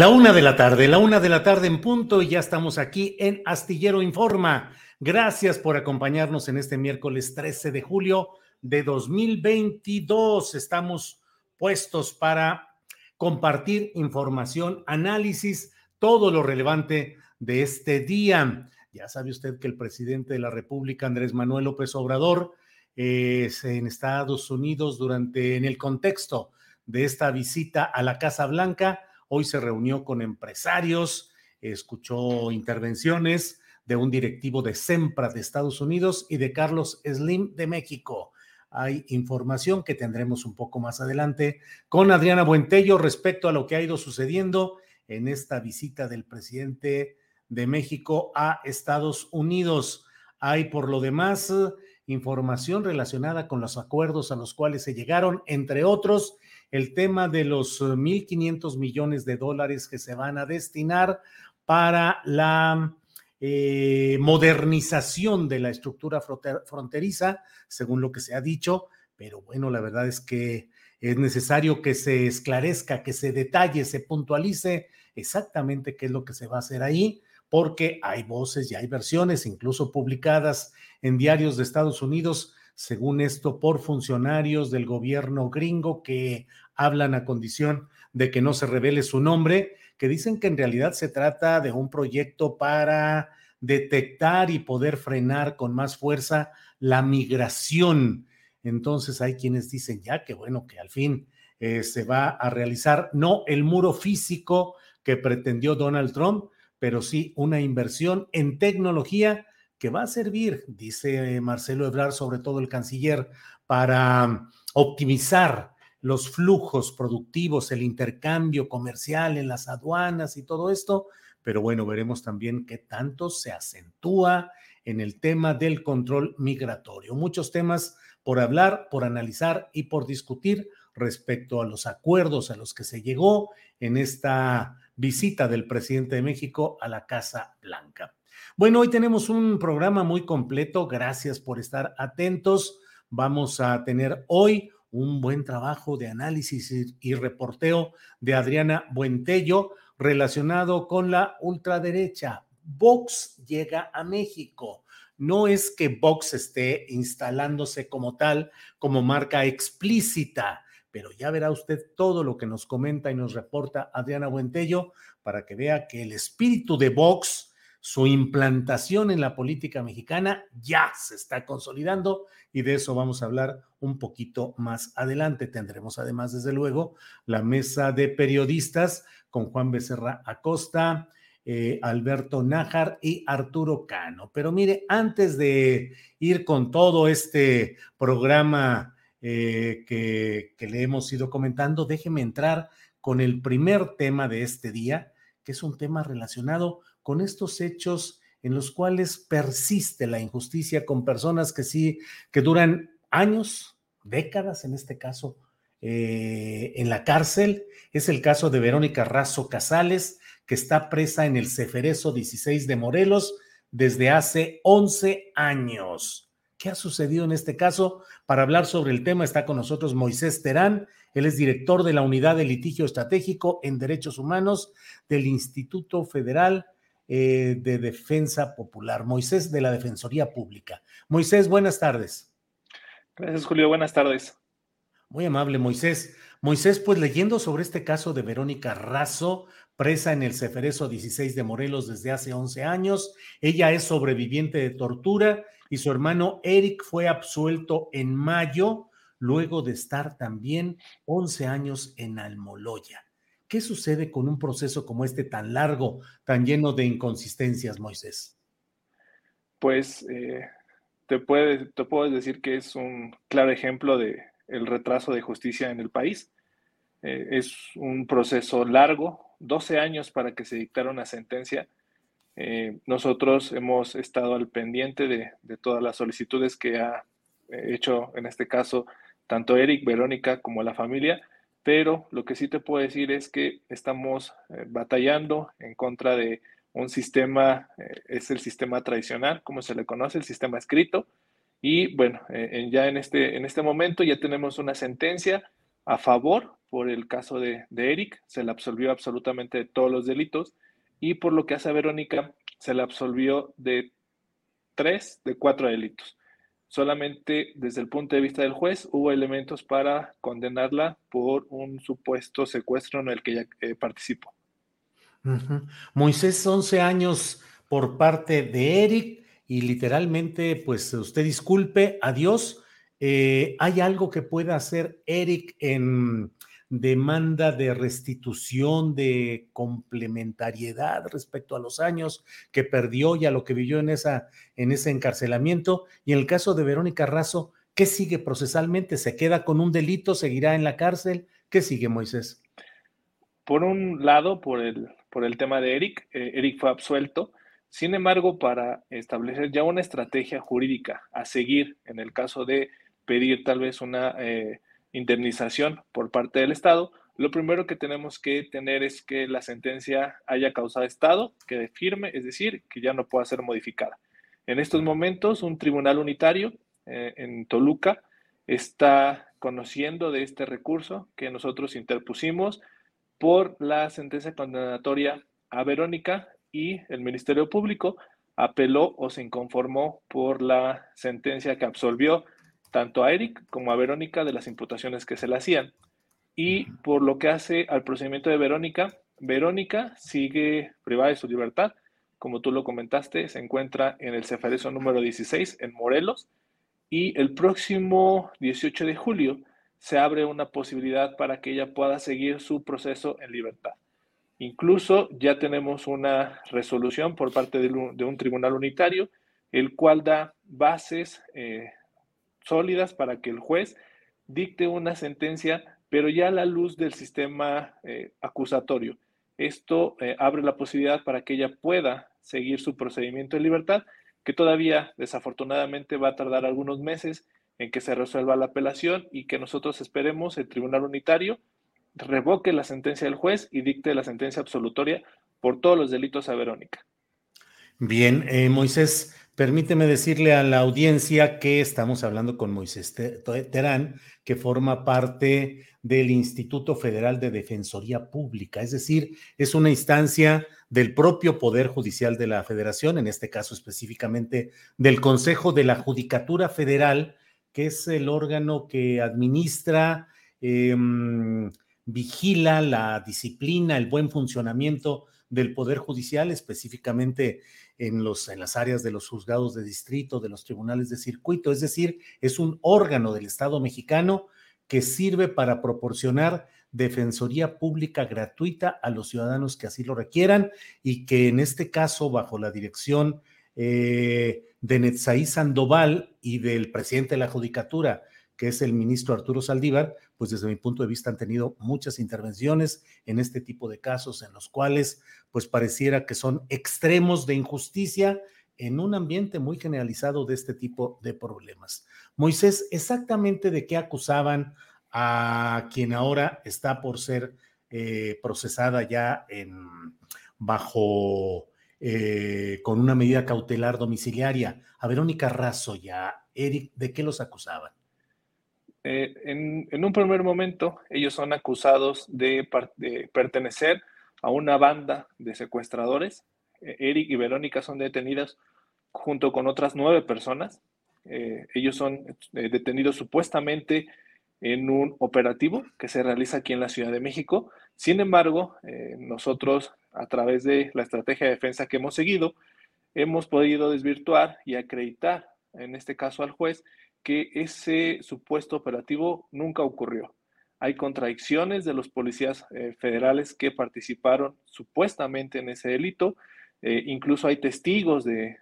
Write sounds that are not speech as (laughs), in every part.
La una de la tarde, la una de la tarde en punto y ya estamos aquí en Astillero Informa. Gracias por acompañarnos en este miércoles 13 de julio de 2022. Estamos puestos para compartir información, análisis, todo lo relevante de este día. Ya sabe usted que el presidente de la República, Andrés Manuel López Obrador, es en Estados Unidos durante, en el contexto de esta visita a la Casa Blanca, Hoy se reunió con empresarios, escuchó intervenciones de un directivo de SEMPRA de Estados Unidos y de Carlos Slim de México. Hay información que tendremos un poco más adelante con Adriana Buentello respecto a lo que ha ido sucediendo en esta visita del presidente de México a Estados Unidos. Hay por lo demás información relacionada con los acuerdos a los cuales se llegaron, entre otros, el tema de los 1.500 eh, millones de dólares que se van a destinar para la eh, modernización de la estructura fronteriza, según lo que se ha dicho, pero bueno, la verdad es que es necesario que se esclarezca, que se detalle, se puntualice exactamente qué es lo que se va a hacer ahí, porque hay voces y hay versiones, incluso publicadas en diarios de Estados Unidos, según esto, por funcionarios del gobierno gringo que hablan a condición de que no se revele su nombre, que dicen que en realidad se trata de un proyecto para detectar y poder frenar con más fuerza la migración. Entonces hay quienes dicen ya que bueno, que al fin eh, se va a realizar no el muro físico que pretendió Donald Trump, pero sí una inversión en tecnología que va a servir, dice Marcelo Ebrard, sobre todo el canciller, para optimizar los flujos productivos, el intercambio comercial en las aduanas y todo esto, pero bueno, veremos también qué tanto se acentúa en el tema del control migratorio. Muchos temas por hablar, por analizar y por discutir respecto a los acuerdos a los que se llegó en esta visita del presidente de México a la Casa Blanca. Bueno, hoy tenemos un programa muy completo. Gracias por estar atentos. Vamos a tener hoy un buen trabajo de análisis y, reporteo de Adriana Buentello relacionado con la ultraderecha. Vox llega a México. No es que Vox esté instalándose como tal, como marca explícita, pero ya verá usted todo lo que nos comenta y nos reporta Adriana Buentello para que vea que el espíritu de Vox su implantación en la política mexicana ya se está consolidando y de eso vamos a hablar un poquito más adelante. Tendremos además, desde luego, la mesa de periodistas con Juan Becerra Acosta, eh, Alberto Nájar y Arturo Cano. Pero mire, antes de ir con todo este programa eh, que, que le hemos ido comentando, déjeme entrar con el primer tema de este día, que es un tema relacionado con estos hechos en los cuales persiste la injusticia con personas que sí, que duran años, décadas en este caso, eh, en la cárcel. Es el caso de Verónica Razo Casales, que está presa en el Ceferezo 16 de Morelos desde hace 11 años. ¿Qué ha sucedido en este caso? Para hablar sobre el tema está con nosotros Moisés Terán. Él es director de la Unidad de Litigio Estratégico en Derechos Humanos del Instituto Federal eh, de Defensa Popular. Moisés de la Defensoría Pública. Moisés, buenas tardes. Gracias, Julio. Buenas tardes. Muy amable, Moisés. Moisés, pues leyendo sobre este caso de Verónica Razo, presa en el Ceferezo 16 de Morelos desde hace 11 años, ella es sobreviviente de tortura y su hermano Eric fue absuelto en mayo, luego de estar también 11 años en Almoloya. ¿Qué sucede con un proceso como este tan largo, tan lleno de inconsistencias, Moisés? Pues eh, te, puede, te puedo decir que es un claro ejemplo de el retraso de justicia en el país. Eh, es un proceso largo, 12 años para que se dictara una sentencia eh, nosotros hemos estado al pendiente de, todas las solicitudes que ha hecho, en este caso, tanto Eric, Verónica como la familia, pero lo que sí te puedo decir es que estamos eh, batallando en contra de un sistema, es el sistema tradicional, como se le conoce, el sistema escrito, y bueno, ya en este, en este momento ya tenemos una sentencia a favor por el caso de, de Eric, se le absolvió absolutamente de todos los delitos, y por lo que hace a Verónica, se le absolvió de tres de cuatro delitos. Solamente desde el punto de vista del juez hubo elementos para condenarla por un supuesto secuestro en el que ella eh, participó. Moisés, 11 años por parte de Eric y literalmente, pues usted disculpe, adiós. Eh, ¿Hay algo que pueda hacer Eric en demanda de restitución, de complementariedad respecto a los años que perdió y a lo que vivió en, esa, en ese encarcelamiento. Y en el caso de Verónica Razo, ¿qué sigue procesalmente? ¿Se queda con un delito? ¿Seguirá en la cárcel? ¿Qué sigue, Moisés? Por un lado, por el, por el tema de Eric, eh, Eric fue absuelto. Sin embargo, para establecer ya una estrategia jurídica a seguir en el caso de pedir tal vez una... Eh, indemnización por parte del Estado, lo primero que tenemos que tener es que la sentencia haya causado Estado, quede firme, es decir, que ya no pueda ser modificada. En estos momentos, un tribunal unitario eh, en Toluca está conociendo de este recurso que nosotros interpusimos por la sentencia condenatoria a Verónica y el Ministerio Público apeló o se inconformó por la sentencia que absolvió tanto a Eric como a Verónica de las imputaciones que se le hacían. Y por lo que hace al procedimiento de Verónica, Verónica sigue privada de su libertad. Como tú lo comentaste, se encuentra en el Cefareso número 16 en Morelos y el próximo 18 de julio se abre una posibilidad para que ella pueda seguir su proceso en libertad. Incluso ya tenemos una resolución por parte de un, tribunal unitario, el cual da bases eh, sólidas para que el juez dicte una sentencia, pero ya a la luz del sistema eh, acusatorio. Esto eh, abre la posibilidad para que ella pueda seguir su procedimiento en libertad, que todavía desafortunadamente va a tardar algunos meses en que se resuelva la apelación y que nosotros esperemos el Tribunal Unitario revoque la sentencia del juez y dicte la sentencia absolutoria por todos los delitos a Verónica. Bien, eh, Moisés, Permíteme decirle a la audiencia que estamos hablando con Moisés Terán, que forma parte del Instituto Federal de Defensoría Pública, es decir, es una instancia del propio Poder Judicial de la Federación, en este caso específicamente del Consejo de la Judicatura Federal, que es el órgano que administra, em, vigila la disciplina, el buen funcionamiento del Poder Judicial, específicamente en, los, en las áreas de los juzgados de distrito, de los tribunales de circuito. Es decir, es un órgano del Estado mexicano que sirve para proporcionar defensoría pública gratuita a los ciudadanos que así lo requieran y que en este caso, bajo la dirección eh, de Netzaí Sandoval y del presidente de la Judicatura, que es el ministro Arturo Saldívar, pues desde mi punto de vista han tenido muchas intervenciones en este tipo de casos en los cuales pues pareciera que son extremos de injusticia en un ambiente muy generalizado de este tipo de problemas. Moisés, exactamente de qué acusaban a quien ahora está por ser eh, procesada ya en, bajo eh, con una medida cautelar domiciliaria. A Verónica Razo ya, Eric, ¿de qué los acusaban? Eh, en, un primer momento, ellos son acusados de, pertenecer a una banda de secuestradores. Eh, Eric y Verónica son detenidas junto con otras nueve personas. Eh, ellos son detenidos supuestamente en un operativo que se realiza aquí en la Ciudad de México. Sin embargo, nosotros, a través de la estrategia de defensa que hemos seguido, hemos podido desvirtuar y acreditar, en este caso al juez, que ese supuesto operativo nunca ocurrió. Hay contradicciones de los policías eh, federales que participaron supuestamente en ese delito. Eh, incluso hay testigos de,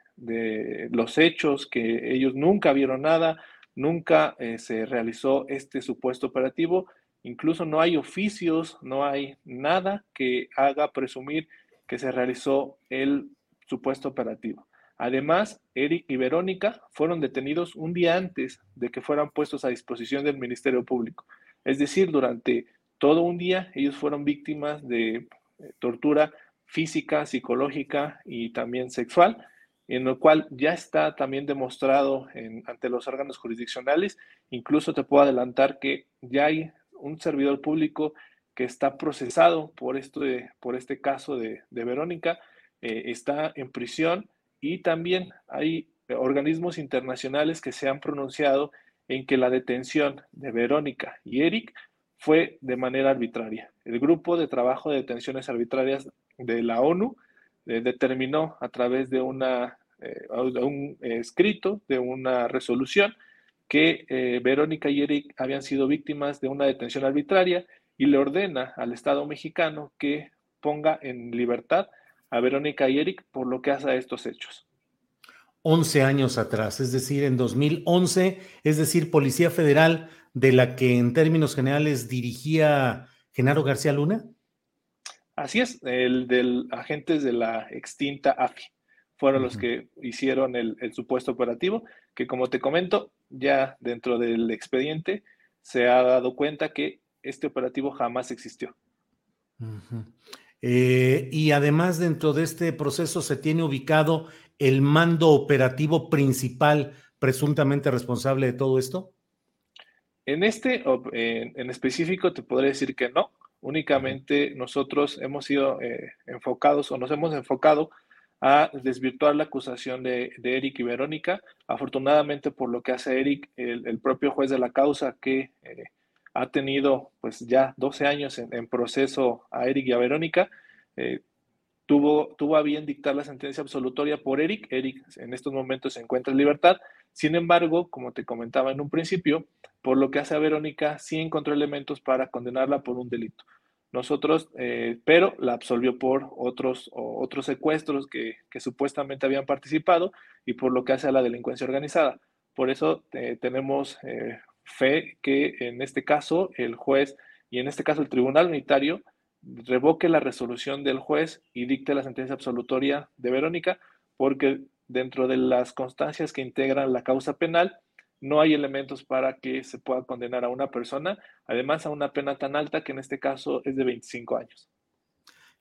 los hechos que ellos nunca vieron nada, nunca eh, se realizó este supuesto operativo. Incluso no hay oficios, no hay nada que haga presumir que se realizó el supuesto operativo. Además, Eric y Verónica fueron detenidos un día antes de que fueran puestos a disposición del Ministerio Público. Es decir, durante todo un día ellos fueron víctimas de eh, tortura física, psicológica y también sexual, en lo cual ya está también demostrado ante los órganos jurisdiccionales. Incluso te puedo adelantar que ya hay un servidor público que está procesado por, esto por este caso de, Verónica, eh, está en prisión y también hay organismos internacionales que se han pronunciado en que la detención de Verónica y Eric fue de manera arbitraria. El grupo de trabajo de detenciones arbitrarias de la ONU eh, determinó a través de, una, eh, un escrito, de una resolución, que eh, Verónica y Eric habían sido víctimas de una detención arbitraria y le ordena al Estado mexicano que ponga en libertad a Verónica y Eric por lo que hace a estos hechos. 11 años atrás, es decir, en 2011, es decir, Policía Federal de la que en términos generales dirigía Genaro García Luna. Así es, el del agentes de la extinta AFI fueron los que hicieron el, supuesto operativo, que como te comento, ya dentro del expediente se ha dado cuenta que este operativo jamás existió. Eh, y además dentro de este proceso se tiene ubicado el mando operativo principal presuntamente responsable de todo esto. En este, en específico, te podría decir que no. Únicamente nosotros hemos sido eh, enfocados o nos hemos enfocado a desvirtuar la acusación de, Eric y Verónica. Afortunadamente, por lo que hace Eric, el, propio juez de la causa que eh, ha tenido pues ya 12 años en, proceso a Eric y a Verónica, eh, tuvo, tuvo a bien dictar la sentencia absolutoria por Eric. Eric en estos momentos se encuentra en libertad. Sin embargo, como te comentaba en un principio, por lo que hace a Verónica, sí encontró elementos para condenarla por un delito. Nosotros, eh, pero la absolvió por otros, otros secuestros que, supuestamente habían participado y por lo que hace a la delincuencia organizada. Por eso eh, tenemos fe que en este caso el juez y en este caso el tribunal unitario revoque la resolución del juez y dicte la sentencia absolutoria de Verónica, porque dentro de las constancias que integran la causa penal no hay elementos para que se pueda condenar a una persona, además a una pena tan alta que en este caso es de 25 años.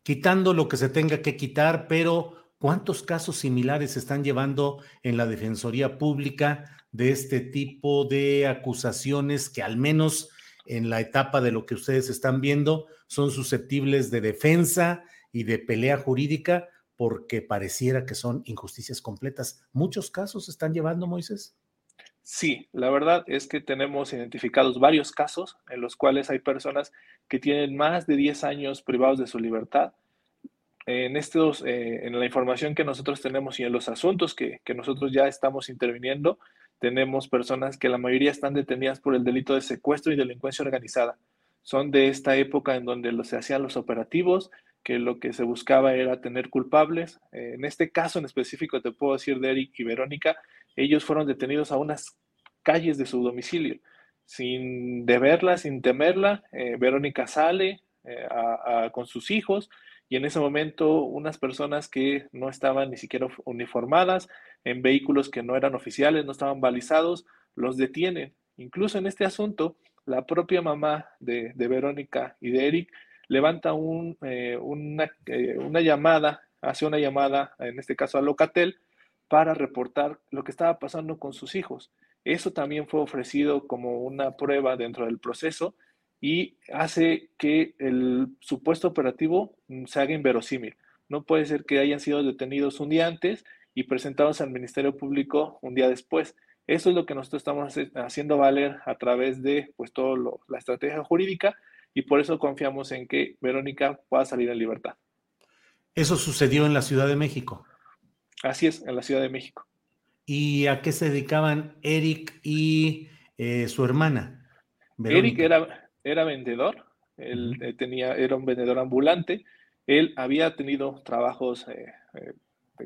Quitando lo que se tenga que quitar, pero ¿cuántos casos similares se están llevando en la Defensoría Pública de este tipo de acusaciones que al menos en la etapa de lo que ustedes están viendo son susceptibles de defensa y de pelea jurídica porque pareciera que son injusticias completas. ¿Muchos casos se están llevando, Moisés? Sí, la verdad es que tenemos identificados varios casos en los cuales hay personas que tienen más de 10 años privados de su libertad. En, estos, eh, en la información que nosotros tenemos y en los asuntos que, que nosotros ya estamos interviniendo, tenemos personas que la mayoría están detenidas por el delito de secuestro y delincuencia organizada. Son de esta época en donde se hacían los operativos, que lo que se buscaba era tener culpables. Eh, en este caso en específico, te puedo decir de Eric y Verónica, ellos fueron detenidos a unas calles de su domicilio. sin deberla, sin temerla, eh, Verónica sale con sus hijos y en ese momento unas personas que no estaban ni siquiera uniformadas, en vehículos que no eran oficiales, no estaban balizados, los detienen. Incluso en este asunto, la propia mamá de, Verónica y de Eric levanta un, eh, una, una llamada, hace una llamada, en este caso a Locatel, para reportar lo que estaba pasando con sus hijos. Eso también fue ofrecido como una prueba dentro del proceso y hace que el supuesto operativo mm, se haga inverosímil. No puede ser que hayan sido detenidos un día antes y presentados al Ministerio Público un día después. Eso es lo que nosotros estamos haciendo valer a través de pues toda la estrategia jurídica y por eso confiamos en que Verónica pueda salir en libertad. Eso sucedió en la Ciudad de México. Así es, en la Ciudad de México. ¿Y a qué se dedicaban Eric y eh, su hermana? Eric era, era vendedor, él eh, tenía, era un vendedor ambulante, él había tenido trabajos eh,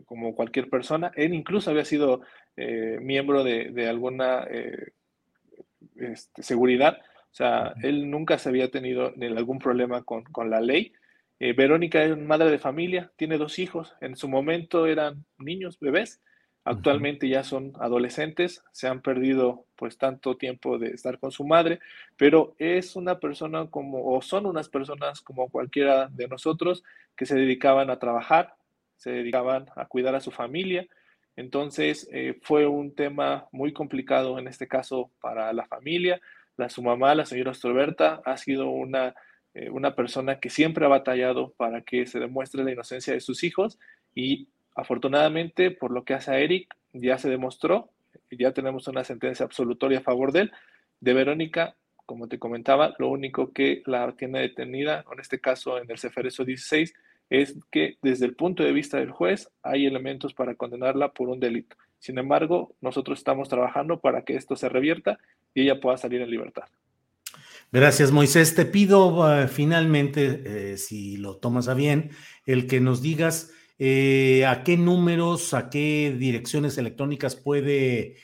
como cualquier persona, él incluso había sido miembro de, alguna este, seguridad, o sea, él nunca se había tenido algún problema con, con la ley, eh, Verónica es madre de familia, tiene dos hijos. En su momento eran niños, bebés. Actualmente ya son adolescentes, se han perdido pues tanto tiempo de estar con su madre, pero es una persona como, o son unas personas como cualquiera de nosotros que se dedicaban a trabajar, se dedicaban a cuidar a su familia. Entonces eh, fue un tema muy complicado en este caso para la familia. La, su mamá, la señora Astroberta, ha sido una eh, una persona que siempre ha batallado para que se demuestre la inocencia de sus hijos y afortunadamente por lo que hace a Eric ya se demostró, ya tenemos una sentencia absolutoria a favor de él. De Verónica, como te comentaba, lo único que la tiene detenida, en este caso en el Ceferezo 16, es que desde el punto de vista del juez hay elementos para condenarla por un delito. Sin embargo, nosotros estamos trabajando para que esto se revierta y ella pueda salir en libertad. Gracias, Moisés. Te pido eh, finalmente, eh, si lo tomas a bien, el que nos digas eh, a qué números, a qué direcciones electrónicas puede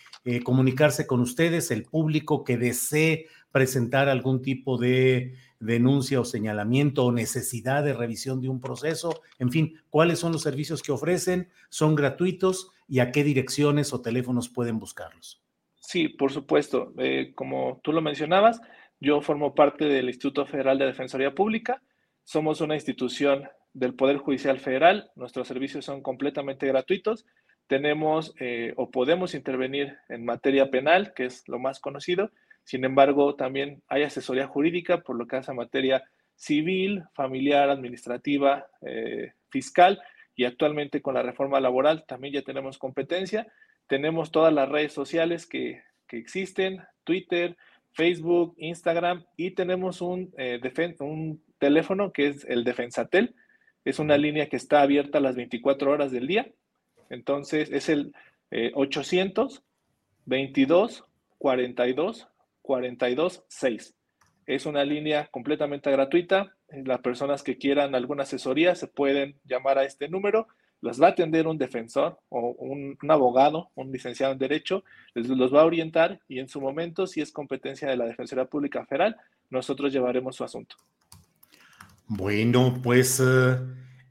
comunicarse con ustedes, el público que desee presentar algún tipo de denuncia o señalamiento o necesidad de revisión de un proceso, en fin, cuáles son los servicios que ofrecen, son gratuitos y a qué direcciones o teléfonos pueden buscarlos. Sí, por supuesto. como tú lo mencionabas, yo formo parte del Instituto Federal de Defensoría Pública. Somos una institución del Poder Judicial Federal. Nuestros servicios son completamente gratuitos. Tenemos eh, o podemos intervenir en materia penal, que es lo más conocido. Sin embargo, también hay asesoría jurídica por lo que hace a materia civil, familiar, administrativa, eh, fiscal y actualmente con la reforma laboral también ya tenemos competencia. Tenemos todas las redes sociales que, que existen, Twitter, Facebook, Instagram y tenemos un, eh, un teléfono que es el Defensatel. Es una línea que está abierta las 24 horas del día. Entonces es el 800 22 42 42 6. Es una línea completamente gratuita. Las personas que quieran alguna asesoría se pueden llamar a este número las va a atender un defensor o un, abogado, un licenciado en Derecho, les, los va a orientar y en su momento, si es competencia de la Defensoría Pública Federal, nosotros llevaremos su asunto. Bueno, pues eh,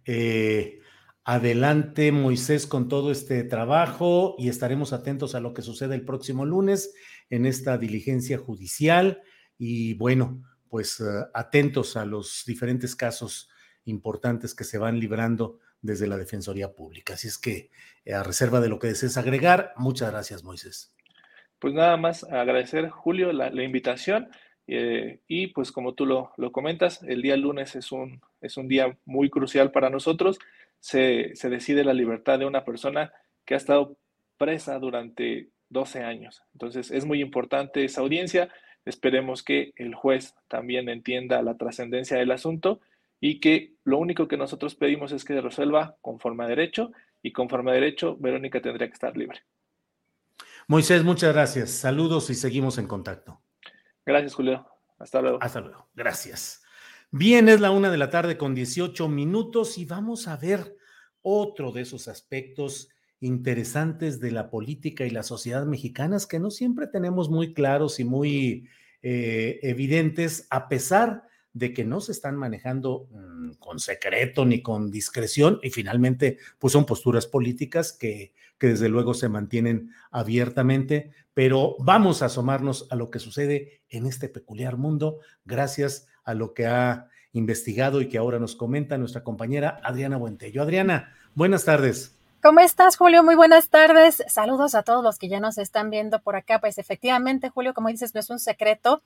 eh, adelante Moisés con todo este trabajo y estaremos atentos a lo que sucede el próximo lunes en esta diligencia judicial y bueno, pues eh, atentos a los diferentes casos importantes que se van librando desde la Defensoría Pública. Así es que, a reserva de lo que desees agregar, muchas gracias, Moisés. Pues nada más agradecer, Julio, la, invitación. Eh, y pues como tú lo, comentas, el día lunes es un, es un día muy crucial para nosotros. Se, se decide la libertad de una persona que ha estado presa durante 12 años. Entonces es muy importante esa audiencia. Esperemos que el juez también entienda la trascendencia del asunto y que lo único que nosotros pedimos es que resuelva conforme a derecho y conforme a derecho Verónica tendría que estar libre. Moisés, muchas gracias. Saludos y seguimos en contacto. Gracias, Julio. Hasta luego. Hasta luego. Gracias. Bien, es la una de la tarde con 18 minutos y vamos a ver otro de esos aspectos interesantes de la política y la sociedad mexicanas que no siempre tenemos muy claros y muy eh, evidentes a pesar de que no se están manejando mm, con secreto ni con discreción y finalmente pues son posturas políticas que, que desde luego se mantienen abiertamente, pero vamos a asomarnos a lo que sucede en este peculiar mundo gracias a lo que ha investigado y que ahora nos comenta nuestra compañera Adriana Buentello. Adriana, buenas tardes. ¿Cómo estás, Julio? Muy buenas tardes. Saludos a todos los que ya nos están viendo por acá. Pues efectivamente, Julio, como dices, no es un secreto.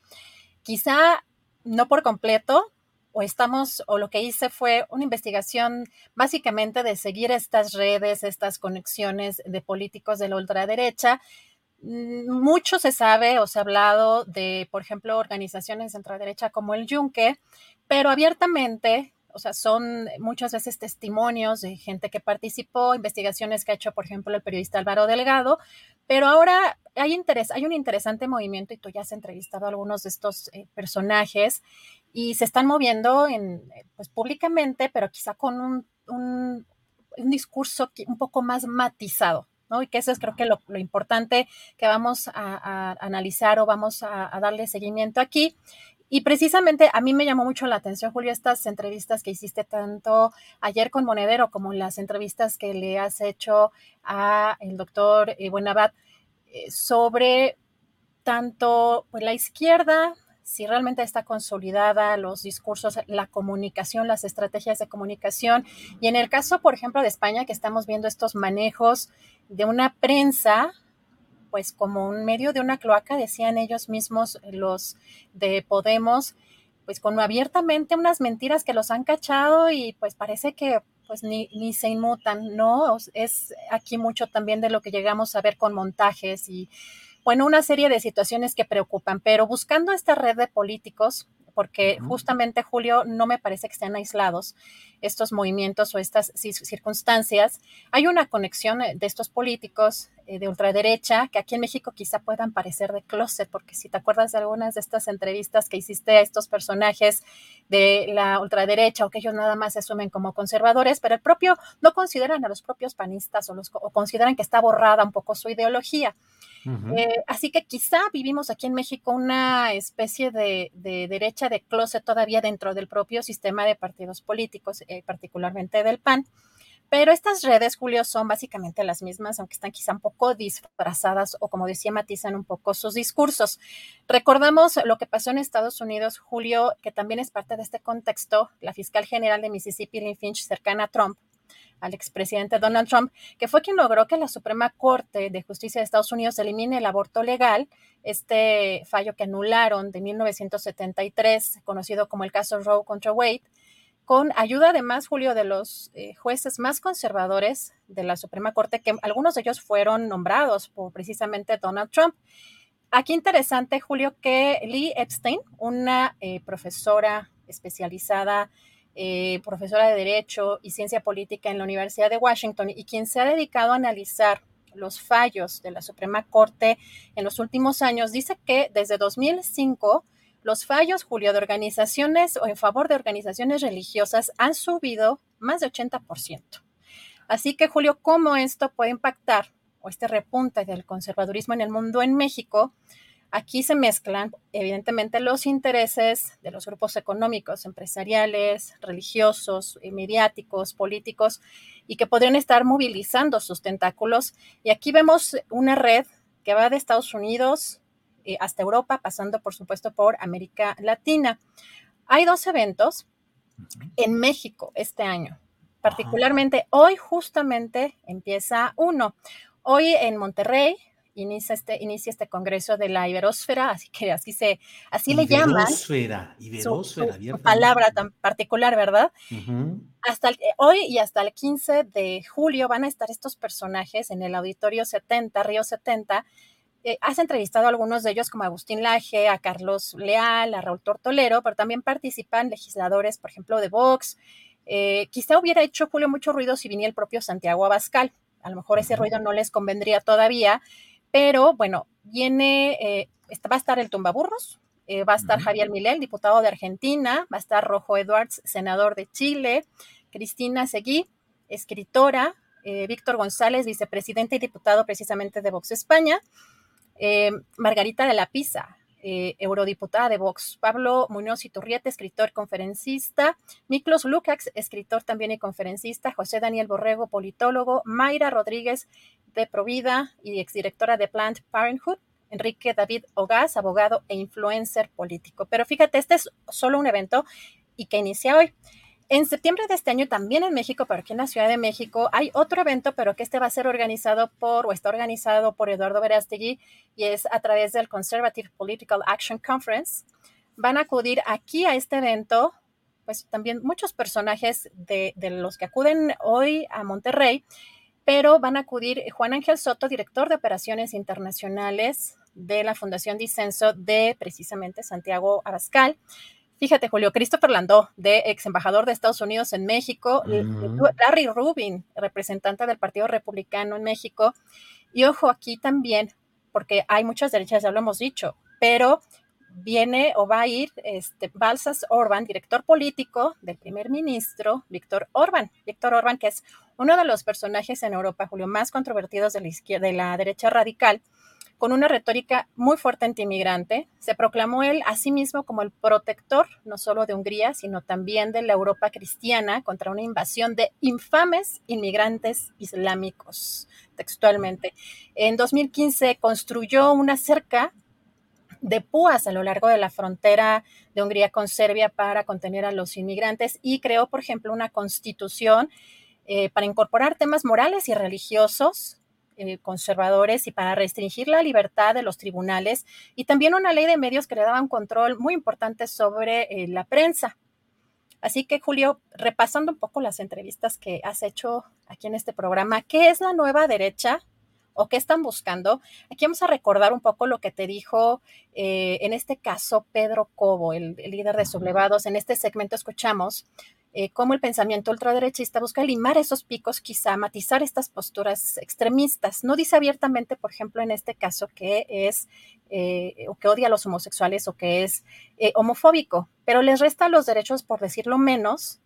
Quizá no por completo, o estamos, o lo que hice fue una investigación básicamente de seguir estas redes, estas conexiones de políticos de la ultraderecha. Mm, mucho se sabe o se ha hablado de, por ejemplo, organizaciones de ultraderecha como el Yunque, pero abiertamente o sea, son muchas veces testimonios de gente que participó, investigaciones que ha hecho, por ejemplo, el periodista Álvaro Delgado, pero ahora hay interés, hay un interesante movimiento y tú ya has entrevistado a algunos de estos eh, personajes y se están moviendo en, pues, públicamente, pero quizá con un, un, discurso un poco más matizado. ¿no? Y que eso es creo que lo, importante que vamos a, analizar o vamos a darle seguimiento aquí. Y precisamente a mí me llamó mucho la atención, Julio, estas entrevistas que hiciste tanto ayer con Monedero como las entrevistas que le has hecho a el doctor eh, Buenabat eh, sobre tanto pues, la izquierda, si realmente está consolidada, los discursos, la comunicación, las estrategias de comunicación. Y en el caso, por ejemplo, de España, que estamos viendo estos manejos de una prensa pues como un medio de una cloaca, decían ellos mismos los de Podemos, pues con abiertamente unas mentiras que los han cachado y pues parece que pues ni, ni se inmutan, ¿no? Es aquí mucho también de lo que llegamos a ver con montajes y bueno, una serie de situaciones que preocupan, pero buscando esta red de políticos, porque justamente, Julio, no me parece que estén aislados estos movimientos o estas circunstancias. Hay una conexión eh, de estos políticos eh, de ultraderecha que aquí en México quizá puedan parecer de closet, porque si te acuerdas de algunas de estas entrevistas que hiciste a estos personajes de la ultraderecha o que ellos nada más se asumen como conservadores, pero el propio no consideran a los propios panistas o, los, o consideran que está borrada un poco su ideología. Eh, así que quizá vivimos aquí en México una especie de, derecha de closet todavía dentro del propio sistema de partidos políticos, eh, particularmente del PAN. Pero estas redes, Julio, son básicamente las mismas, aunque están quizá un poco disfrazadas o, como decía, matizan un poco sus discursos. Recordamos lo que pasó en Estados Unidos, Julio, que también es parte de este contexto. La fiscal general de Mississippi, Lynn Finch, cercana a Trump, al expresidente Donald Trump, que fue quien logró que la Suprema Corte de Justicia de Estados Unidos elimine el aborto legal, este fallo que anularon de 1973, conocido como el caso Roe contra Wade, con ayuda además, Julio, de los eh, jueces más conservadores de la Suprema Corte, que algunos de ellos fueron nombrados por precisamente Donald Trump. Aquí interesante, Julio, que Lee Epstein, una eh, profesora especializada eh, profesora de Derecho y Ciencia Política en la Universidad de Washington y quien se ha dedicado a analizar los fallos de la Suprema Corte en los últimos años, dice que desde 2005 los fallos, Julio, de organizaciones o en favor de organizaciones religiosas han subido más de 80%. Así que, Julio, ¿cómo esto puede impactar o este repunte del conservadurismo en el mundo en México? Aquí se mezclan, evidentemente, los intereses de los grupos económicos, empresariales, religiosos, mediáticos, políticos, y que podrían estar movilizando sus tentáculos. Y aquí vemos una red que va de Estados Unidos eh, hasta Europa, pasando, por supuesto, por América Latina. Hay dos eventos en México este año. Particularmente hoy justamente empieza uno. Hoy en Monterrey inicia este, inicia este congreso de la Iberosfera, así que así se, así le llaman. Iberosfera, Iberosfera, su, palabra tan particular, ¿verdad? Hasta hoy y hasta el 15 de julio van a estar estos personajes en el Auditorio 70, Río 70. Eh, has entrevistado a algunos de ellos como Agustín Laje, a Carlos Leal, a Raúl Tortolero, pero también participan legisladores, por ejemplo, de Vox. Eh, quizá hubiera hecho Julio mucho ruido si viniera el propio Santiago Abascal. A lo mejor ese ruido no les convendría todavía, pero bueno, viene, eh, va a estar el Tumbaburros, eh, va a estar Javier Milel, diputado de Argentina, va a estar Rojo Edwards, senador de Chile, Cristina Seguí, escritora, eh, Víctor González, vicepresidente y diputado precisamente de Vox España, Margarita de la Pisa, eh, eurodiputada de Vox, Pablo Muñoz Iturriete, escritor conferencista, Miklos Lukács, escritor también y conferencista, José Daniel Borrego, politólogo, Mayra Rodríguez de Provida y exdirectora de Planned Parenthood, Enrique David Ogaz, abogado e influencer político. Pero fíjate, este es solo un evento y que inicia hoy. En septiembre de este año, también en México, pero aquí en la Ciudad de México, hay otro evento, pero que este va a ser organizado por, o está organizado por Eduardo Verástegui, y es a través del Conservative Political Action Conference. Van a acudir aquí a este evento, pues también muchos personajes de, de los que acuden hoy a Monterrey, pero van a acudir Juan Ángel Soto, director de operaciones internacionales de la Fundación Disenso de precisamente Santiago Abascal. Fíjate, Julio, Christopher Landó, de ex embajador de Estados Unidos en México, Larry Rubin, representante del Partido Republicano en México. Y ojo, aquí también, porque hay muchas derechas, ya lo hemos dicho, pero viene o va a ir este, Balsas Orban, director político del primer ministro Víctor Orban. Víctor Orban, que es uno de los personajes en Europa, Julio, más controvertidos de la izquierda, de la derecha radical, con una retórica muy fuerte anti-inmigrante. Se proclamó él a sí mismo como el protector no solo de Hungría, sino también de la Europa cristiana contra una invasión de infames inmigrantes islámicos, textualmente. En 2015 construyó una cerca de púas a lo largo de la frontera de Hungría con Serbia para contener a los inmigrantes y creó, por ejemplo, una constitución eh, para incorporar temas morales y religiosos eh, conservadores y para restringir la libertad de los tribunales y también una ley de medios que le daba un control muy importante sobre eh, la prensa. Así que, Julio, repasando un poco las entrevistas que has hecho aquí en este programa, ¿qué es la nueva derecha o qué están buscando? Aquí vamos a recordar un poco lo que te dijo eh, en este caso Pedro Cobo, el, el líder de Sublevados. En este segmento escuchamos eh, cómo el pensamiento ultraderechista busca limar esos picos, quizá matizar estas posturas extremistas. No dice abiertamente, por ejemplo, en este caso, que es eh, o que odia a los homosexuales o que es eh, homofóbico, pero les resta los derechos, por decirlo menos.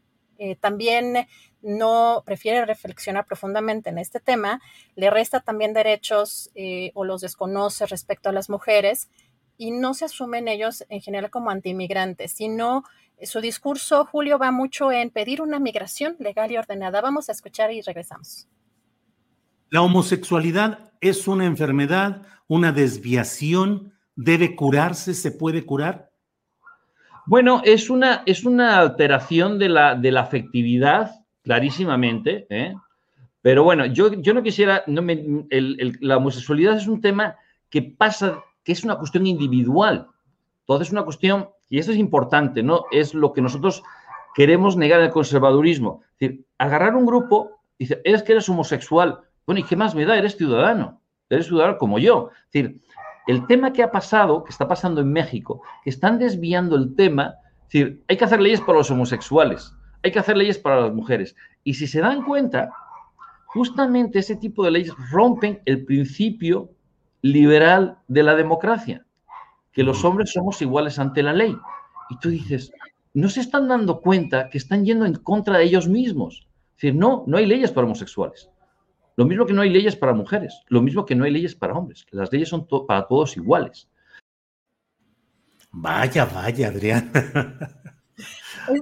también no prefiere reflexionar profundamente en este tema, le resta también derechos o los desconoce respecto a las mujeres y no se asumen ellos en general como antiinmigrantes, sino su discurso, Julio, va mucho en pedir una migración legal y ordenada. Vamos a escuchar y regresamos. La homosexualidad es una enfermedad, una desviación, debe curarse, se puede curar. Bueno, es una, es una alteración de la, de la afectividad, clarísimamente, ¿eh? pero bueno, yo, yo no quisiera, no me, la homosexualidad es un tema que pasa, que es una cuestión individual, entonces es una cuestión y esto es importante, ¿no? Es lo que nosotros queremos negar el conservadurismo. Es decir, agarrar un grupo decir, eres que eres homosexual. Bueno, ¿y qué más me da? Eres ciudadano. Eres ciudadano como yo. Es decir, el tema que ha pasado, que está pasando en México, que están desviando el tema, es decir, hay que hacer leyes para los homosexuales, hay que hacer leyes para las mujeres. Y si se dan cuenta, justamente ese tipo de leyes rompen el principio liberal de la democracia que los hombres somos iguales ante la ley. Y tú dices, no se están dando cuenta que están yendo en contra de ellos mismos. Es decir, no, no hay leyes para homosexuales. Lo mismo que no hay leyes para mujeres, lo mismo que no hay leyes para hombres. Las leyes son para todos iguales. Vaya, vaya, Adrián.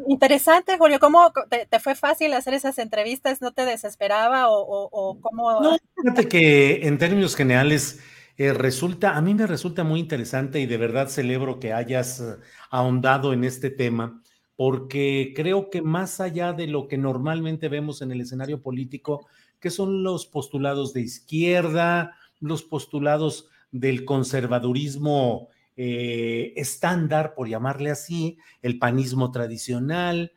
Interesante, Julio. ¿Cómo te, fue fácil hacer esas entrevistas? ¿No te desesperaba o, o cómo? No, fíjate que en términos generales eh, resulta, a mí me resulta muy interesante y de verdad celebro que hayas eh, ahondado en este tema, porque creo que más allá de lo que normalmente vemos en el escenario político, que son los postulados de izquierda, los postulados del conservadurismo eh, estándar, por llamarle así, el panismo tradicional,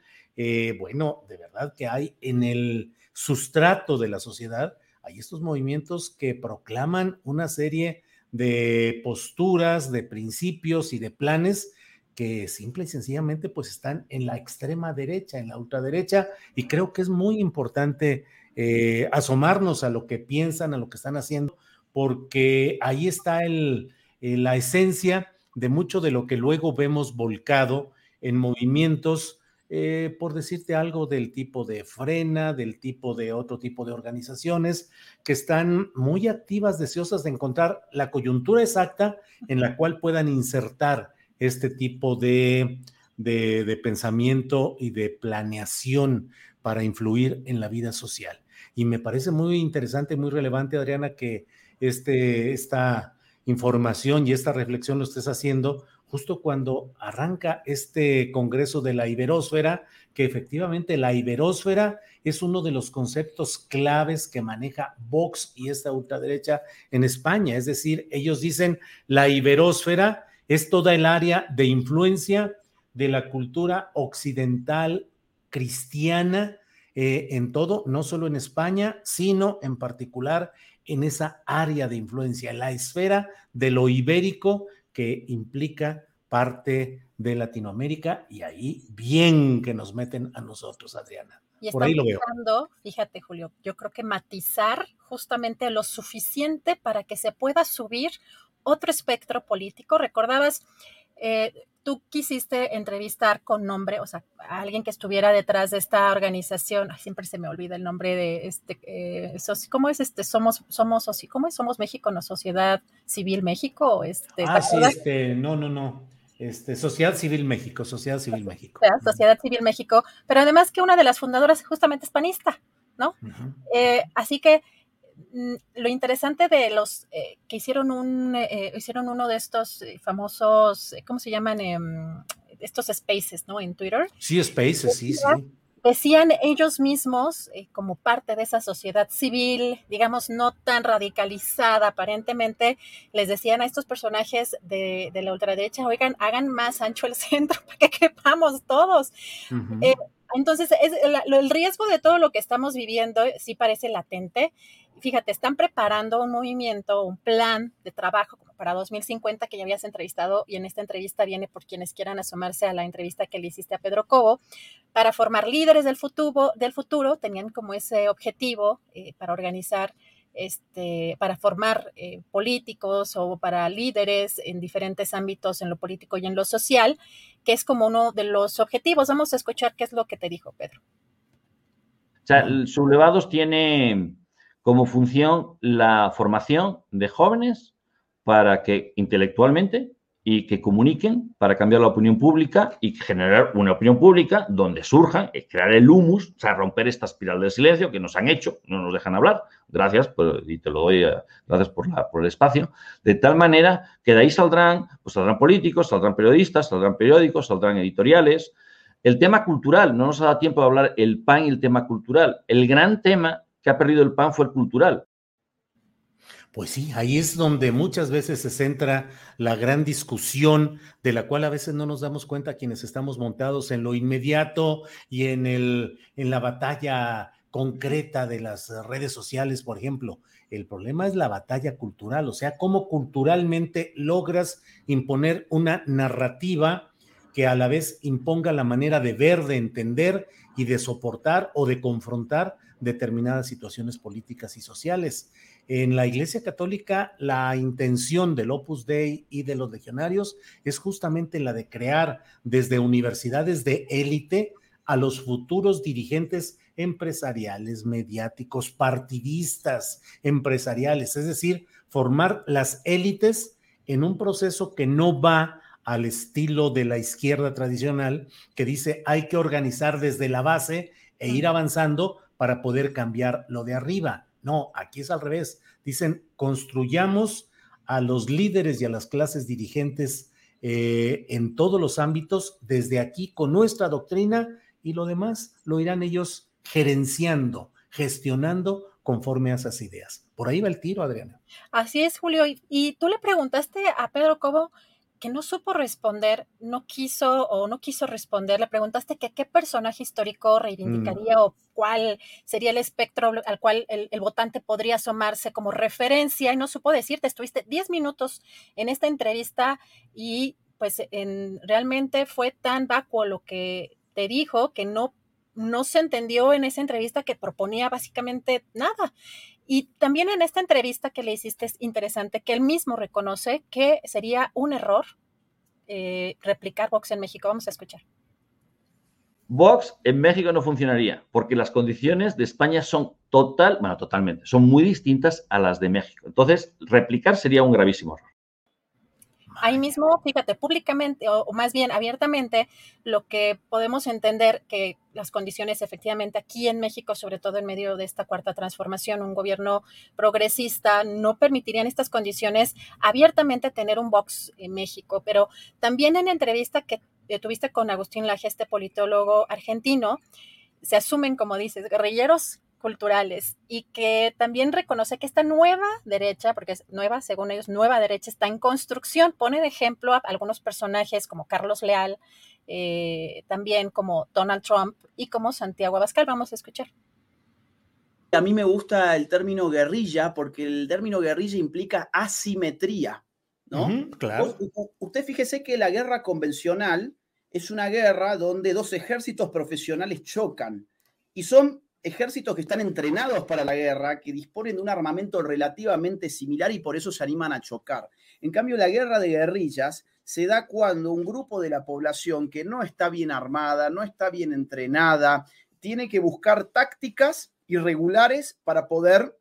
bueno, de verdad que hay en el sustrato de la sociedad hay estos movimientos que proclaman una serie de posturas, de principios y de planes que simple y sencillamente pues están en la extrema derecha, en la ultraderecha, y creo que es muy importante eh, asomarnos a lo que piensan, a lo que están haciendo, porque ahí está eh, la esencia de mucho de lo que luego vemos volcado en movimientos eh, por decirte algo, del tipo de Frena, del tipo de otro tipo de organizaciones que están muy activas, deseosas de encontrar la coyuntura exacta en la cual puedan insertar este tipo de, de, pensamiento y de planeación para influir en la vida social. Y me parece muy interesante, muy relevante, Adriana, que este, esta información y esta reflexión lo estés haciendo justo cuando arranca este Congreso de la Iberósfera, que efectivamente la Iberósfera es uno de los conceptos claves que maneja Vox y esta ultraderecha en España. Es decir, ellos dicen la Iberósfera es toda el área de influencia de la cultura occidental cristiana eh, en todo, no solo en España, sino en particular en esa área de influencia, la esfera de lo ibérico que implica parte de Latinoamérica y ahí bien que nos meten a nosotros, Adriana. Y Por ahí lo veo. fíjate Julio, yo creo que matizar justamente lo suficiente para que se pueda subir otro espectro político. Recordabas, eh, tú quisiste entrevistar con nombre, o sea, a alguien que estuviera detrás de esta organización, siempre se me olvida el nombre de este, eh, ¿cómo es este? Somos, somos, ¿cómo es? Somos México, no Sociedad Civil México, este. Ah, sí, este, no, no, no. Este, Sociedad Civil México, Sociedad Civil México. Sociedad Civil México, pero además que una de las fundadoras justamente es panista, ¿no? Eh, así que lo interesante de los eh, que hicieron un eh, hicieron uno de estos eh, famosos cómo se llaman em, estos spaces no en Twitter. Sí spaces sí sí. Decían ellos mismos como parte de esa sociedad civil digamos no tan radicalizada aparentemente les decían a estos personajes de, la ultraderecha oigan hagan más ancho el centro (laughs) para que quepamos todos entonces, es, el, riesgo de todo lo que estamos viviendo sí parece latente. Fíjate, están preparando un movimiento, un plan de trabajo como para 2050 que ya habías entrevistado y en esta entrevista viene por quienes quieran asomarse a la entrevista que le hiciste a Pedro Cobo, para formar líderes del futuro, del futuro tenían como ese objetivo eh, para organizar este, para formar eh, políticos o para líderes en diferentes ámbitos, en lo político y en lo social, que es como uno de los objetivos. Vamos a escuchar qué es lo que te dijo Pedro. O sea, Sublevados tiene como función la formación de jóvenes para que intelectualmente y que comuniquen para cambiar la opinión pública y generar una opinión pública donde surjan, crear el humus, o sea, romper esta espiral del silencio que nos han hecho, no nos dejan hablar, gracias, y te lo doy, eh, gracias por, la, por el espacio, de tal manera que de ahí saldrán, pues saldrán políticos, saldrán periodistas, saldrán periódicos, saldrán editoriales. El tema cultural, no nos ha dado tiempo de hablar el PAN y el tema cultural. El gran tema que ha perdido el PAN fue el cultural. Pues sí, ahí es donde muchas veces se centra la gran discusión de la cual a veces no nos damos cuenta quienes estamos montados en lo inmediato y en, el, en la batalla concreta de las redes sociales, por ejemplo. El problema es la batalla cultural, o sea, cómo culturalmente logras imponer una narrativa que a la vez imponga la manera de ver, de entender y de soportar o de confrontar determinadas situaciones políticas y sociales. En la Iglesia Católica, la intención del Opus Dei y de los legionarios es justamente la de crear desde universidades de élite a los futuros dirigentes empresariales, mediáticos, partidistas, empresariales, es decir, formar las élites en un proceso que no va al estilo de la izquierda tradicional, que dice hay que organizar desde la base e ir avanzando para poder cambiar lo de arriba. No, aquí es al revés. Dicen, construyamos a los líderes y a las clases dirigentes eh, en todos los ámbitos desde aquí con nuestra doctrina y lo demás lo irán ellos gerenciando, gestionando conforme a esas ideas. Por ahí va el tiro, Adriana. Así es, Julio. Y, y tú le preguntaste a Pedro Cobo que no supo responder, no quiso o no quiso responder, le preguntaste que qué personaje histórico reivindicaría mm. o cuál sería el espectro al cual el, votante podría asomarse como referencia y no supo decirte, estuviste 10 minutos en esta entrevista y pues en, realmente fue tan vacuo lo que te dijo que no no se entendió en esa entrevista que proponía básicamente nada. Y también en esta entrevista que le hiciste es interesante que él mismo reconoce que sería un error eh, replicar Vox en México. Vamos a escuchar. Vox en México no funcionaría, porque las condiciones de España son total, bueno, totalmente, son muy distintas a las de México. Entonces, replicar sería un gravísimo error ahí mismo, fíjate, públicamente o, más bien abiertamente, lo que podemos entender que las condiciones efectivamente aquí en México, sobre todo en medio de esta cuarta transformación, un gobierno progresista, no permitirían estas condiciones abiertamente tener un Vox en México. Pero también en entrevista que eh, tuviste con Agustín Laje, este politólogo argentino, se asumen, como dices, guerrilleros culturales y que también reconoce que esta nueva derecha, porque es nueva, según ellos, nueva derecha está en construcción. Pone de ejemplo a algunos personajes como Carlos Leal, eh, también como Donald Trump y como Santiago Abascal. Vamos a escuchar. A mí me gusta el término guerrilla porque el término guerrilla implica asimetría, ¿no? claro. usted fíjese que la guerra convencional es una guerra donde dos ejércitos profesionales chocan y son ejércitos que están entrenados para la guerra, que disponen de un armamento relativamente similar y por eso se animan a chocar. En cambio, la guerra de guerrillas se da cuando un grupo de la población que no está bien armada, no está bien entrenada, tiene que buscar tácticas irregulares para poder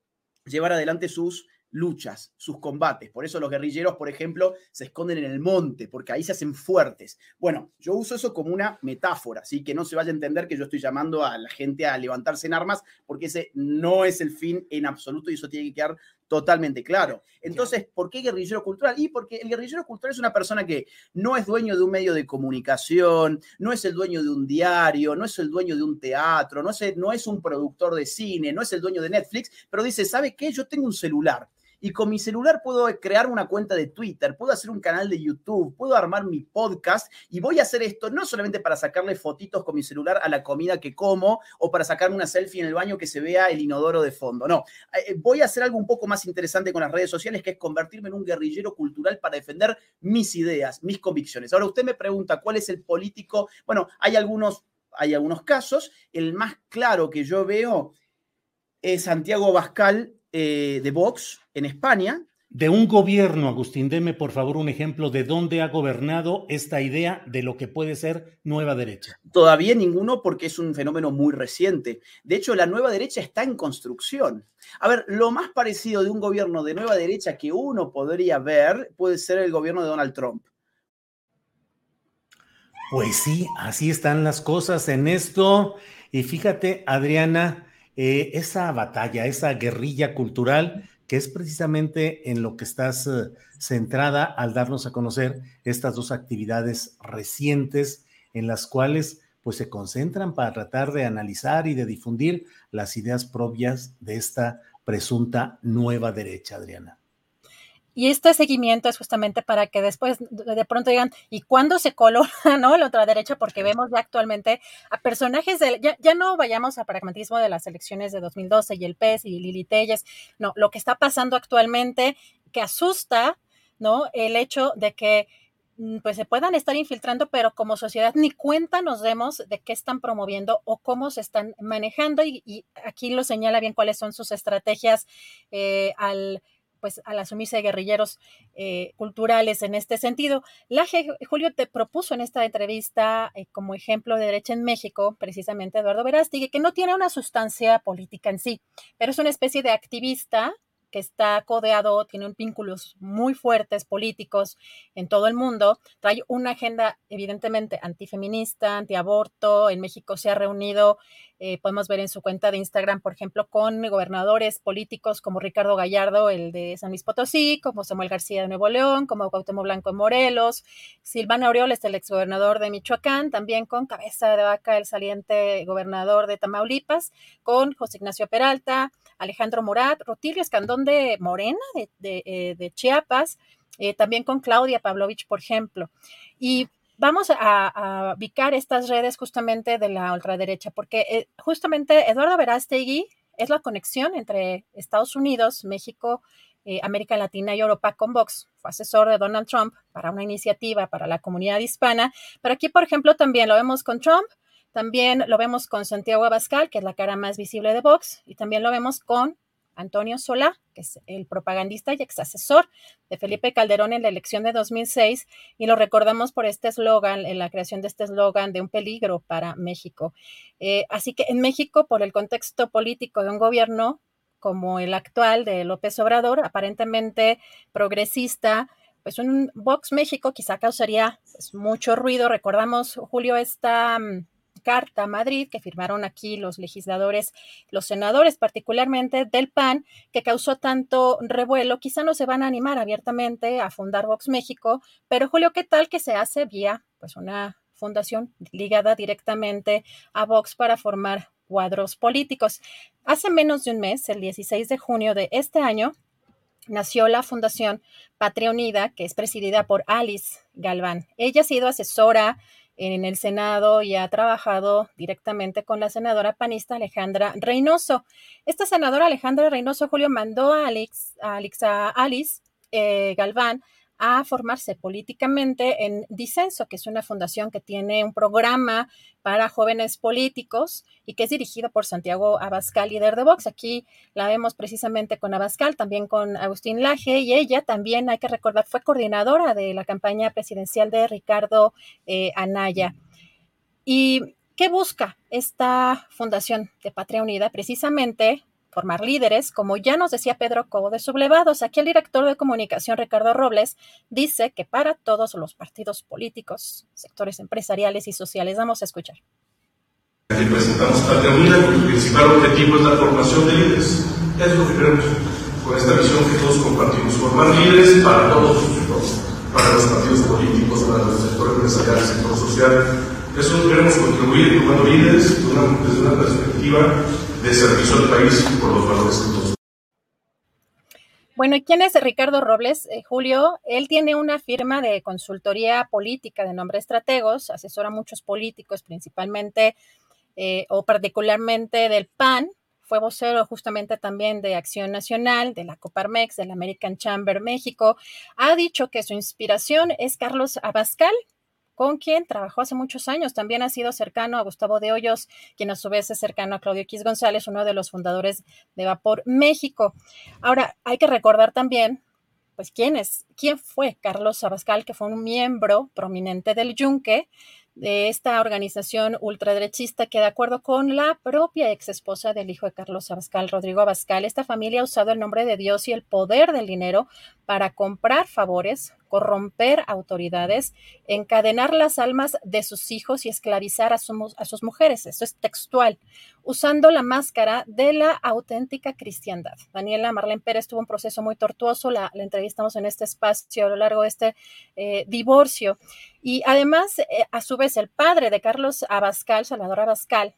llevar adelante sus luchas, sus combates. Por eso los guerrilleros, por ejemplo, se esconden en el monte, porque ahí se hacen fuertes. Bueno, yo uso eso como una metáfora, así que no se vaya a entender que yo estoy llamando a la gente a levantarse en armas, porque ese no es el fin en absoluto y eso tiene que quedar totalmente claro. Entonces, ¿por qué guerrillero cultural? Y porque el guerrillero cultural es una persona que no es dueño de un medio de comunicación, no es el dueño de un diario, no es el dueño de un teatro, no es, no es un productor de cine, no es el dueño de Netflix, pero dice, ¿sabe qué? Yo tengo un celular y con mi celular puedo crear una cuenta de Twitter, puedo hacer un canal de YouTube, puedo armar mi podcast y voy a hacer esto no solamente para sacarle fotitos con mi celular a la comida que como o para sacarme una selfie en el baño que se vea el inodoro de fondo, no, eh, eh, voy a hacer algo un poco más interesante con las redes sociales que es convertirme en un guerrillero cultural para defender mis ideas, mis convicciones. Ahora usted me pregunta cuál es el político, bueno, hay algunos, hay algunos casos, el más claro que yo veo es Santiago Bascal eh, de Vox en España. De un gobierno, Agustín, deme por favor un ejemplo de dónde ha gobernado esta idea de lo que puede ser nueva derecha. Todavía ninguno porque es un fenómeno muy reciente. De hecho, la nueva derecha está en construcción. A ver, lo más parecido de un gobierno de nueva derecha que uno podría ver puede ser el gobierno de Donald Trump. Pues sí, así están las cosas en esto. Y fíjate, Adriana, eh, esa batalla, esa guerrilla cultural, que es precisamente en lo que estás eh, centrada al darnos a conocer estas dos actividades recientes en las cuales pues se concentran para tratar de analizar y de difundir las ideas propias de esta presunta nueva derecha, Adriana. Y este seguimiento es justamente para que después de pronto digan, ¿y cuándo se coló (laughs) ¿no? la otra derecha? Porque vemos ya actualmente a personajes, de, ya, ya no vayamos a pragmatismo de las elecciones de 2012 y el PES y Lili Telles, no, lo que está pasando actualmente que asusta, ¿no? El hecho de que mm, pues se puedan estar infiltrando, pero como sociedad ni cuenta nos demos de qué están promoviendo o cómo se están manejando y, aquí lo señala bien cuáles son sus estrategias eh, al pues al asumirse guerrilleros eh, culturales en este sentido. La Julio te propuso en esta entrevista eh, como ejemplo de derecha en México, precisamente Eduardo Verástegui, que no tiene una sustancia política en sí, pero es una especie de activista que está codeado, tiene vínculos muy fuertes políticos en todo el mundo, trae una agenda evidentemente antifeminista, antiaborto, en México se ha reunido, eh, podemos ver en su cuenta de Instagram, por ejemplo, con gobernadores políticos como Ricardo Gallardo, el de San Luis Potosí, como Samuel García de Nuevo León, como Cuauhtémoc Blanco de Morelos, Silvana Aureoles, el exgobernador de Michoacán, también con Cabeza de Vaca, el saliente gobernador de Tamaulipas, con José Ignacio Peralta, Alejandro Morat, Rotilio Escandón de Morena, de, eh, Chiapas, eh, también con Claudia Pavlovich, por ejemplo. Y vamos a, a, ubicar estas redes justamente de la ultraderecha, porque eh, justamente Eduardo Verástegui es la conexión entre Estados Unidos, México, América Latina y Europa con Vox. Fue asesor de Donald Trump para una iniciativa para la comunidad hispana. Pero aquí, por ejemplo, también lo vemos con Trump, también lo vemos con Santiago Abascal, que es la cara más visible de Vox, y también lo vemos con Antonio Solá, que es el propagandista y ex asesor de Felipe Calderón en la elección de 2006, y lo recordamos por este eslogan, en la creación de este eslogan de un peligro para México. Eh, así que en México, por el contexto político de un gobierno como el actual de López Obrador, aparentemente progresista, pues un Vox México quizá causaría pues, mucho ruido. Recordamos, Julio, esta mm, carta Madrid que firmaron aquí los legisladores, los senadores particularmente del PAN, que causó tanto revuelo. Quizá no se van a animar abiertamente a fundar Vox México, pero Julio, ¿qué tal que se hace vía pues una fundación ligada directamente a Vox para formar cuadros políticos? Hace menos de un mes, el 16 de junio de este año, nació la Fundación Patria Unida, que es presidida por Alice Galván. Ella ha sido asesora en el Senado y ha trabajado directamente con la senadora panista Alejandra Reynoso. Esta senadora Alejandra Reynoso, Julio, mandó a, Alex, a, Alice eh, Galván a formarse políticamente en Disenso, que es una fundación que tiene un programa para jóvenes políticos y que es dirigido por Santiago Abascal, líder de Vox. Aquí la vemos precisamente con Abascal, también con Agustín Laje, y ella también, hay que recordar, fue coordinadora de la campaña presidencial de Ricardo eh, Anaya. ¿Y qué busca esta fundación de Patria Unida? Precisamente formar líderes, como ya nos decía Pedro Cobo de Sublevados. Aquí el director de comunicación, Ricardo Robles, dice que para todos los partidos políticos, sectores empresariales y sociales, vamos a escuchar. Presentamos Patria Unida, cuyo principal objetivo es la formación de líderes. Es lo que queremos con esta visión que todos compartimos, formar líderes para todos, para los partidos políticos, para el sector empresarial, el sector social. Eso queremos contribuir formando líderes desde una perspectiva de servicio país por los valores. Bueno, ¿y quién es Ricardo Robles? Eh, Julio, él tiene una firma de consultoría política de nombre Estrategos, asesora a muchos políticos, principalmente eh, o particularmente del PAN, fue vocero justamente también de Acción Nacional, de la Coparmex, del American Chamber México. Ha dicho que su inspiración es Carlos Abascal, con quien trabajó hace muchos años. También ha sido cercano a Gustavo de Hoyos, quien a su vez es cercano a Claudio X González, uno de los fundadores de Vapor México. Ahora, hay que recordar también, pues, quién es, quién fue Carlos Abascal, que fue un miembro prominente del Yunque, de esta organización ultraderechista que de acuerdo con la propia ex esposa del hijo de Carlos Abascal, Rodrigo Abascal, esta familia ha usado el nombre de Dios y el poder del dinero para comprar favores, corromper autoridades, encadenar las almas de sus hijos y esclavizar a, sus mujeres. Eso es textual, usando la máscara de la auténtica cristiandad. Daniela Marlene Pérez tuvo un proceso muy tortuoso, la, entrevistamos en este espacio a lo largo de este eh, divorcio. Y además, eh, a su vez, el padre de Carlos Abascal, Salvador Abascal,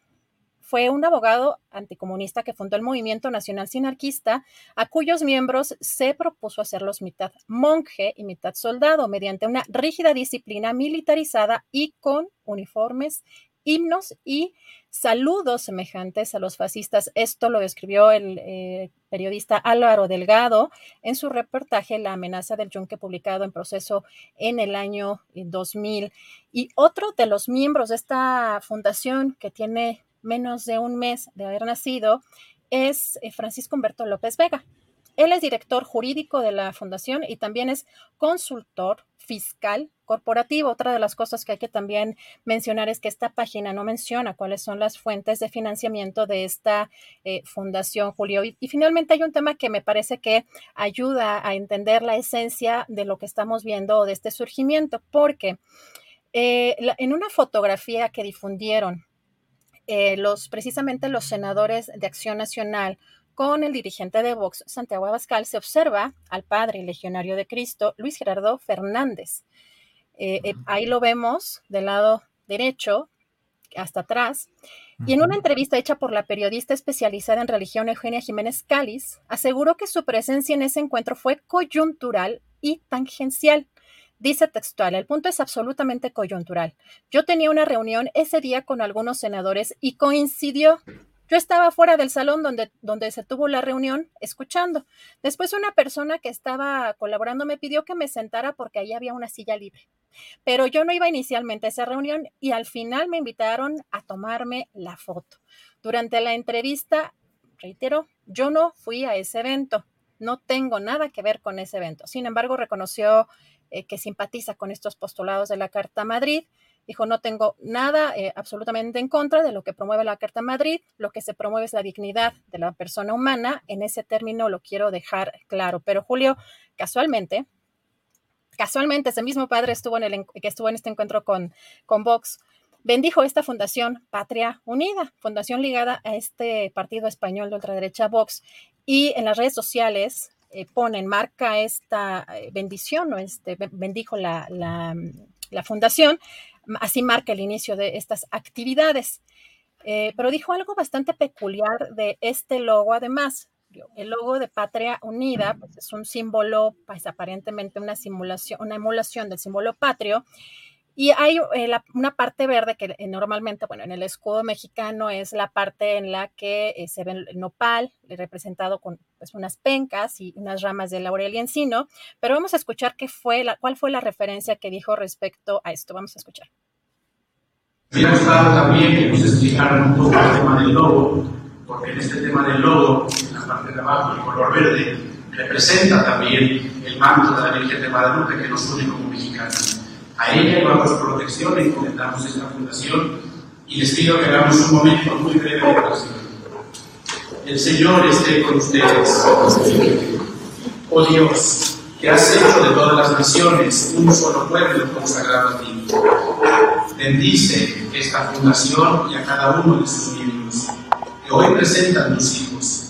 fue un abogado anticomunista que fundó el Movimiento Nacional Sinarquista, a cuyos miembros se propuso hacerlos mitad monje y mitad soldado mediante una rígida disciplina militarizada y con uniformes himnos y saludos semejantes a los fascistas. Esto lo describió el eh, periodista Álvaro Delgado en su reportaje La amenaza del yunque publicado en proceso en el año 2000. Y otro de los miembros de esta fundación que tiene menos de un mes de haber nacido, es eh, Francisco Humberto López Vega. Él es director jurídico de la fundación y también es consultor fiscal corporativo. Otra de las cosas que hay que también mencionar es que esta página no menciona cuáles son las fuentes de financiamiento de esta eh, fundación, Julio. Y, finalmente hay un tema que me parece que ayuda a entender la esencia de lo que estamos viendo de este surgimiento, porque eh, en una fotografía que difundieron eh, los, precisamente los senadores de Acción Nacional con el dirigente de Vox, Santiago Abascal, se observa al padre legionario de Cristo, Luis Gerardo Fernández. Eh, eh, ahí lo vemos del lado derecho hasta atrás. Y en una entrevista hecha por la periodista especializada en religión Eugenia Jiménez Cáliz, aseguró que su presencia en ese encuentro fue coyuntural y tangencial, Dice textual, el punto es absolutamente coyuntural. Yo tenía una reunión ese día con algunos senadores y coincidió. Yo estaba fuera del salón donde, donde se tuvo la reunión escuchando. Después una persona que estaba colaborando me pidió que me sentara porque ahí había una silla libre. Pero yo no iba inicialmente a esa reunión y al final me invitaron a tomarme la foto. Durante la entrevista reitero, yo no fui a ese evento, no tengo nada que ver con ese evento. Sin embargo, reconoció eh, que simpatiza con estos postulados de la Carta Madrid. Dijo, no tengo nada eh, absolutamente en contra de lo que promueve la Carta Madrid. Lo que se promueve es la dignidad de la persona humana. En ese término lo quiero dejar claro. Pero Julio, casualmente, casualmente ese mismo padre estuvo en que estuvo en este encuentro con, con Vox bendijo esta fundación Patria Unida, fundación ligada a este partido español de ultraderecha Vox. Y en las redes sociales eh, ponen, marca esta eh, bendición, o este, bendijo la, la, fundación, así marca el inicio de estas actividades. Eh, pero dijo algo bastante peculiar de este logo, además. El logo de Patria Unida pues, es un símbolo, pues aparentemente una simulación, una emulación del símbolo patrio, y hay eh, una parte verde que eh, normalmente, bueno, en el escudo mexicano es la parte en la que eh, se ve el nopal, representado con pues, unas pencas y unas ramas de laurel y encino. Pero vamos a escuchar qué fue la, cuál fue la referencia que dijo respecto a esto. Vamos a escuchar. Me gustado también que nos explicaran un poco el tema del logo, porque en este tema del logo, en la parte de abajo, el color verde, representa también el manto de la Virgen de Guadalupe que nos une como mexicanos. A ella llevamos protección, encomendamos esta fundación y les pido que hagamos un momento muy breve de oración. El Señor esté con ustedes. Oh Dios, que has hecho de todas las naciones un solo pueblo consagrado a ti. Bendice esta fundación y a cada uno de sus miembros que hoy presentan tus hijos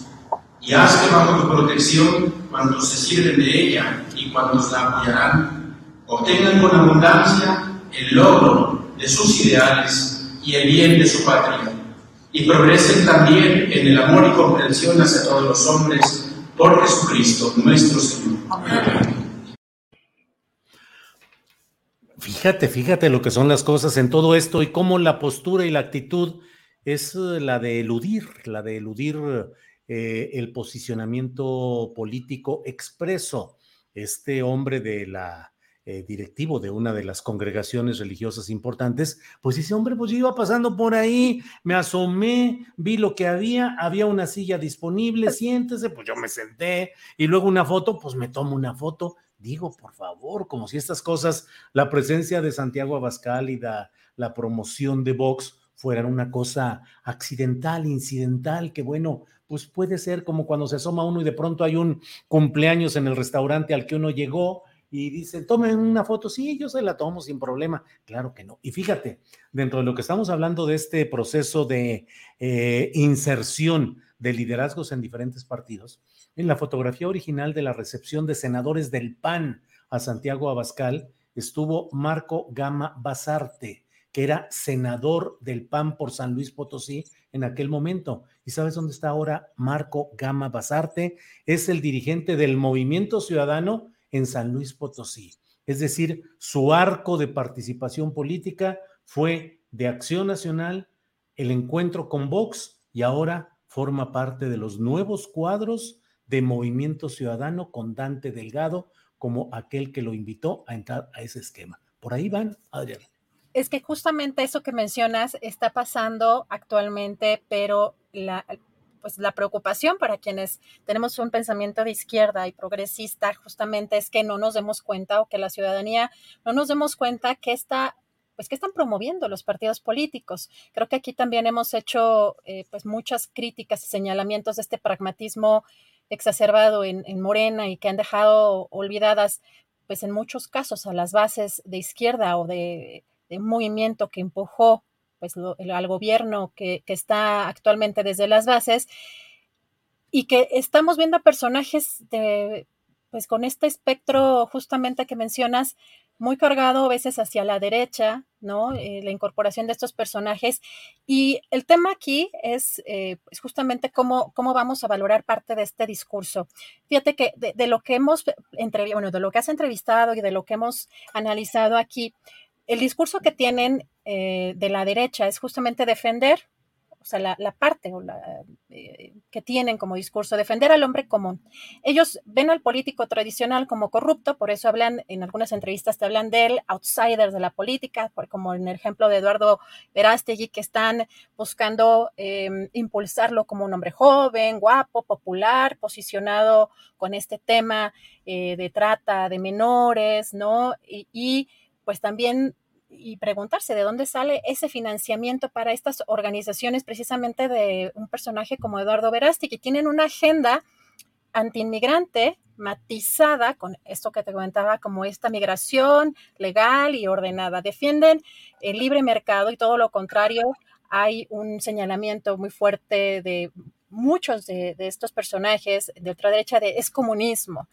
y haz que bajo tu protección, cuando se sirven de ella y cuando la apoyarán, obtengan con abundancia el logro de sus ideales y el bien de su patria, y progresen también en el amor y comprensión hacia todos los hombres por Jesucristo nuestro Señor. Fíjate, fíjate lo que son las cosas en todo esto y cómo la postura y la actitud es eh, la de eludir, la de eludir eh, el posicionamiento político expreso. Este hombre de la eh, directivo de una de las congregaciones religiosas importantes, pues dice, hombre, pues yo iba pasando por ahí, me asomé, vi lo que había, había una silla disponible, (laughs) siéntese, pues yo me senté y luego una foto, pues me tomo una foto. Digo, por favor, como si estas cosas, la presencia de Santiago Abascal y la, la promoción de Vox fueran una cosa accidental, incidental, que bueno, pues puede ser como cuando se asoma uno y de pronto hay un cumpleaños en el restaurante al que uno llegó y dicen, tomen una foto, sí, yo se la tomo sin problema. Claro que no. Y fíjate, dentro de lo que estamos hablando de este proceso de eh, inserción de liderazgos en diferentes partidos, en la fotografía original de la recepción de senadores del PAN a Santiago Abascal estuvo Marco Gama Basarte, que era senador del PAN por San Luis Potosí en aquel momento. ¿Y sabes dónde está ahora Marco Gama Basarte? Es el dirigente del Movimiento Ciudadano en San Luis Potosí. Es decir, su arco de participación política fue de Acción Nacional, el encuentro con Vox y ahora forma parte de los nuevos cuadros de Movimiento Ciudadano con Dante Delgado como aquel que lo invitó a entrar a ese esquema. Por ahí van, Adrián. Es que justamente eso que mencionas está pasando actualmente, pero la, pues la preocupación para quienes tenemos un pensamiento de izquierda y progresista justamente es que no nos demos cuenta o que la ciudadanía no nos demos cuenta que está pues que están promoviendo los partidos políticos. Creo que aquí también hemos hecho eh, pues muchas críticas y señalamientos de este pragmatismo exacerbado en, Morena y que han dejado olvidadas pues en muchos casos a las bases de izquierda o de, de movimiento que empujó pues, al gobierno que, está actualmente desde las bases y que estamos viendo personajes de, pues con este espectro justamente que mencionas, muy cargado a veces hacia la derecha, ¿no? Eh, la incorporación de estos personajes. Y el tema aquí es eh, pues justamente cómo, cómo vamos a valorar parte de este discurso. Fíjate que de, lo que hemos, entre, bueno, de lo que has entrevistado y de lo que hemos analizado aquí, el discurso que tienen eh, de la derecha es justamente defender, sea, la, parte eh, que tienen como discurso, defender al hombre común. Ellos ven al político tradicional como corrupto, por eso hablan, en algunas entrevistas te hablan del outsider de la política, como en el ejemplo de Eduardo Verástegui, que están buscando em, impulsarlo como un hombre joven, guapo, popular, posicionado con este tema eh, de trata de menores, ¿no? y pues también y preguntarse de dónde sale ese financiamiento para estas organizaciones precisamente de un personaje como Eduardo Verasti, que tienen una agenda antiinmigrante matizada con esto que te comentaba como esta migración legal y ordenada. Defienden el libre mercado y todo lo contrario, hay un señalamiento muy fuerte de muchos de, de estos personajes de ultraderecha de es comunismo.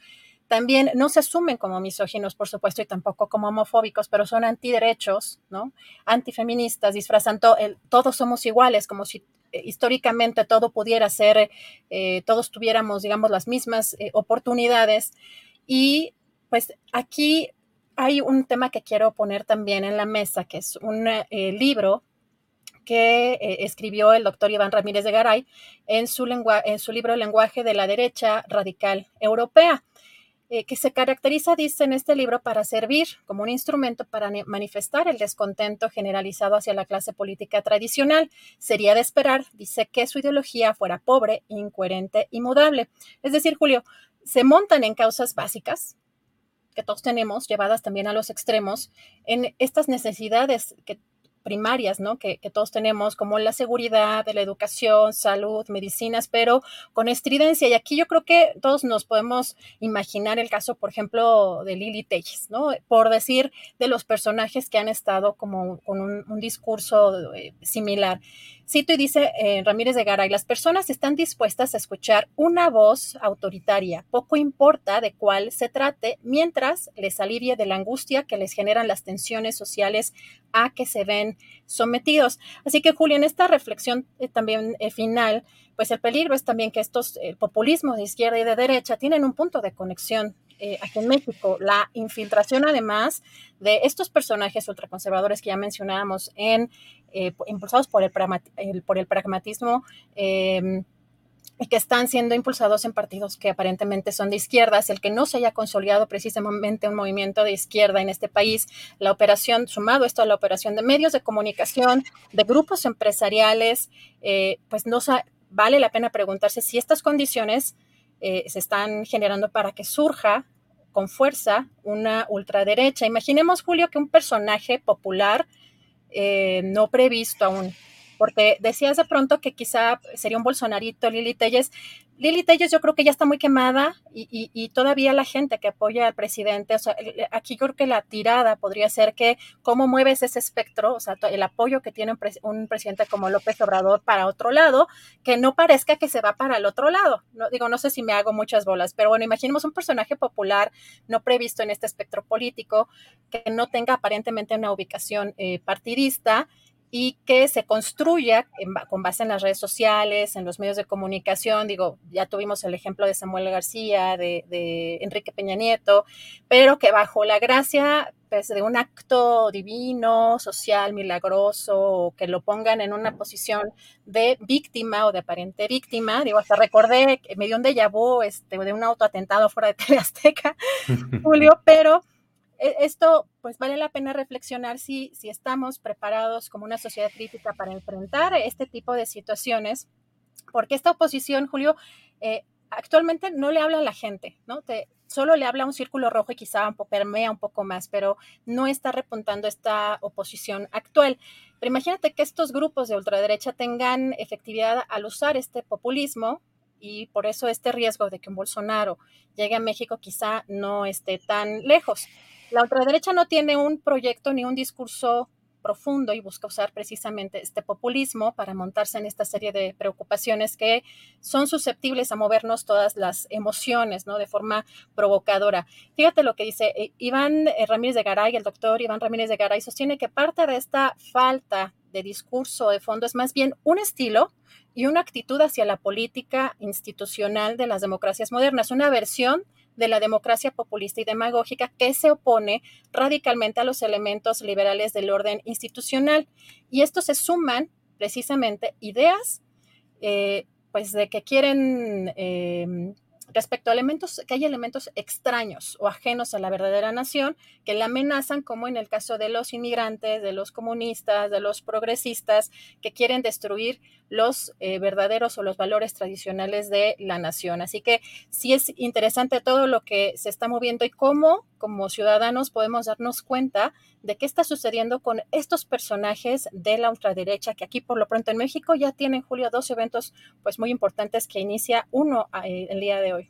También no se asumen como misóginos, por supuesto, y tampoco como homofóbicos, pero son antiderechos, ¿no? Antifeministas, disfrazan todo, todos somos iguales, como si eh, históricamente todo pudiera ser, eh, todos tuviéramos, digamos, las mismas eh, oportunidades. Y pues aquí hay un tema que quiero poner también en la mesa, que es un libro que escribió el doctor Iván Ramírez de Garay en su, en su libro Lenguaje de la Derecha Radical Europea. Eh, que se caracteriza, dice en este libro, para servir como un instrumento para manifestar el descontento generalizado hacia la clase política tradicional. Sería de esperar, dice, que su ideología fuera pobre, incoherente y mudable. Es decir, Julio, se montan en causas básicas que todos tenemos, llevadas también a los extremos, en estas necesidades que primarias, ¿no? Que, todos tenemos, como la seguridad, la educación, salud, medicinas, pero con estridencia. Y aquí yo creo que todos nos podemos imaginar el caso, por ejemplo, de Lili Telles, ¿no? Por decir de los personajes que han estado como con un, discurso eh, similar. Cito y dice eh, Ramírez de Garay, las personas están dispuestas a escuchar una voz autoritaria, poco importa de cuál se trate, mientras les alivie de la angustia que les generan las tensiones sociales a que se ven sometidos. Así que, Julio, en esta reflexión eh, también eh, final, pues el peligro es también que estos populismos de izquierda y de derecha tienen un punto de conexión aquí en México. La infiltración, además, de estos personajes ultraconservadores que ya mencionábamos en eh, impulsados por el, por el pragmatismo em, y que están siendo impulsados en partidos que aparentemente son de izquierdas, el que no se haya consolidado precisamente un movimiento de izquierda en este país, la operación, sumado esto a la operación de medios de comunicación, de grupos empresariales, eh, pues no vale la pena preguntarse si estas condiciones eh, se están generando para que surja con fuerza una ultraderecha. Imaginemos, Julio, que un personaje popular eh, no previsto aún. Porque decías de pronto que quizá sería un Bolsonarito, Lili Telles. Lili Telles yo creo que ya está muy quemada y, todavía la gente que apoya al presidente, o sea, aquí creo que la tirada podría ser que cómo mueves ese espectro, o sea, el apoyo que tiene un, presidente como López Obrador para otro lado, que no parezca que se va para el otro lado. No, digo, no sé si me hago muchas bolas, pero bueno, imaginemos un personaje popular no previsto en este espectro político, que no tenga aparentemente una ubicación eh, partidista y que se construya con base en las redes sociales, en los medios de comunicación. Digo, ya tuvimos el ejemplo de Samuel García, de, Enrique Peña Nieto, pero que bajo la gracia pues, de un acto divino, social, milagroso, que lo pongan en una posición de víctima o de aparente víctima. Digo, hasta recordé que me dio un déjà vu este, de un autoatentado fuera de Teleazteca, (laughs) Julio, pero esto, pues vale la pena reflexionar si, si estamos preparados como una sociedad crítica para enfrentar este tipo de situaciones, porque esta oposición, Julio, eh, actualmente no le habla a la gente, ¿no? Te, solo le habla a un círculo rojo y quizá un permea un poco más, pero no está repuntando esta oposición actual. Pero imagínate que estos grupos de ultraderecha tengan efectividad al usar este populismo y por eso este riesgo de que un Bolsonaro llegue a México quizá no esté tan lejos. La ultraderecha no tiene un proyecto ni un discurso profundo y busca usar precisamente este populismo para montarse en esta serie de preocupaciones que son susceptibles a movernos todas las emociones, ¿no? De forma provocadora. Fíjate lo que dice eh, Iván eh, Ramírez de Garay, el doctor Iván Ramírez de Garay, sostiene que parte de esta falta de discurso de fondo es más bien un estilo y una actitud hacia la política institucional de las democracias modernas, una versión de la democracia populista y demagógica que se opone radicalmente a los elementos liberales del orden institucional. Y estos se suman precisamente ideas, eh, pues de que quieren em, respecto a elementos, que hay elementos extraños o ajenos a la verdadera nación que la amenazan, como en el caso de los inmigrantes, de los comunistas, de los progresistas, que quieren destruir los eh, verdaderos o los valores tradicionales de la nación. Así que sí es interesante todo lo que se está moviendo y cómo como ciudadanos podemos darnos cuenta de qué está sucediendo con estos personajes de la ultraderecha que aquí por lo pronto en México ya tienen, Julio, dos eventos pues muy importantes que inicia uno eh, el día de hoy.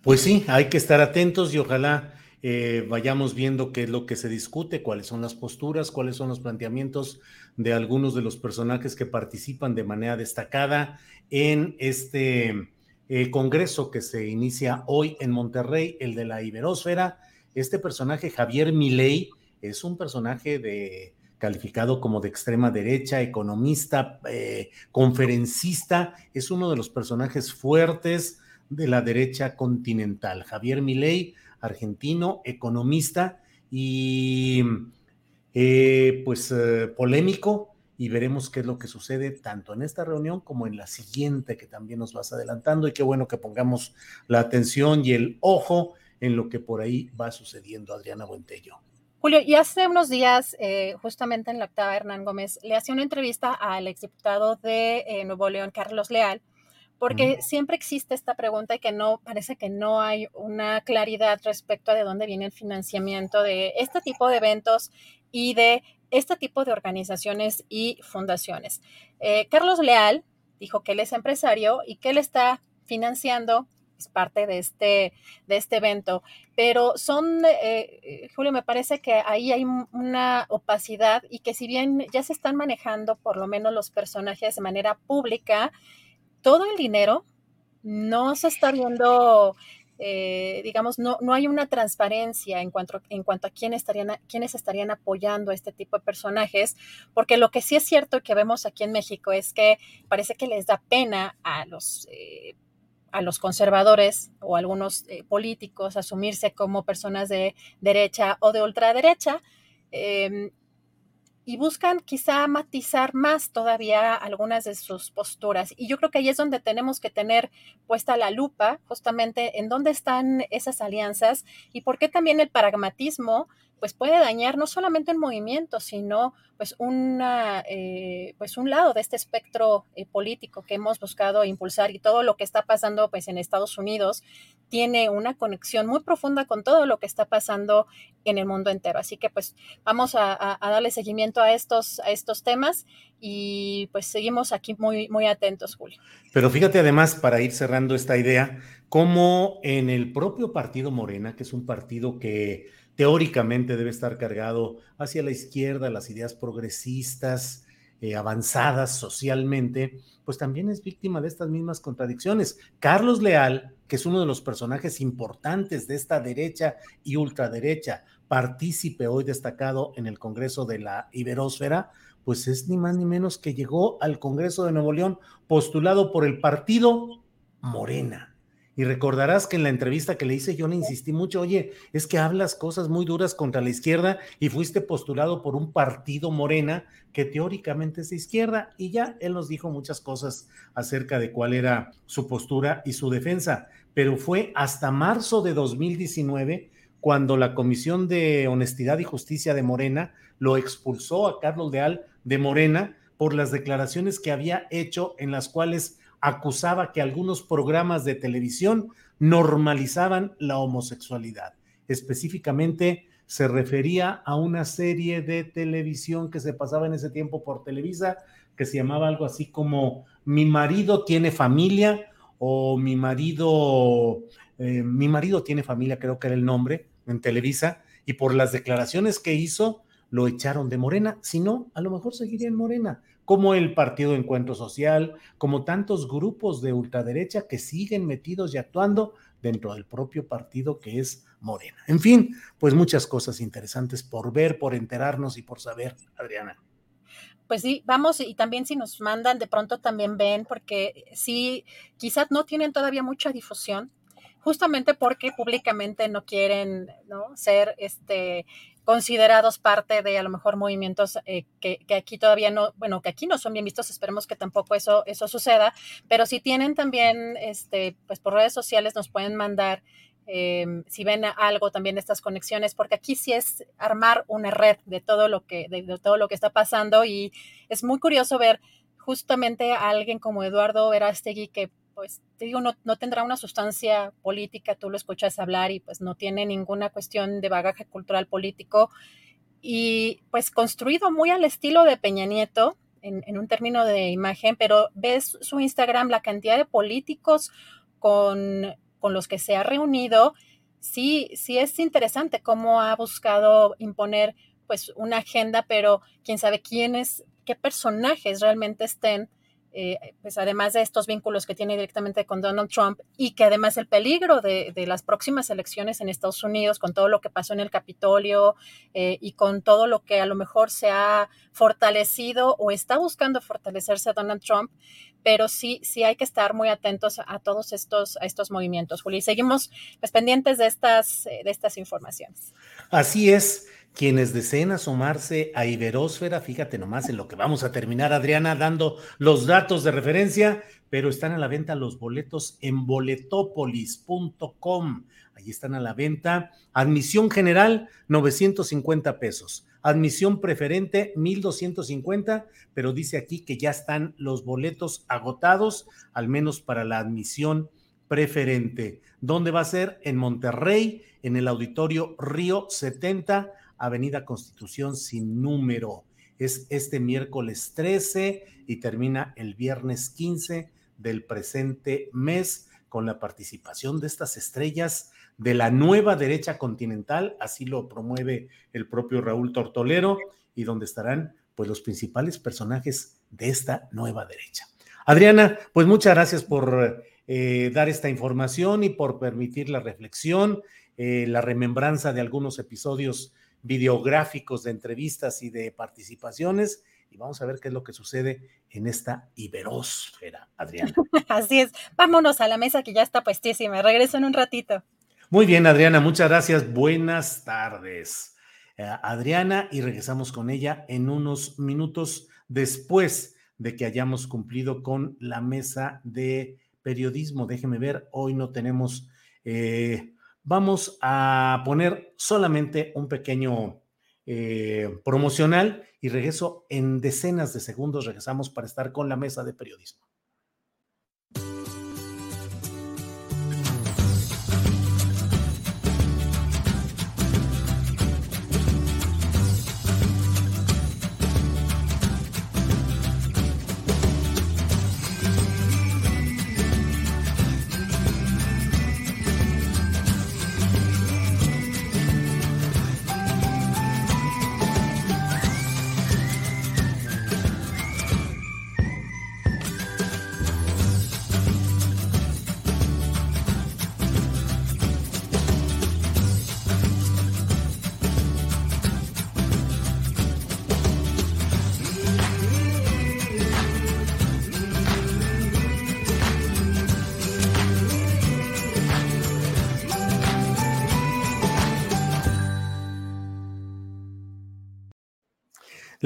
Pues sí, hay que estar atentos y ojalá eh, vayamos viendo qué es lo que se discute, cuáles son las posturas, cuáles son los planteamientos de algunos de los personajes que participan de manera destacada en este eh, congreso que se inicia hoy en Monterrey, el de la Iberósfera. Este personaje, Javier Milei, es un personaje de calificado como de extrema derecha, economista, eh, conferencista, es uno de los personajes fuertes de la derecha continental. Javier Milei, argentino, economista y eh, pues eh, polémico y veremos qué es lo que sucede tanto en esta reunión como en la siguiente que también nos vas adelantando y qué bueno que pongamos la atención y el ojo en lo que por ahí va sucediendo, Adriana Buentello. Julio, y hace unos días, eh, justamente en la octava, Hernán Gómez le hacía una entrevista al exdiputado de Nuevo León, Carlos Leal, porque siempre existe esta pregunta y que no, parece que no hay una claridad respecto a de dónde viene el financiamiento de este tipo de eventos y de este tipo de organizaciones y fundaciones. Eh, Carlos Leal dijo que él es empresario y que él está financiando parte de este, de este evento, pero son, eh, Julio, me parece que ahí hay una opacidad y que si bien ya se están manejando por lo menos los personajes de manera pública, todo el dinero no se está viendo, eh, digamos, no, no hay una transparencia en cuanto, en cuanto a quién estarían, quiénes estarían apoyando a este tipo de personajes, porque lo que sí es cierto que vemos aquí en México es que parece que les da pena a los... Eh, a los conservadores o algunos eh, políticos asumirse como personas de derecha o de ultraderecha, em, y buscan quizá matizar más todavía algunas de sus posturas. Y yo creo que ahí es donde tenemos que tener puesta la lupa justamente en dónde están esas alianzas y por qué también el pragmatismo pues puede dañar no solamente el movimiento, sino pues, una, eh, pues un lado de este espectro eh, político que hemos buscado impulsar y todo lo que está pasando pues en Estados Unidos tiene una conexión muy profunda con todo lo que está pasando en el mundo entero. Así que pues vamos a, darle seguimiento a estos, a estos temas y pues seguimos aquí muy, muy atentos, Julio. Pero fíjate además, para ir cerrando esta idea, como en el propio partido Morena, que es un partido que teóricamente debe estar cargado hacia la izquierda, las ideas progresistas, eh, avanzadas socialmente, pues también es víctima de estas mismas contradicciones. Carlos Leal, que es uno de los personajes importantes de esta derecha y ultraderecha, partícipe hoy destacado en el Congreso de la Iberósfera, pues es ni más ni menos que llegó al Congreso de Nuevo León postulado por el partido Morena. Y recordarás que en la entrevista que le hice yo le insistí mucho, oye, es que hablas cosas muy duras contra la izquierda y fuiste postulado por un partido morena que teóricamente es de izquierda y ya él nos dijo muchas cosas acerca de cuál era su postura y su defensa. Pero fue hasta marzo de 2019 cuando la Comisión de Honestidad y Justicia de Morena lo expulsó a Carlos Leal de Morena por las declaraciones que había hecho en las cuales acusaba que algunos programas de televisión normalizaban la homosexualidad. Específicamente se refería a una serie de televisión que se pasaba en ese tiempo por Televisa, que se llamaba algo así como Mi marido tiene familia o Mi marido, eh, Mi marido tiene familia, creo que era el nombre en Televisa, y por las declaraciones que hizo, lo echaron de Morena, si no, a lo mejor seguiría en Morena como el Partido Encuentro Social, como tantos grupos de ultraderecha que siguen metidos y actuando dentro del propio partido que es Morena. En fin, pues muchas cosas interesantes por ver, por enterarnos y por saber, Adriana. Pues sí, vamos y también si nos mandan, de pronto también ven, porque sí, quizás no tienen todavía mucha difusión, justamente porque públicamente no quieren ¿no? ser este considerados parte de a lo mejor movimientos eh, que, que, aquí todavía no, bueno, que aquí no son bien vistos, esperemos que tampoco eso, eso suceda, pero si tienen también, este, pues por redes sociales nos pueden mandar eh, si ven algo también estas conexiones, porque aquí sí es armar una red de todo lo que, de, de todo lo que está pasando y es muy curioso ver justamente a alguien como Eduardo Verástegui que pues te digo, no, no, tendrá una sustancia política, tú lo escuchas hablar y pues no tiene ninguna cuestión de bagaje cultural político. Y pues construido muy al estilo de Peña Nieto en, en un término de imagen, pero ves su Instagram, la cantidad de políticos con, con los que se ha reunido, sí, sí es interesante cómo ha buscado imponer pues una agenda, pero quién sabe quiénes, qué personajes realmente estén eh, pues además de estos vínculos que tiene directamente con Donald Trump y que además el peligro de, de las próximas elecciones en Estados Unidos, con todo lo que pasó en el Capitolio eh, y con todo lo que a lo mejor se ha fortalecido o está buscando fortalecerse Donald Trump, pero sí, sí hay que estar muy atentos a todos estos, a estos movimientos, Juli. Seguimos pues, pendientes de estas, de estas informaciones. Así es quienes deseen asomarse a Iberósfera, fíjate nomás en lo que vamos a terminar, Adriana, dando los datos de referencia, pero están a la venta los boletos en boletopolis.com. Ahí están a la venta. Admisión general, 950 pesos. Admisión preferente, 1250, pero dice aquí que ya están los boletos agotados, al menos para la admisión preferente. ¿Dónde va a ser? En Monterrey, en el auditorio Río 70 Avenida Constitución sin número. Es este miércoles 13 y termina el viernes 15 del presente mes con la participación de estas estrellas de la nueva derecha continental, así lo promueve el propio Raúl Tortolero, y donde estarán pues los principales personajes de esta nueva derecha. Adriana, pues muchas gracias por eh, dar esta información y por permitir la reflexión, eh, la remembranza de algunos episodios videográficos de entrevistas y de participaciones. Y vamos a ver qué es lo que sucede en esta iberósfera, Adriana. (laughs) Así es. Vámonos a la mesa que ya está puestísima. Regreso en un ratito. Muy bien, Adriana, muchas gracias. Buenas tardes. Eh, Adriana, y regresamos con ella en unos minutos después de que hayamos cumplido con la mesa de periodismo. Déjeme ver, hoy no tenemos eh, vamos a poner solamente un pequeño eh, promocional y regreso en decenas de segundos. Regresamos para estar con la mesa de periodismo.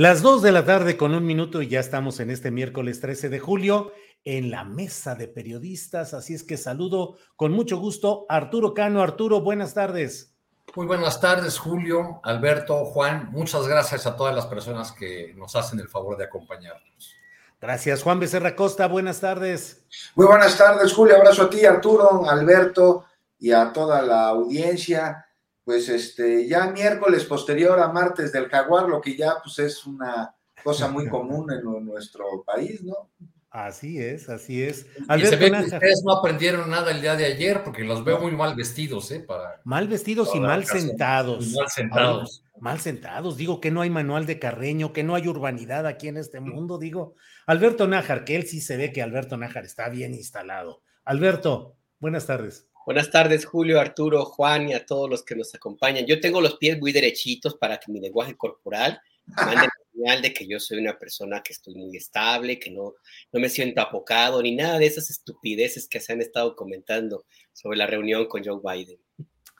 Las dos de la tarde con un minuto y ya estamos en este miércoles 13 de julio en la mesa de periodistas. Así es que saludo con mucho gusto a Arturo Cano. Arturo, buenas tardes. Muy buenas tardes, Julio, Alberto, Juan. Muchas gracias a todas las personas que nos hacen el favor de acompañarnos. Gracias, Juan Becerra Costa. Buenas tardes. Muy buenas tardes, Julio. Abrazo a ti, Arturo, Alberto y a toda la audiencia pues este, ya miércoles posterior a martes del jaguar, lo que ya pues es una cosa muy (laughs) común en nuestro país, ¿no? Así es, así es. y se ve que ustedes no aprendieron nada el día de ayer porque los veo muy mal vestidos, ¿eh? Para, mal vestidos y mal sentados. mal sentados. mal sentados. Digo que no hay manual de Carreño, que no hay urbanidad aquí en este mundo. Digo, Alberto Nájar, que él sí se ve que Alberto Nájar está bien instalado. Alberto, buenas tardes. Buenas tardes, Julio, Arturo, Juan y a todos los que nos acompañan. Yo tengo los pies muy derechitos para que mi lenguaje corporal mande señal de que yo soy una persona que estoy muy estable, que no, no me siento apocado, ni nada de esas estupideces que se han estado comentando sobre la reunión con Joe Biden.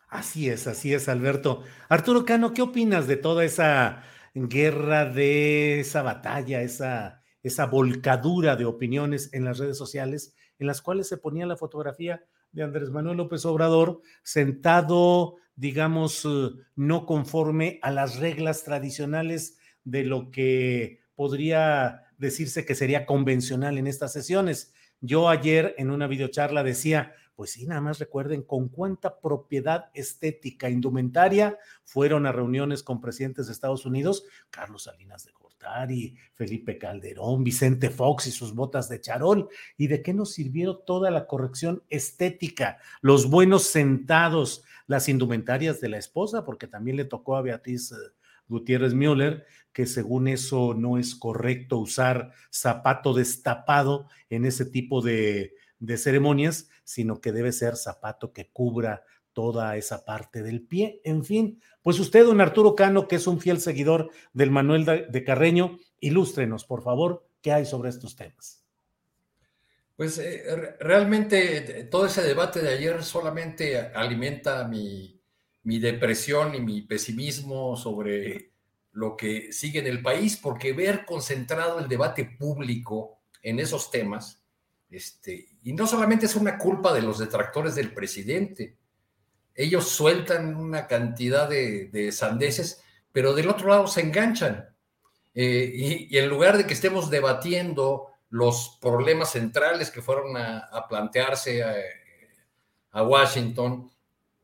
Así es, así es, Alberto. Arturo Cano, ¿qué opinas de toda esa guerra, de esa batalla, esa, esa volcadura de opiniones en las redes sociales en las cuales se ponía la fotografía de Andrés Manuel López Obrador sentado, digamos, eh, no conforme a las reglas tradicionales de lo que podría decirse que sería convencional en estas sesiones. Yo ayer en una videocharla decía, pues sí, nada más recuerden con cuánta propiedad estética, indumentaria fueron a reuniones con presidentes de Estados Unidos, Carlos Salinas de Gortari, Felipe Calderón, Vicente Fox y sus botas de charol, y de qué nos sirvieron toda la corrección estética, los buenos sentados, las indumentarias de la esposa, porque también le tocó a Beatriz eh, Gutiérrez Müller, que según eso no es correcto usar zapato destapado en ese tipo de, de ceremonias, sino que debe ser zapato que cubra toda esa parte del pie. En fin, pues usted, don Arturo Cano, que es un fiel seguidor del Manuel de Carreño, ilústrenos, por favor, qué hay sobre estos temas. Pues eh, realmente todo ese debate de ayer solamente alimenta mi, mi depresión y mi pesimismo sobre lo que sigue en el país, porque ver concentrado el debate público en esos temas, este, y no solamente es una culpa de los detractores del presidente, ellos sueltan una cantidad de, sandeces, pero del otro lado se enganchan. Eh, y, en lugar de que estemos debatiendo los problemas centrales que fueron a, plantearse a, Washington,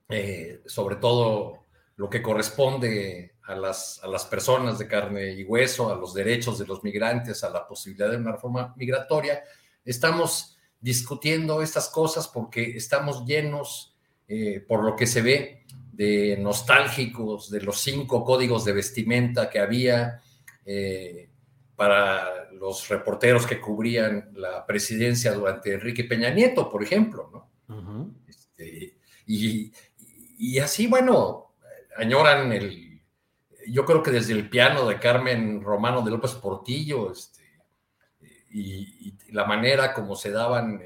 eh, sobre todo lo que corresponde a las, a las personas de carne y hueso, a los derechos de los migrantes, a la posibilidad de una reforma migratoria, estamos discutiendo estas cosas porque estamos llenos, eh, por lo que se ve, de nostálgicos de los cinco códigos de vestimenta que había eh, para los reporteros que cubrían la presidencia durante Enrique Peña Nieto, por ejemplo, ¿no? Este, y, y así, bueno, añoran el, yo creo que desde el piano de Carmen Romano de López Portillo, este, y, la manera como se daban,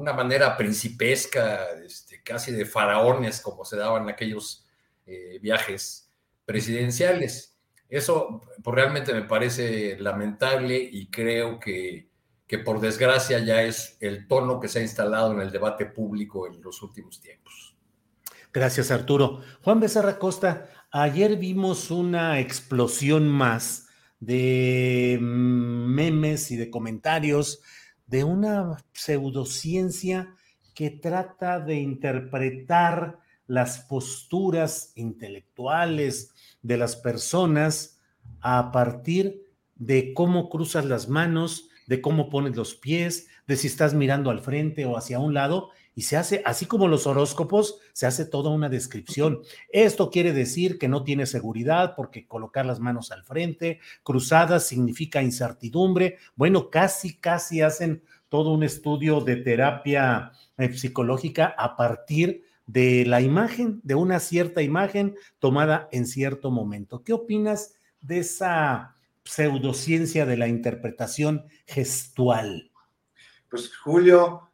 una manera principesca, este, casi de faraones, como se daban aquellos eh, viajes presidenciales. Eso pues, realmente me parece lamentable y creo que, que por desgracia ya es el tono que se ha instalado en el debate público en los últimos tiempos. Gracias, Arturo. Juan Becerra Costa, ayer vimos una explosión más de memes y de comentarios de una pseudociencia que trata de interpretar las posturas intelectuales de las personas a partir de cómo cruzas las manos, de cómo pones los pies, de si estás mirando al frente o hacia un lado, y se hace, así como los horóscopos, se hace toda una descripción. Esto quiere decir que no tiene seguridad porque colocar las manos al frente, cruzadas significa incertidumbre. Bueno, casi, casi hacen todo un estudio de terapia eh, psicológica a partir de la imagen, de una cierta imagen tomada en cierto momento. ¿Qué opinas de esa pseudociencia de la interpretación gestual? Pues Julio,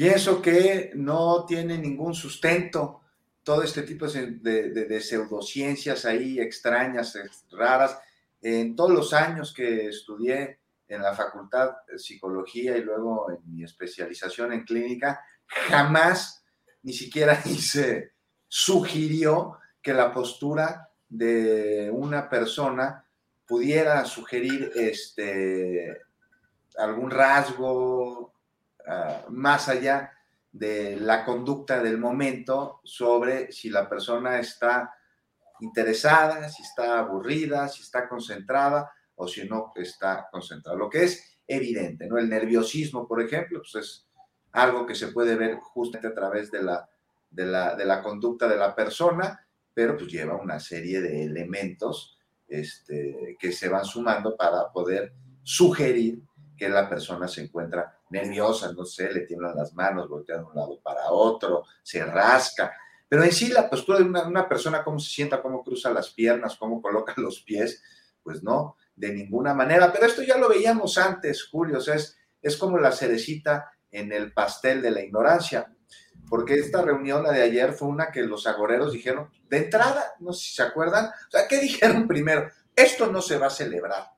Pienso que no tiene ningún sustento todo este tipo de, pseudociencias ahí extrañas, raras. En todos los años que estudié en la facultad de psicología y luego en mi especialización en clínica, jamás ni siquiera (laughs) se sugirió que la postura de una persona pudiera sugerir este, algún rasgo, Ah, más allá de la conducta del momento sobre si la persona está interesada, si está aburrida, si está concentrada o si no está concentrada. Lo que es evidente, ¿no? El nerviosismo, por ejemplo, pues es algo que se puede ver justamente a través de la, de la, de la conducta de la persona, pero pues lleva una serie de elementos este, que se van sumando para poder sugerir que la persona se encuentra nerviosa, no sé, le tiemblan las manos, voltea de un lado para otro, se rasca. Pero en sí la postura de una, persona, cómo se sienta, cómo cruza las piernas, cómo coloca los pies, pues no, de ninguna manera. Pero esto ya lo veíamos antes, Julio, o sea, es, es como la cerecita en el pastel de la ignorancia. porque esta reunión, la de ayer, fue una que los agoreros dijeron, de entrada, no sé si se acuerdan, o sea, ¿qué dijeron (laughs) primero? Esto no se va a celebrar.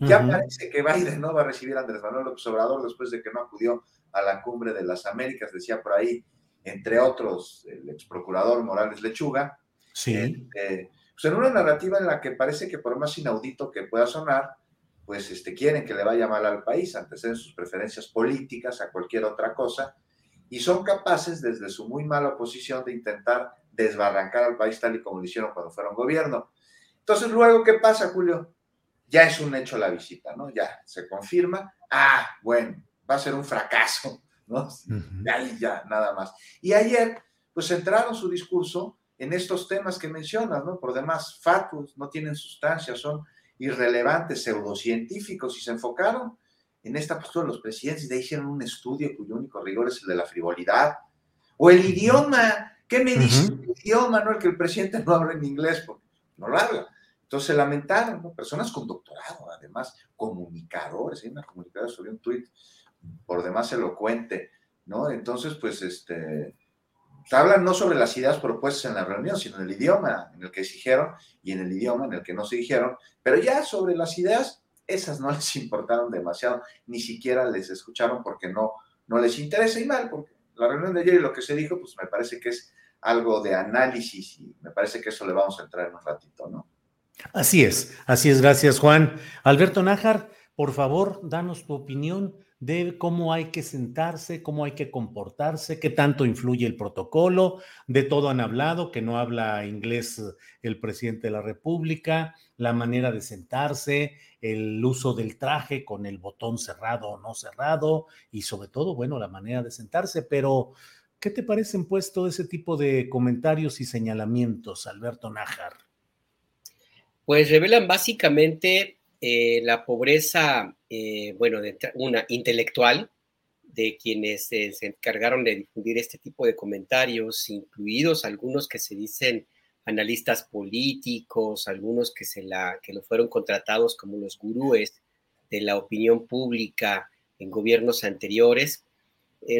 Ya parece que Biden no va a recibir a Andrés Manuel López Obrador después de que no acudió a la cumbre de las Américas, decía por ahí, entre otros, el ex procurador Morales Lechuga. Sí. Este, pues en una narrativa en la que parece que por más inaudito que pueda sonar, pues este, quieren que le vaya mal al país, anteceden sus preferencias políticas a cualquier otra cosa, y son capaces desde su muy mala posición de intentar desbarrancar al país tal y como lo hicieron cuando fueron gobierno. Entonces, luego, ¿qué pasa, Julio? Ya es un hecho la visita, ¿no? Ya se confirma. Ah, bueno, va a ser un fracaso, ¿no? Ya, ya, nada más. Y ayer, pues centraron su discurso en estos temas que mencionas, ¿no? Por demás, fatuos, no tienen sustancia, son irrelevantes, pseudocientíficos, y se enfocaron en esta postura los presidentes y de ahí hicieron un estudio cuyo único rigor es el de la frivolidad. O el idioma, ¿qué me dice el idioma, no? El que el presidente no habla en inglés, porque no lo habla. Entonces se lamentaron, ¿no? Personas con doctorado, además, comunicadores, hay una comunicadora sobre un tuit por demás elocuente, ¿no? Entonces, pues, este, hablan no sobre las ideas propuestas en la reunión, sino en el idioma en el que se dijeron y en el idioma en el que no se dijeron, pero ya sobre las ideas, esas no (laughs) les importaron demasiado, ni siquiera les escucharon porque no, no les interesa y mal, porque la reunión de ayer y lo que se dijo, pues me parece que es algo de análisis y me parece que eso le vamos a entrar en un ratito, ¿no? Así es, así es, gracias Juan. Alberto Nájar, por favor, danos tu opinión de cómo hay que sentarse, cómo hay que comportarse, qué tanto influye el protocolo, de todo han hablado, que no habla inglés el presidente de la República, la manera de sentarse, el uso del traje con el botón cerrado o no cerrado y sobre todo, bueno, la manera de sentarse, pero ¿qué te parecen pues todo ese tipo de comentarios y señalamientos, Alberto Nájar? Pues revelan básicamente eh, la pobreza, eh, bueno, de, una intelectual de quienes se encargaron de difundir este tipo de comentarios, incluidos algunos que se dicen analistas políticos, algunos que, se la, que lo fueron contratados como los gurúes de la opinión pública en gobiernos anteriores,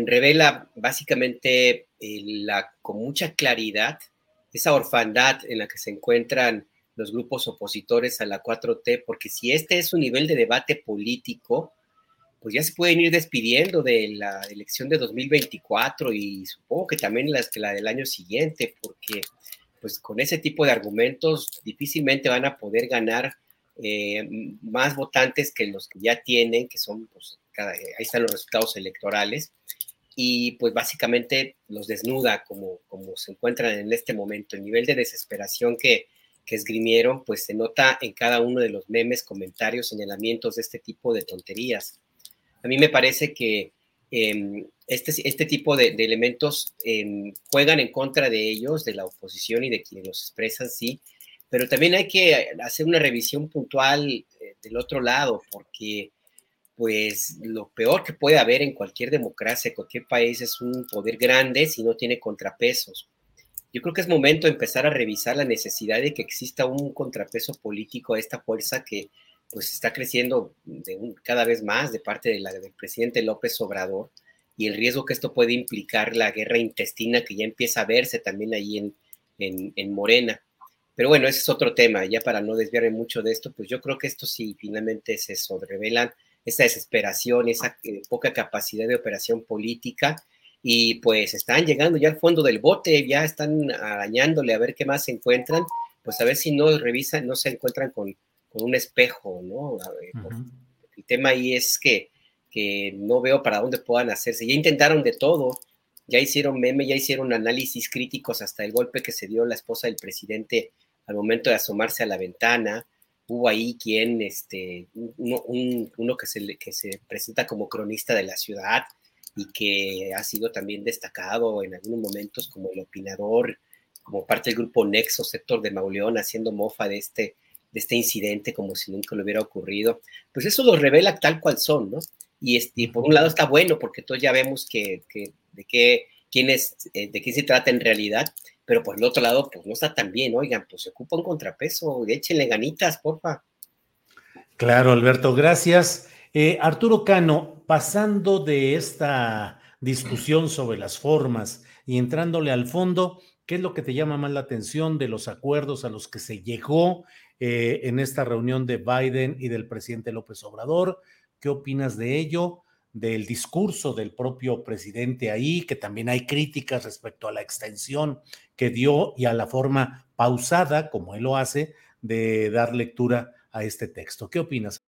revela básicamente eh, la, con mucha claridad esa orfandad en la que se encuentran los grupos opositores a la 4T, porque si este es un nivel de debate político, pues ya se pueden ir despidiendo de la elección de 2024 y supongo que también la, la del año siguiente, porque pues con ese tipo de argumentos difícilmente van a poder ganar eh, más votantes que los que ya tienen, que son, pues, ahí están los resultados electorales, y pues básicamente los desnuda como, como se encuentran en este momento. El nivel de desesperación que, que esgrimieron, pues se nota en cada uno de los memes, comentarios, señalamientos de este tipo de tonterías. A mí me parece que em, este, este tipo de, elementos em, juegan en contra de ellos, de la oposición y de quienes los expresan, sí, pero también hay que hacer una revisión puntual eh, del otro lado, porque pues lo peor que puede haber en cualquier democracia, cualquier país, es un poder grande si no tiene contrapesos yo creo que es momento de empezar a revisar la necesidad de que exista un contrapeso político a esta fuerza que pues está creciendo de cada vez más de parte de la, del presidente López Obrador y el riesgo que esto puede implicar la guerra intestina que ya empieza a verse también ahí en, en, en Morena. Pero bueno, ese es otro tema, ya para no desviarme mucho de esto, pues yo creo que esto sí finalmente se revelan esa desesperación, esa eh, poca capacidad de operación política y pues están llegando ya al fondo del bote, ya están arañándole a ver qué más se encuentran, pues a ver si no revisan, no se encuentran con, un espejo, ¿no? El tema ahí es que, que no veo para dónde puedan hacerse. Ya intentaron de todo, ya hicieron meme, ya hicieron análisis críticos hasta el golpe que se dio la esposa del presidente al momento de asomarse a la ventana. Hubo ahí quien, este, uno, uno que, se, que se presenta como cronista de la ciudad, y que ha sido también destacado en algunos momentos como el opinador, como parte del grupo Nexo, sector de Mauleón, haciendo mofa de este, de este incidente como si nunca le hubiera ocurrido, pues eso lo revela tal cual son, ¿no? Y este, por un lado está bueno porque todos ya vemos que, de qué quién es, eh, de qué se trata en realidad, pero por el otro lado, pues no está tan bien, oigan, pues se ocupa un contrapeso, échenle ganitas, porfa. Claro, Alberto, gracias. Eh, Arturo Cano, pasando de esta discusión sobre las formas y entrándole al fondo, ¿qué es lo que te llama más la atención de los acuerdos a los que se llegó eh, en esta reunión de Biden y del presidente López Obrador? ¿Qué opinas de ello? del discurso del propio presidente ahí, que también hay críticas respecto a la extensión que dio y a la forma pausada, como él lo hace, de dar lectura a este texto. ¿Qué opinas?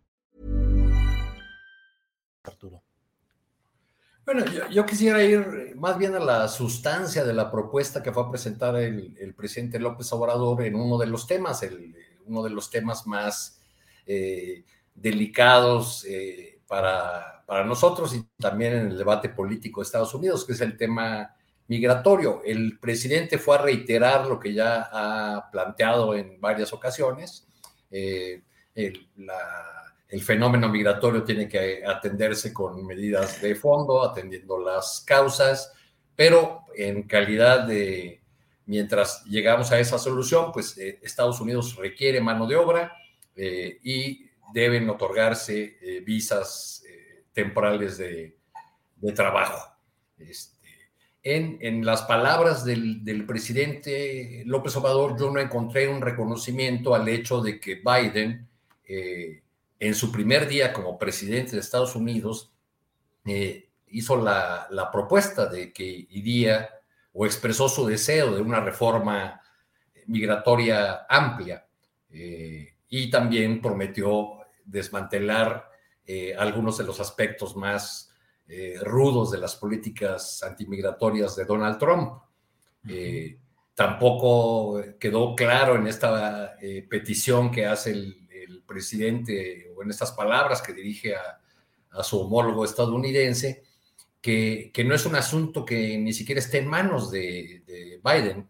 Bueno, yo, quisiera ir más bien a la sustancia de la propuesta que fue a presentar el, presidente López Obrador en uno de los temas, uno de los temas más eh, delicados, eh, para, para nosotros y también en el debate político de Estados Unidos, que es el tema migratorio. El presidente fue a reiterar lo que ya ha planteado en varias ocasiones. Eh, el, el, fenómeno migratorio tiene que atenderse con medidas de fondo, atendiendo las causas, pero en calidad de, mientras llegamos a esa solución, pues eh, Estados Unidos requiere mano de obra eh, y deben otorgarse eh, visas temporales de, trabajo. Este, en, en, las palabras del, del, presidente López Obrador, yo no encontré un reconocimiento al hecho de que Biden, en su primer día como presidente de Estados Unidos, hizo la, la, propuesta de que iría o expresó su deseo de una reforma migratoria amplia y también prometió desmantelar eh, algunos de los aspectos más eh, rudos de las políticas antimigratorias de Donald Trump. Eh, tampoco quedó claro en esta petición que hace el, presidente o en estas palabras que dirige a, su homólogo estadounidense, que, que, no es un asunto que ni siquiera esté en manos de, de, Biden,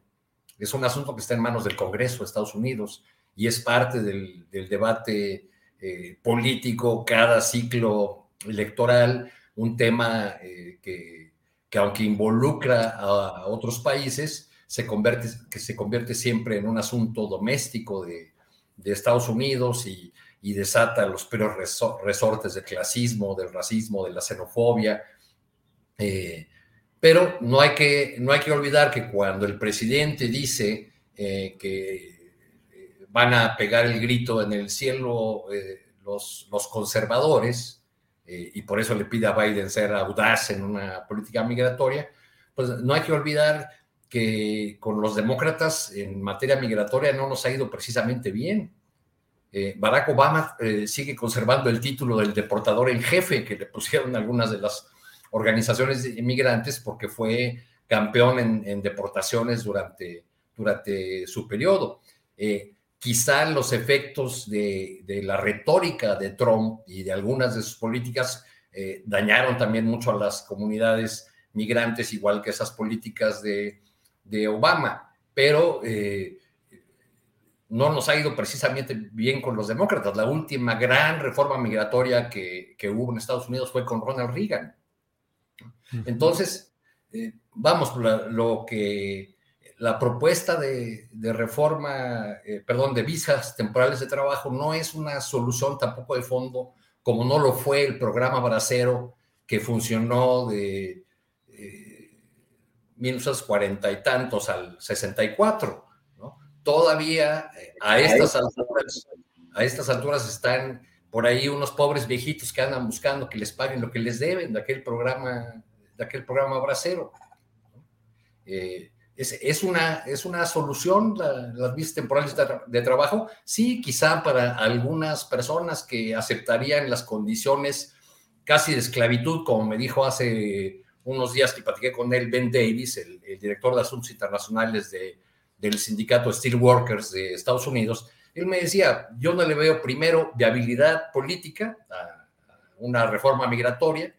es un asunto que está en manos del Congreso de Estados Unidos y es parte del, debate eh, político cada ciclo electoral, un tema eh, que, que, aunque involucra a, otros países, se convierte, que se convierte siempre en un asunto doméstico de, de Estados Unidos y, y, desata los peores resortes del clasismo, del racismo, de la xenofobia. Eh, pero no hay, que, no hay que olvidar que cuando el presidente dice que van a pegar el grito en el cielo eh, los, los, conservadores, eh, y por eso le pide a Biden ser audaz en una política migratoria, pues no hay que olvidar que con los demócratas en materia migratoria no nos ha ido precisamente bien. Eh, Barack Obama sigue conservando el título del deportador en jefe que le pusieron algunas de las organizaciones de inmigrantes porque fue campeón en, deportaciones durante, durante su periodo. Eh, quizá los efectos de, la retórica de Trump y de algunas de sus políticas eh, dañaron también mucho a las comunidades migrantes, igual que esas políticas de, Obama. Pero eh, no nos ha ido precisamente bien con los demócratas. La última gran reforma migratoria que, hubo en Estados Unidos fue con Ronald Reagan. Entonces, eh, vamos, lo que la propuesta de, reforma, eh, perdón, de visas temporales de trabajo no es una solución tampoco de fondo, como no lo fue el programa Bracero, que funcionó de 1940 y tantos al 64. ¿no? Todavía eh, a estas alturas, a estas alturas están por ahí unos pobres viejitos que andan buscando que les paguen lo que les deben de aquel programa de aquel programa Bracero. Eh, es, una, es una solución las visas temporales de, trabajo, sí, quizá para algunas personas que aceptarían las condiciones casi de esclavitud, como me dijo hace unos días que platiqué con él, Ben Davis, el, director de Asuntos Internacionales de, del sindicato Steelworkers de Estados Unidos, él me decía, yo no le veo primero viabilidad política a, una reforma migratoria,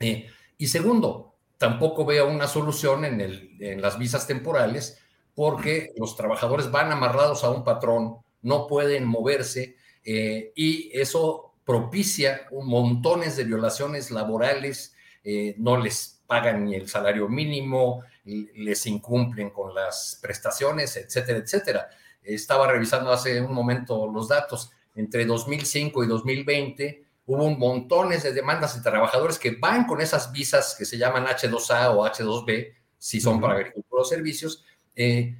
eh, y segundo, tampoco veo una solución en, el, en las visas temporales porque los trabajadores van amarrados a un patrón, no pueden moverse eh, y eso propicia montones de violaciones laborales, eh, no les pagan ni el salario mínimo, les incumplen con las prestaciones, etcétera, etcétera. Estaba revisando hace un momento los datos. Entre 2005 y 2020 hubo montones de demandas de trabajadores que van con esas visas que se llaman H2A o H2B, si son para agricultura o servicios, eh,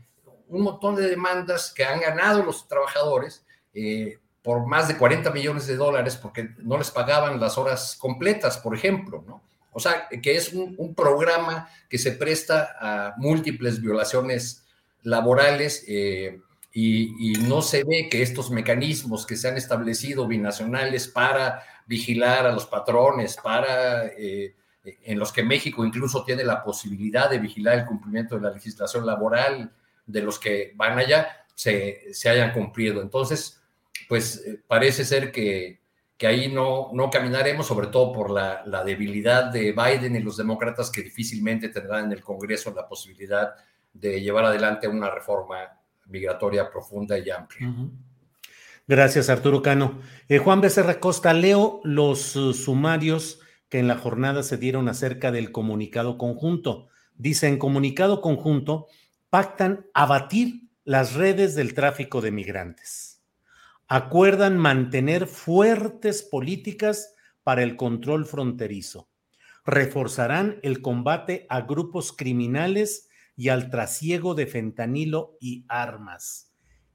un montón de demandas que han ganado los trabajadores eh, por más de 40 millones de dólares porque no les pagaban las horas completas, por ejemplo, ¿no? O sea, que es un, programa que se presta a múltiples violaciones laborales eh, y, no se ve que estos mecanismos que se han establecido binacionales para vigilar a los patrones, para eh, en los que México incluso tiene la posibilidad de vigilar el cumplimiento de la legislación laboral de los que van allá, se, hayan cumplido. Entonces, pues eh, parece ser que, ahí no, no caminaremos, sobre todo por la, debilidad de Biden y los demócratas que difícilmente tendrán en el Congreso la posibilidad de llevar adelante una reforma migratoria profunda y amplia. Gracias, Arturo Cano. Eh, Juan Becerra Costa, leo los uh, sumarios que en la jornada se dieron acerca del comunicado conjunto. Dice, en comunicado conjunto, pactan abatir las redes del tráfico de migrantes. Acuerdan mantener fuertes políticas para el control fronterizo. Reforzarán el combate a grupos criminales y al trasiego de fentanilo y armas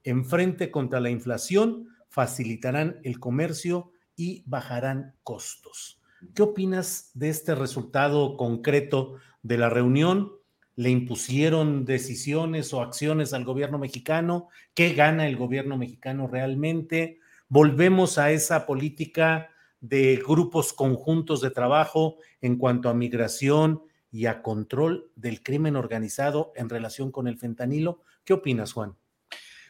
en frente contra la inflación, facilitarán el comercio y bajarán costos. ¿Qué opinas de este resultado concreto de la reunión? ¿Le impusieron decisiones o acciones al gobierno mexicano? ¿Qué gana el gobierno mexicano realmente? ¿Volvemos a esa política de grupos conjuntos de trabajo en cuanto a migración y a control del crimen organizado en relación con el fentanilo? ¿Qué opinas, Juan?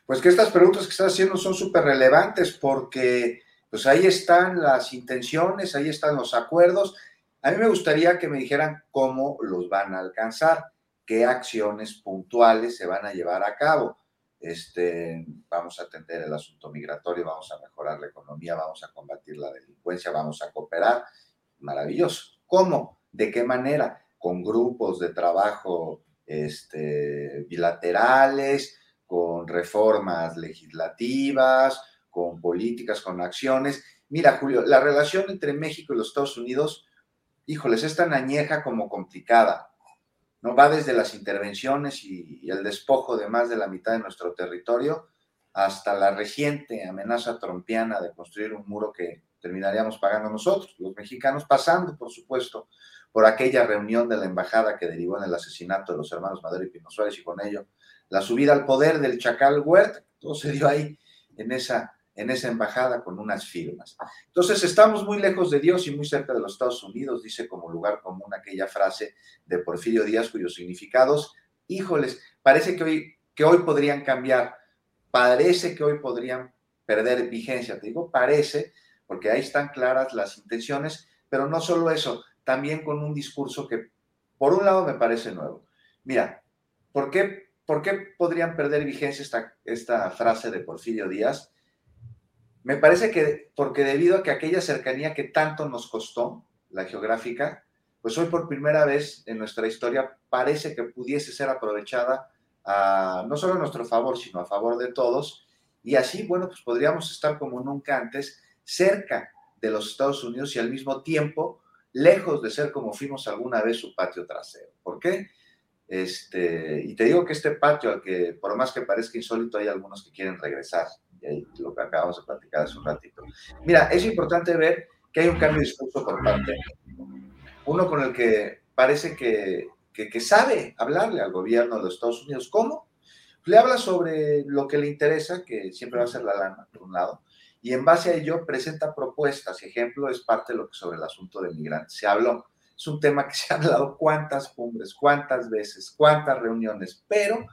pues que estas preguntas que estás haciendo son súper relevantes porque pues ahí están las intenciones, ahí están los acuerdos. A mí me gustaría que me dijeran cómo los van a alcanzar, qué acciones puntuales se van a llevar a cabo. Este, vamos a atender el asunto migratorio, vamos a mejorar la economía, vamos a combatir la delincuencia, vamos a cooperar. Maravilloso. ¿Cómo? ¿De qué manera? Con grupos de trabajo este, bilaterales, con reformas legislativas, con políticas, con acciones. Mira, Julio, la relación entre México y los Estados Unidos, híjoles, es tan añeja como complicada. ¿No? Va desde las intervenciones y, el despojo de más de la mitad de nuestro territorio hasta la reciente amenaza trompiana de construir un muro que terminaríamos pagando nosotros, los mexicanos, pasando, por supuesto, por aquella reunión de la embajada que derivó en el asesinato de los hermanos Madero y Pino Suárez y con ello la subida al poder del Chacal Huerta, todo se dio ahí en esa, en esa embajada con unas firmas. Entonces, estamos muy lejos de Dios y muy cerca de los Estados Unidos, dice como lugar común aquella frase de Porfirio Díaz, cuyos significados, híjoles, parece que hoy, que hoy podrían cambiar, parece que hoy podrían perder vigencia. Te digo, parece, porque ahí están claras las intenciones, pero no solo eso, también con un discurso que, por un lado, me parece nuevo. Mira, ¿por qué ¿Por qué podrían perder vigencia esta, esta frase de Porfirio Díaz? Me parece que porque debido a que aquella cercanía que tanto nos costó, la geográfica, pues hoy por primera vez en nuestra historia parece que pudiese ser aprovechada a, no solo a nuestro favor, sino a favor de todos. Y así, bueno, pues podríamos estar como nunca antes cerca de los Estados Unidos y al mismo tiempo lejos de ser como fuimos alguna vez su patio trasero. ¿Por qué? Este, y te digo que este patio, al que por más que parezca insólito, hay algunos que quieren regresar. Lo que acabamos de platicar hace un ratito. Mira, es importante ver que hay un cambio de discurso por parte. Uno con el que parece que, que, sabe hablarle al gobierno de los Estados Unidos. ¿Cómo? Le habla sobre lo que le interesa, que siempre va a ser la lana, por un lado, y en base a ello presenta propuestas. Ejemplo, es parte de lo que sobre el asunto de migrantes se habló. Es un tema que se ha hablado cuántas cumbres, cuántas veces, cuántas reuniones, pero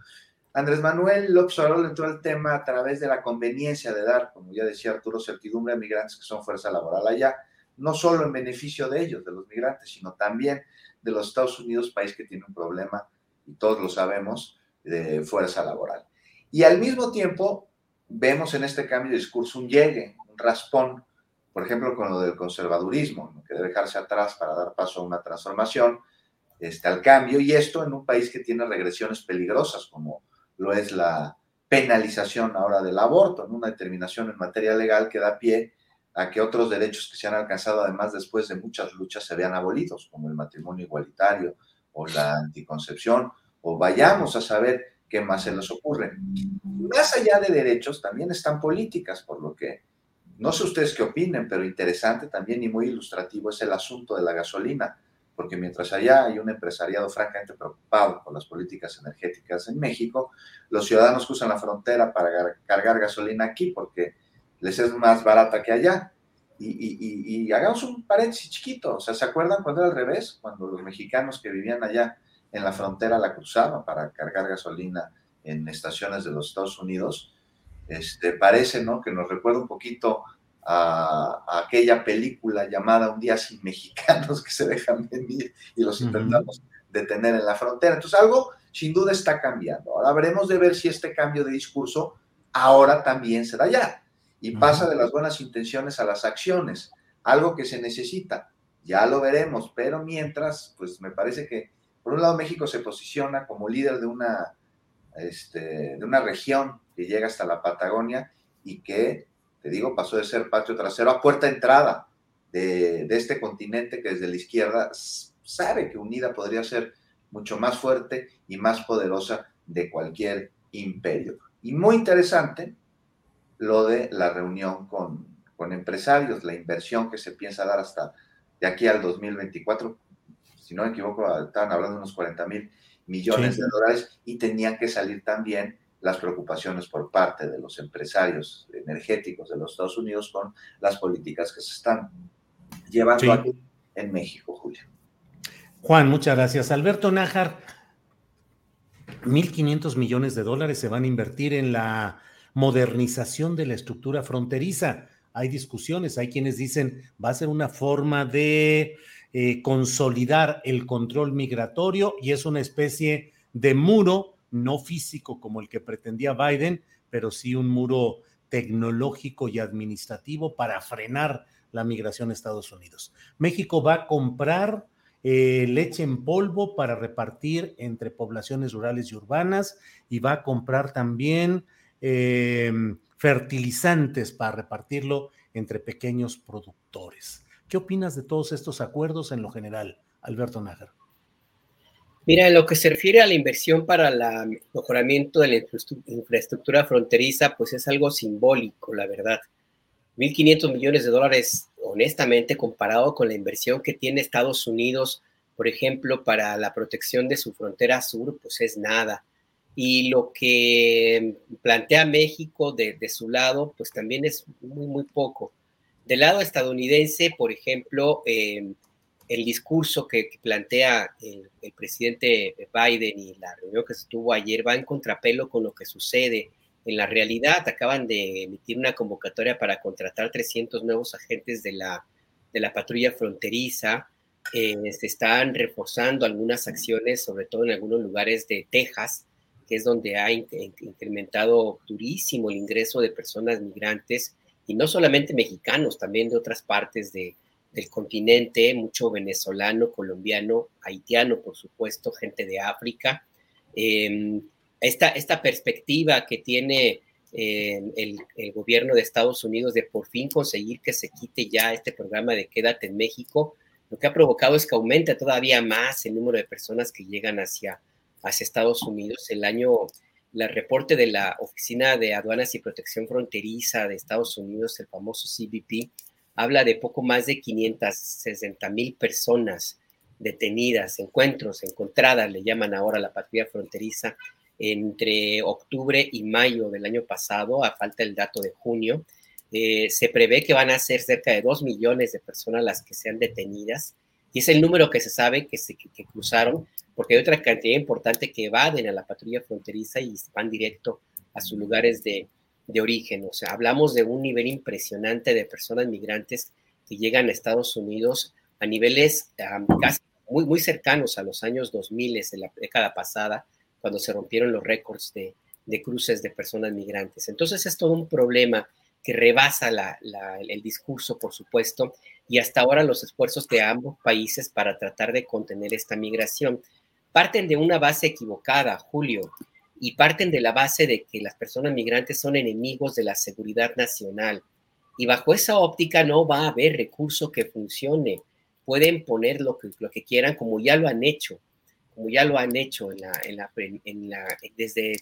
Andrés Manuel López Obrador entró al tema a través de la conveniencia de dar, como ya decía Arturo, certidumbre a migrantes que son fuerza laboral allá, no solo en beneficio de ellos, de los migrantes, sino también de los Estados Unidos, país que tiene un problema, y todos lo sabemos, de fuerza laboral. Y al mismo tiempo, vemos en este cambio de discurso un llegue, un raspón, por ejemplo, con lo del conservadurismo, que debe dejarse atrás para dar paso a una transformación, este, al cambio, y esto en un país que tiene regresiones peligrosas, como lo es la penalización ahora del aborto, en una determinación en materia legal que da pie a que otros derechos que se han alcanzado además después de muchas luchas se vean abolidos, como el matrimonio igualitario o la anticoncepción, o vayamos a saber qué más se les ocurre. Más allá de derechos, también están políticas, por lo que no sé ustedes qué opinen, pero interesante también y muy ilustrativo es el asunto de la gasolina porque mientras allá hay un empresariado francamente preocupado por las políticas energéticas en México, los ciudadanos usan la frontera para cargar gasolina aquí porque les es más barata que allá. Y, hagamos un paréntesis chiquito, o sea, ¿se acuerdan cuando era al revés? Cuando los mexicanos que vivían allá en la frontera la cruzaban para cargar gasolina en estaciones de los Estados Unidos, este, parece, ¿no? Que nos recuerda un poquito a, aquella película llamada Un día sin mexicanos que se dejan venir y los intentamos detener en la frontera. Entonces algo sin duda está cambiando. Ahora veremos de ver si este cambio de discurso ahora también se da ya y pasa de las buenas intenciones a las acciones, algo que se necesita. Ya lo veremos, pero mientras, pues me parece que por un lado México se posiciona como líder de una, este, de una región que llega hasta la Patagonia y que te digo, pasó de ser patio trasero a puerta entrada de, este continente que desde la izquierda sabe que unida podría ser mucho más fuerte y más poderosa de cualquier imperio. Y muy interesante lo de la reunión con, con empresarios, la inversión que se piensa dar hasta de aquí al 2024, si no me equivoco, estaban hablando de unos 40 mil millones de dólares y tenían que salir también las preocupaciones por parte de los empresarios energéticos de los Estados Unidos con las políticas que se están llevando aquí en México, Julio. Juan, muchas gracias. Alberto Nájar, 1.500 millones de dólares se van a invertir en la modernización de la estructura fronteriza. Hay discusiones, hay quienes dicen va a ser una forma de eh, consolidar el control migratorio y es una especie de muro no físico como el que pretendía Biden, pero sí un muro tecnológico y administrativo para frenar la migración a Estados Unidos. México va a comprar eh, leche en polvo para repartir entre poblaciones rurales y urbanas y va a comprar también em, fertilizantes para repartirlo entre pequeños productores. ¿Qué opinas de todos estos acuerdos en lo general, Alberto Nájar? Mira, en lo que se refiere a la inversión para el mejoramiento de la infraestructura fronteriza, pues es algo simbólico, la verdad. 1.500 millones de dólares, honestamente, comparado con la inversión que tiene Estados Unidos, por ejemplo, para la protección de su frontera sur, pues es nada. Y lo que plantea México de, su lado, pues también es muy, muy poco. Del lado estadounidense, por ejemplo, eh, el discurso que, plantea el, presidente Biden y la reunión que se tuvo ayer va en contrapelo con lo que sucede en la realidad. Acaban de emitir una convocatoria para contratar 300 nuevos agentes de la, de la patrulla fronteriza. Eh, se están reforzando algunas acciones, sobre todo en algunos lugares de Texas, que es donde ha incrementado durísimo el ingreso de personas migrantes, y no solamente mexicanos, también de otras partes de, del continente, mucho venezolano, colombiano, haitiano, por supuesto, gente de África. Em, esta, esta, perspectiva que tiene em, el, gobierno de Estados Unidos de por fin conseguir que se quite ya este programa de Quédate en México, lo que ha provocado es que aumente todavía más el número de personas que llegan hacia, hacia Estados Unidos. El año, el reporte de la Oficina de Aduanas y Protección Fronteriza de Estados Unidos, el famoso CBP, habla de poco más de 560 mil personas detenidas, encuentros, encontradas, le llaman ahora la patrulla fronteriza, entre octubre y mayo del año pasado, a falta del dato de junio. Eh, se prevé que van a ser cerca de dos millones de personas las que sean detenidas, y es el número que se sabe que, se, que, cruzaron, porque hay otra cantidad importante que evaden a la patrulla fronteriza y van directo a sus lugares de, de origen. O sea, hablamos de un nivel impresionante de personas migrantes que llegan a Estados Unidos a niveles casi muy, muy cercanos a los años 2000 de la década pasada, cuando se rompieron los récords de, de cruces de personas migrantes. Entonces es todo un problema que rebasa la, el discurso, por supuesto, y hasta ahora los esfuerzos de ambos países para tratar de contener esta migración parten de una base equivocada, Julio, y parten de la base de que las personas migrantes son enemigos de la seguridad nacional. Y bajo esa óptica no va a haber recurso que funcione. Pueden poner lo que, lo que quieran, como ya lo han hecho, como ya lo han hecho en la, en la, en la desde,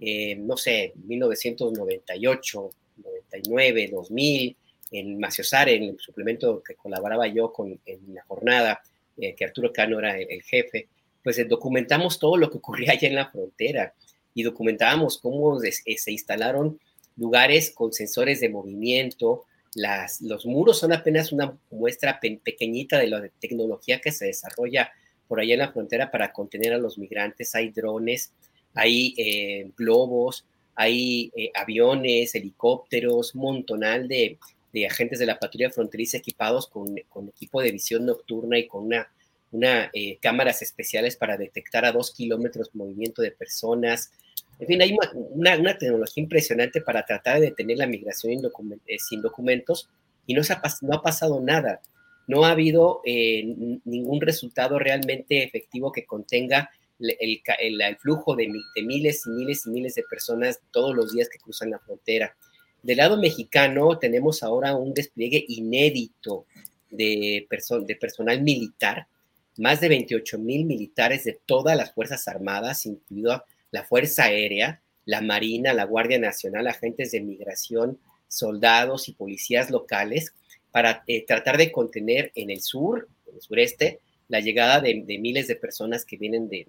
eh, no sé, 1998, 99, 2000, en Maciosare, en el suplemento que colaboraba yo con, en la jornada, eh, que Arturo Cano era el, jefe, pues eh, documentamos todo lo que ocurría (laughs) allá en la frontera y documentábamos cómo se instalaron lugares con sensores de movimiento. Las, los muros son apenas una muestra pequeñita de la tecnología que se desarrolla por allá en la frontera para contener a los migrantes. Hay drones, hay eh, globos, hay eh, aviones, helicópteros, montonal de, de, agentes de la patrulla fronteriza equipados con, con, equipo de visión nocturna y con una, una eh, cámaras especiales para detectar a dos kilómetros movimiento de personas. En fin, hay una, una, tecnología impresionante para tratar de detener la migración eh, sin documentos y no, se ha, no ha pasado nada. No ha habido ningún resultado realmente efectivo que contenga el, flujo de, miles y miles y miles de personas todos los días que cruzan la frontera. Del lado mexicano tenemos ahora un despliegue inédito de, de personal militar, más de 28 mil militares de todas las Fuerzas Armadas, incluida la Fuerza Aérea, la Marina, la Guardia Nacional, agentes de migración, soldados y policías locales, para eh, tratar de contener en el sur, en el sureste, la llegada de, miles de personas que vienen de,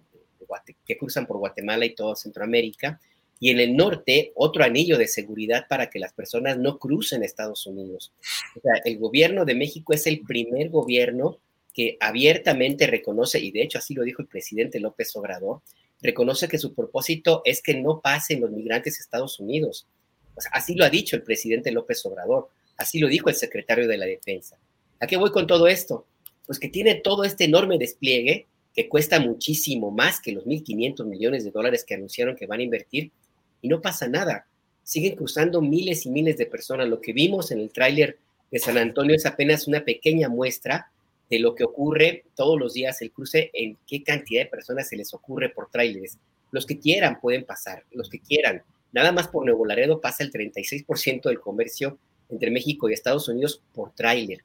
que cruzan por Guatemala y toda Centroamérica, y en el norte otro anillo de seguridad para que las personas no crucen Estados Unidos. O sea, el gobierno de México es el primer gobierno que abiertamente reconoce, y de hecho así lo dijo el presidente López Obrador, reconoce que su propósito es que no pasen los migrantes a Estados Unidos. así lo ha dicho el presidente López Obrador, así lo dijo el secretario de la Defensa. ¿A qué voy con todo esto? Pues que tiene todo este enorme despliegue que cuesta muchísimo más que los 1.500 millones de dólares que anunciaron que van a invertir y no pasa nada. Siguen cruzando miles y miles de personas. Lo que vimos en el tráiler de San Antonio es apenas una pequeña muestra de lo que ocurre todos los días el cruce, en qué cantidad de personas se les ocurre por tráileres. Los que quieran pueden pasar, los que quieran. Nada más por Nuevo Laredo pasa el 36% del comercio entre México y Estados Unidos por tráiler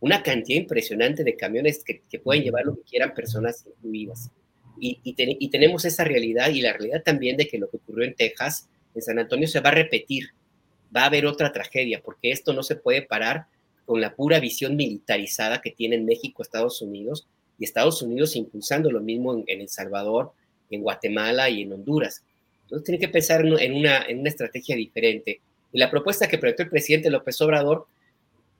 una cantidad impresionante de camiones que, pueden llevar lo que quieran personas incluidas. Y, y, tenemos esa realidad y la realidad también de que lo que ocurrió en Texas, en San Antonio, se va a repetir. Va a haber otra tragedia, porque esto no se puede parar con la pura visión militarizada que tienen México, Estados Unidos, y Estados Unidos impulsando lo mismo en, El Salvador, en Guatemala y en Honduras. Entonces tiene que pensar en una, en una estrategia diferente. Y la propuesta que proyectó el presidente López Obrador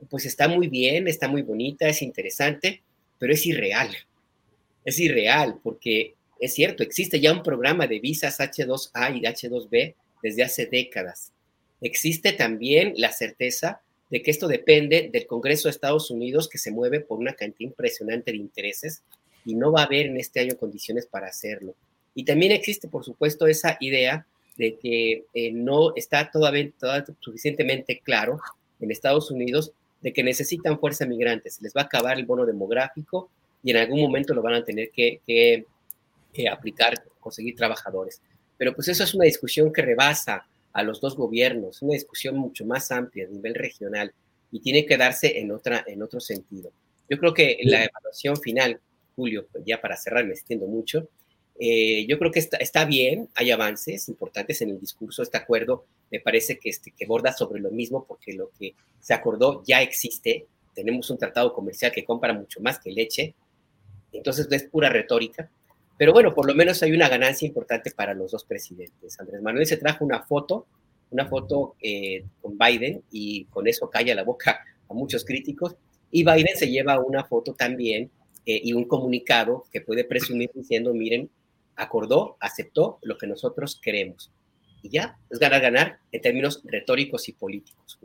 pues está muy bien, está muy bonita, es interesante, pero es irreal. Es irreal porque es cierto, existe ya un programa de visas H2A y H2B desde hace décadas. Existe también la certeza de que esto depende del Congreso de Estados Unidos que se mueve por una cantidad impresionante de intereses y no va a haber en este año condiciones para hacerlo. Y también existe, por supuesto, esa idea de que eh, no está todavía, suficientemente claro en Estados Unidos de que necesitan fuerza migrante, se les va a acabar el bono demográfico y en algún momento lo van a tener que, que, aplicar, conseguir trabajadores. Pero pues eso es una discusión que rebasa a los dos gobiernos, una discusión mucho más amplia a nivel regional y tiene que darse en, otra, en otro sentido. Yo creo que la evaluación final, Julio, pues, ya para cerrar, me extiendo mucho, eh, yo creo que está, está, bien, hay avances importantes en el discurso, este acuerdo me parece que, este, que borda sobre lo mismo porque lo que se acordó ya existe, tenemos un tratado comercial que compra mucho más que leche, Entonces es pura retórica. Pero bueno, por lo menos hay una ganancia importante para los dos presidentes. Andrés Manuel se trajo una foto, una foto eh, con Biden y con eso calla la boca a muchos críticos. Y Biden se lleva una foto también eh, y un comunicado que puede presumir diciendo, miren, acordó, aceptó lo que nosotros queremos. Y ya, es ganar, ganar en términos retóricos y políticos.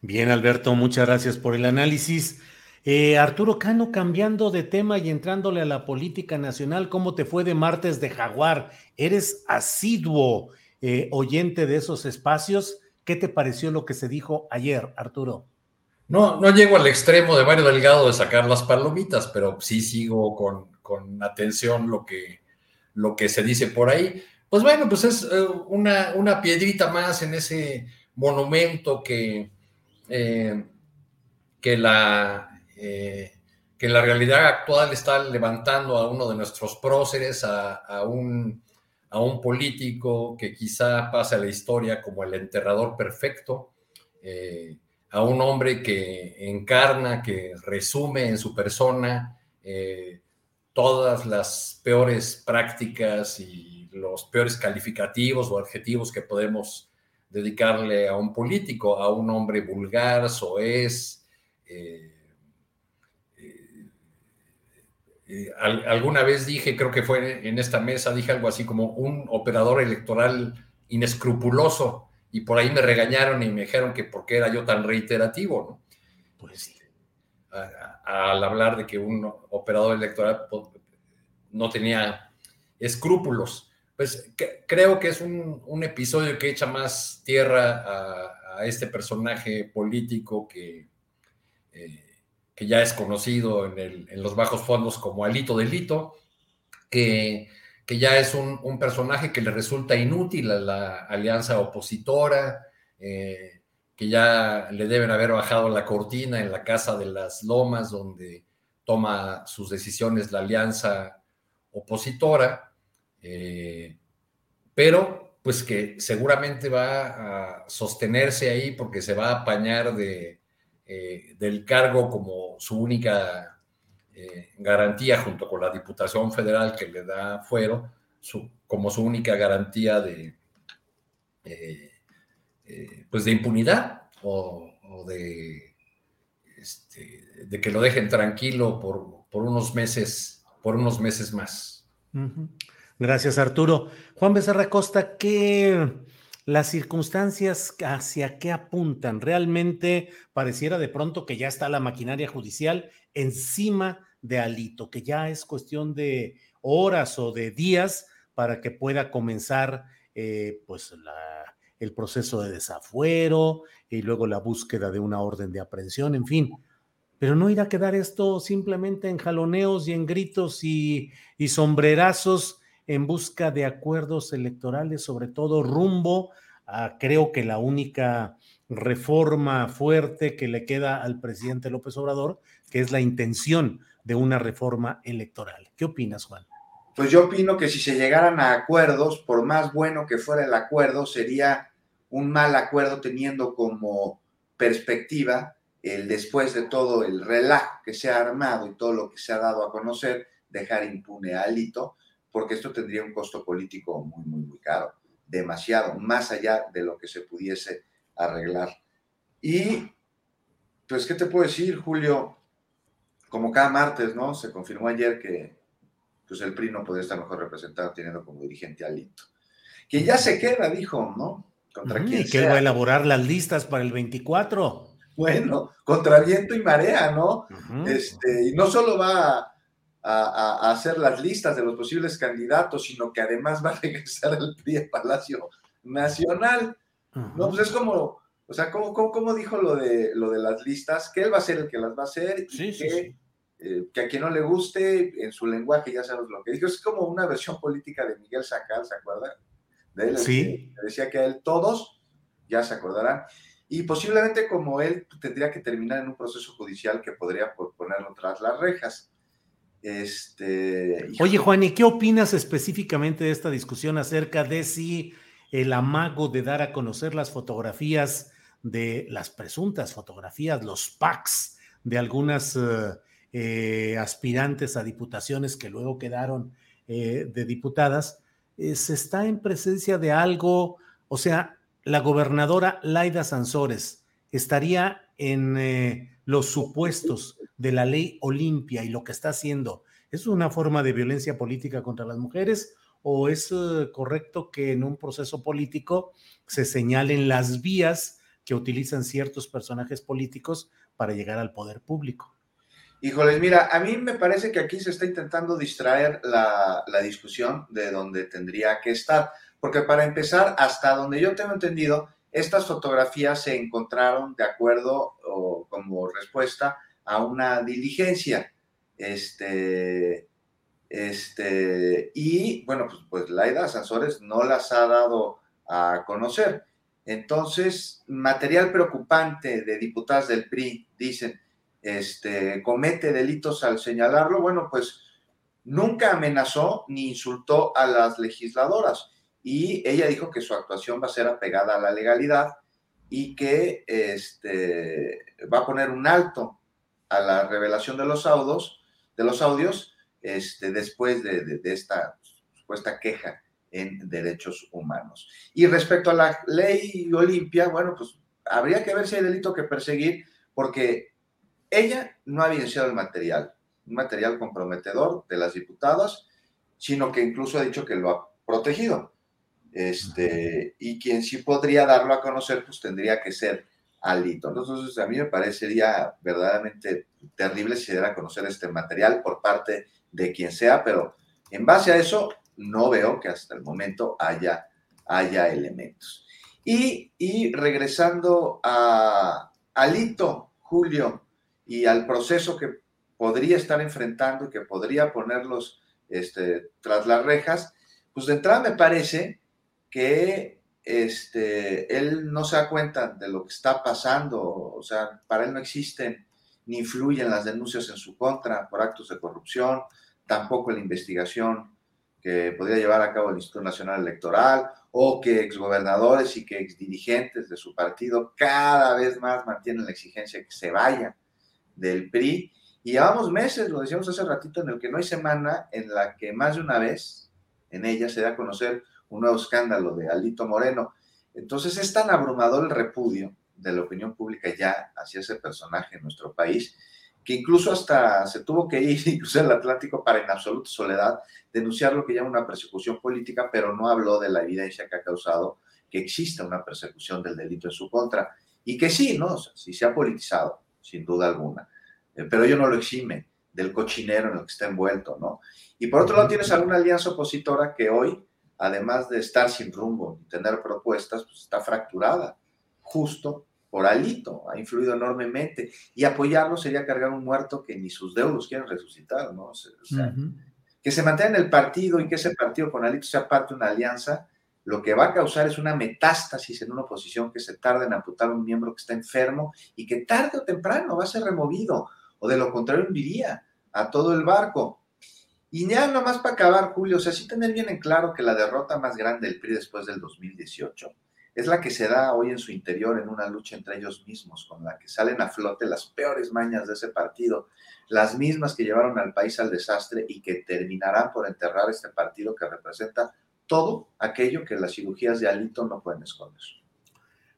Bien, Alberto, muchas gracias por el análisis. Eh, Arturo Cano, cambiando de tema y entrándole a la política nacional, ¿cómo te fue de martes de Jaguar? ¿Eres asiduo eh, oyente de esos espacios? ¿Qué te pareció lo que se dijo ayer, Arturo? No, no llego al extremo de Mario Delgado de sacar las palomitas, pero sí sigo con, con atención lo que, lo que se dice por ahí. Pues bueno, pues es eh, una, una piedrita más en ese monumento que, que la eh, que la realidad actual está levantando a uno de nuestros próceres, a, un, a un político que quizá pase a la historia como el enterrador perfecto, eh, a un hombre que encarna, que resume en su persona eh, todas las peores prácticas y los peores calificativos o adjetivos que podemos dedicarle a un político, a un hombre vulgar, soez, eh, Eh, alguna vez dije, creo que fue en esta mesa, dije algo así como un operador electoral inescrupuloso y por ahí me regañaron y me dijeron que por qué era yo tan reiterativo, ¿no? Pues este, al hablar de que un operador electoral pues, no tenía escrúpulos. Pues creo que es un, episodio que echa más tierra a, este personaje político que... Eh, que ya es conocido en, los bajos fondos como Alito Delito, que, que ya es un, personaje que le resulta inútil a la alianza opositora, eh, que ya le deben haber bajado la cortina en la Casa de las Lomas, donde toma sus decisiones la alianza opositora, eh, pero pues que seguramente va a sostenerse ahí porque se va a apañar de eh, del cargo como su única eh, garantía, junto con la Diputación Federal que le da fuero, como su única garantía de, eh, pues de impunidad o, de, este, de que lo dejen tranquilo por, por, unos meses, por unos meses más. Gracias, Arturo. Juan Becerra Costa, ¿qué las circunstancias hacia qué apuntan. Realmente pareciera de pronto que ya está la maquinaria judicial encima de Alito, que ya es cuestión de horas o de días para que pueda comenzar eh, pues el proceso de desafuero y luego la búsqueda de una orden de aprehensión, en fin. Pero no irá a quedar esto simplemente en jaloneos y en gritos y, y sombrerazos en busca de acuerdos electorales, sobre todo rumbo a creo que la única reforma fuerte que le queda al presidente López Obrador, que es la intención de una reforma electoral. ¿Qué opinas, Juan? Pues yo opino que si se llegaran a acuerdos, por más bueno que fuera el acuerdo, sería un mal acuerdo teniendo como perspectiva el después de todo el relajo que se ha armado y todo lo que se ha dado a conocer, dejar impune a Alito, porque esto tendría un costo político muy, muy, muy caro, demasiado, más allá de lo que se pudiese arreglar. Y, pues, ¿qué te puedo decir, Julio? Como cada martes, ¿no? Se confirmó ayer que pues el PRI no podría estar mejor representado teniendo como dirigente a Lito. Que ya se queda, dijo, ¿no? Contra quién y que él va a elaborar las listas para el 24. Bueno, contra viento y marea, ¿no? este, y no solo va a, hacer las listas de los posibles candidatos, sino que además va a (laughs) regresar al PRI al Palacio Nacional. No, pues es como, o sea, ¿cómo, cómo, dijo lo de, lo de las listas? Que él va a ser el que las va a hacer y que, eh, que, a quien no le guste, en su lenguaje ya sabemos lo que dijo. Es como una versión política de Miguel Sacal, ¿se acuerdan? De él, sí. decía que a él todos, ya se acordarán. Y posiblemente como él tendría que terminar en un proceso judicial que podría ponerlo tras las rejas. Este, Oye, Juan, ¿y qué opinas específicamente de esta discusión acerca de si el amago de dar a conocer las fotografías de las presuntas fotografías, los packs de algunas eh, eh, aspirantes a diputaciones que luego quedaron eh, de diputadas, se está en presencia de algo, o sea, la gobernadora Laida Sansores estaría en los supuestos de la ley Olimpia y lo que está haciendo. ¿Es una forma de violencia política contra las mujeres o es correcto que en un proceso político se señalen las vías que utilizan ciertos personajes políticos para llegar al poder público? Híjoles, mira, a mí me parece que aquí se está intentando distraer la, discusión de donde tendría que estar, porque para empezar, hasta donde yo tengo entendido, estas fotografías se encontraron de acuerdo o como respuesta a una diligencia. Este, este, y bueno, pues, pues Laida Sansores no las ha dado a conocer. Entonces, material preocupante de diputadas del PRI, dicen, este, comete delitos al señalarlo, bueno, pues nunca amenazó ni insultó a las legisladoras y ella dijo que su actuación va a ser apegada a la legalidad y que este, va a poner un alto a la revelación de los audios, de los audios este, después de, de esta supuesta queja en derechos humanos. Y respecto a la ley Olimpia, bueno, pues habría que ver si hay delito que perseguir, porque ella no ha evidenciado el material, un material comprometedor de las diputadas, sino que incluso ha dicho que lo ha protegido. Este, y quien sí podría darlo a conocer, pues tendría que ser Alito. Entonces, a mí me parecería verdaderamente terrible si diera a conocer este material por parte de quien sea, pero en base a eso, no veo que hasta el momento haya, haya elementos. Y, y regresando a Alito, Julio, y al proceso que podría estar enfrentando y que podría ponerlos este, tras las rejas, pues de entrada me parece que este, él no se da cuenta de lo que está pasando, o sea, para él no existen ni influyen las denuncias en su contra por actos de corrupción, tampoco la investigación que podría llevar a cabo el Instituto Nacional Electoral, o que exgobernadores y que exdirigentes de su partido cada vez más mantienen la exigencia que se vayan del PRI. Y llevamos meses, lo decíamos hace ratito, en el que no hay semana en la que más de una vez en ella se da a conocer un nuevo escándalo de Alito Moreno. Entonces es tan abrumador el repudio de la opinión pública ya hacia ese personaje en nuestro país, que incluso hasta se tuvo que ir, (laughs) incluso el Atlántico, para en absoluta soledad, denunciar lo que llama una persecución política, pero no habló de la evidencia que ha causado que exista una persecución del delito en su contra. Y que sí, ¿no? O sea, sí se ha politizado, sin duda alguna. Eh, pero ello no lo exime del cochinero en el que está envuelto, ¿no? Y por otro lado tienes alguna alianza opositora que hoy, además de estar sin rumbo y tener propuestas, pues está fracturada, justo por Alito, ha influido enormemente. Y apoyarlo sería cargar un muerto que ni sus deudos quieren resucitar, ¿no? O sea, Que se mantenga en el partido y que ese partido con Alito sea parte de una alianza, lo que va a causar es una metástasis en una oposición que se tarda en amputar un miembro que está enfermo y que tarde o temprano va a ser removido, o de lo contrario hundiría a todo el barco. Y ya nomás para acabar, Julio, o sea, sí tener bien en claro que la derrota más grande del PRI después del 2018 es la que se da hoy en su interior en una lucha entre ellos mismos, con la que salen a flote las peores mañas de ese partido, las mismas que llevaron al país al desastre y que terminarán por enterrar este partido que representa todo aquello que las cirugías de Alito no pueden esconder.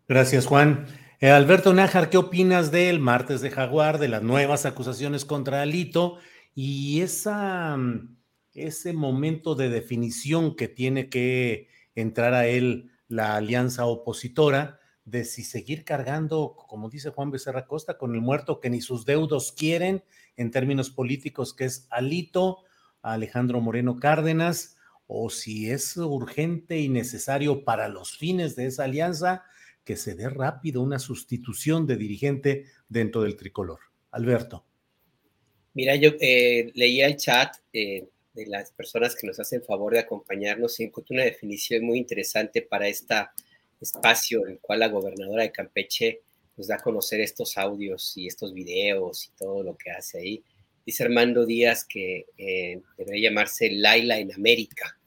Gracias, Juan. Eh, Alberto Nájar, ¿qué opinas del martes de Jaguar, de las nuevas acusaciones contra Alito y mm, ese momento de definición que tiene que entrar a él la alianza opositora de si seguir cargando, como dice Juan Becerra Costa, con el muerto que ni sus deudos quieren en términos políticos, que es Alito, Alejandro Moreno Cárdenas, o si es urgente y necesario para los fines de esa alianza que se dé rápido una sustitución de dirigente dentro del tricolor. Alberto. Mira, yo eh, leía el chat eh, de las personas que nos hacen favor de acompañarnos y encontré una definición muy interesante para este espacio en el cual la gobernadora de Campeche nos da a conocer estos audios y estos videos y todo lo que hace ahí. Dice Armando Díaz que eh, debe llamarse Laila en América.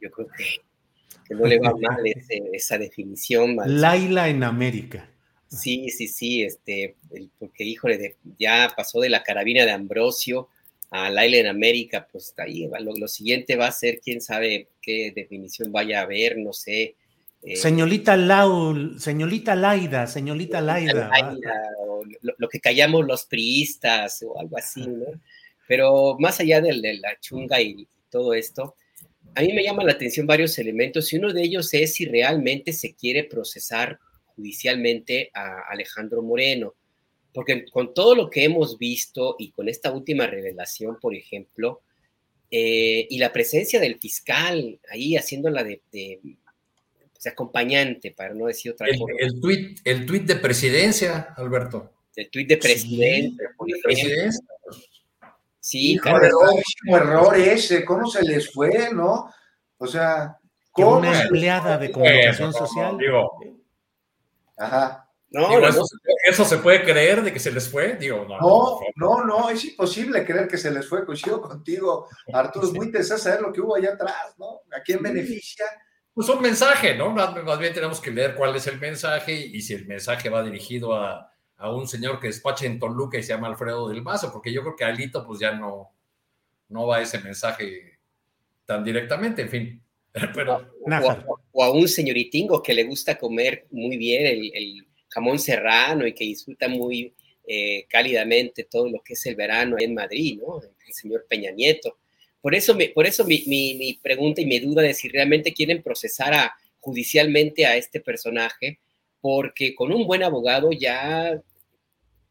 yo creo que, no le va (laughs) mal esa definición. Laila en América. Sí, sí, sí, este, porque híjole, de, ya pasó de la carabina de Ambrosio a Laila en América, pues ahí lo, lo, siguiente va a ser, quién sabe qué definición vaya a haber, no sé. Eh, señorita Laul, señorita Laida, señorita Laida. lo, lo, que callamos los priistas o algo así, ¿no? Pero más allá de, de la chunga y todo esto, a mí me llaman la atención varios elementos y uno de ellos es si realmente se quiere procesar judicialmente a Alejandro Moreno, porque con todo lo que hemos visto y con esta última revelación, por ejemplo, eh, y la presencia del fiscal ahí haciéndola de, de pues, acompañante, para no decir otra el, cosa. El tuit, el tuit de presidencia, Alberto. El tuit de presidencia, sí, de presidencia. Sí, Hijo, gravísimo error ese, ¿cómo se les fue, no? O sea, ¿cómo? Una empleada de comunicación social. Digo, Ajá. No, digo, eso, eso, se puede creer de que se les fue? Digo, no, no, no, no, es imposible creer que se les fue. Coincido contigo, Arturo, es muy interesante saber lo que hubo allá atrás, ¿no? ¿A quién beneficia? Pues un mensaje, ¿no? Más, más bien tenemos que leer cuál es el mensaje y si el mensaje va dirigido a, a un señor que despacha en Toluca y se llama Alfredo del Mazo, porque yo creo que a Alito pues ya no, no va ese mensaje tan directamente, en fin. (laughs) Pero, o, a, o, a, un señoritingo que le gusta comer muy bien el, el jamón serrano y que disfruta muy eh, cálidamente todo lo que es el verano en Madrid, ¿no? El señor Peña Nieto. Por eso, me, por eso mi, mi, mi pregunta y mi duda de si realmente quieren procesar a, judicialmente a este personaje, porque con un buen abogado ya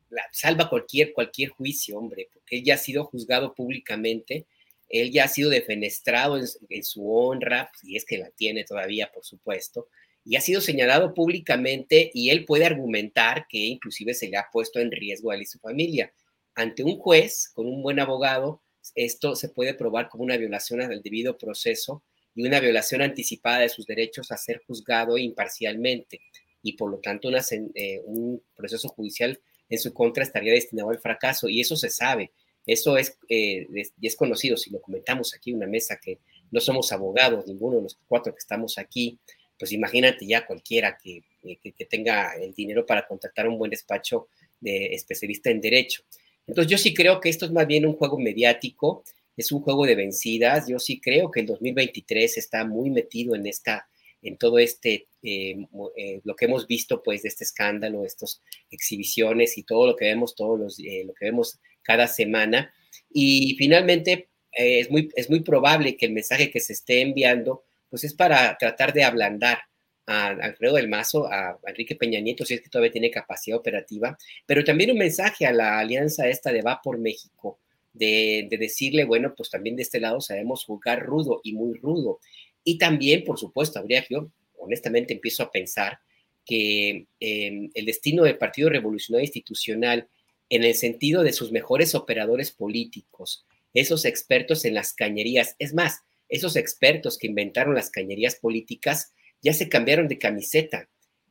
la, salva cualquier, cualquier juicio, hombre, porque él ya ha sido juzgado públicamente, él ya ha sido defenestrado en, su honra, y es que la tiene todavía, por supuesto, y ha sido señalado públicamente y él puede argumentar que inclusive se le ha puesto en riesgo a él y su familia. Ante un juez con un buen abogado, esto se puede probar como una violación al debido proceso y una violación anticipada de sus derechos a ser juzgado imparcialmente y por lo tanto eh, un proceso judicial en su contra estaría destinado al fracaso y eso se sabe, eso es, eh, es, es conocido, si lo comentamos aquí una mesa que no somos abogados, ninguno de los cuatro que estamos aquí, pues imagínate ya cualquiera que, que, que, tenga el dinero para contratar un buen despacho de especialista en derecho. Entonces yo sí creo que esto es más bien un juego mediático, es un juego de vencidas. Yo sí creo que el 2023 está muy metido en esta, en todo este, eh, eh, lo que hemos visto pues de este escándalo, estas exhibiciones y todo lo que vemos todos los, eh, lo que vemos cada semana. Y finalmente es muy, es muy probable que el mensaje que se esté enviando pues es para tratar de ablandar a Alfredo del Mazo, a Enrique Peña Nieto, si es que todavía tiene capacidad operativa, pero también un mensaje a la alianza esta de Va por México, de, de, decirle, bueno, pues también de este lado sabemos jugar rudo y muy rudo. Y también, por supuesto, habría yo, honestamente, empiezo a pensar que eh, el destino del Partido Revolucionario Institucional, en el sentido de sus mejores operadores políticos, esos expertos en las cañerías, es más, esos expertos que inventaron las cañerías políticas ya se cambiaron de camiseta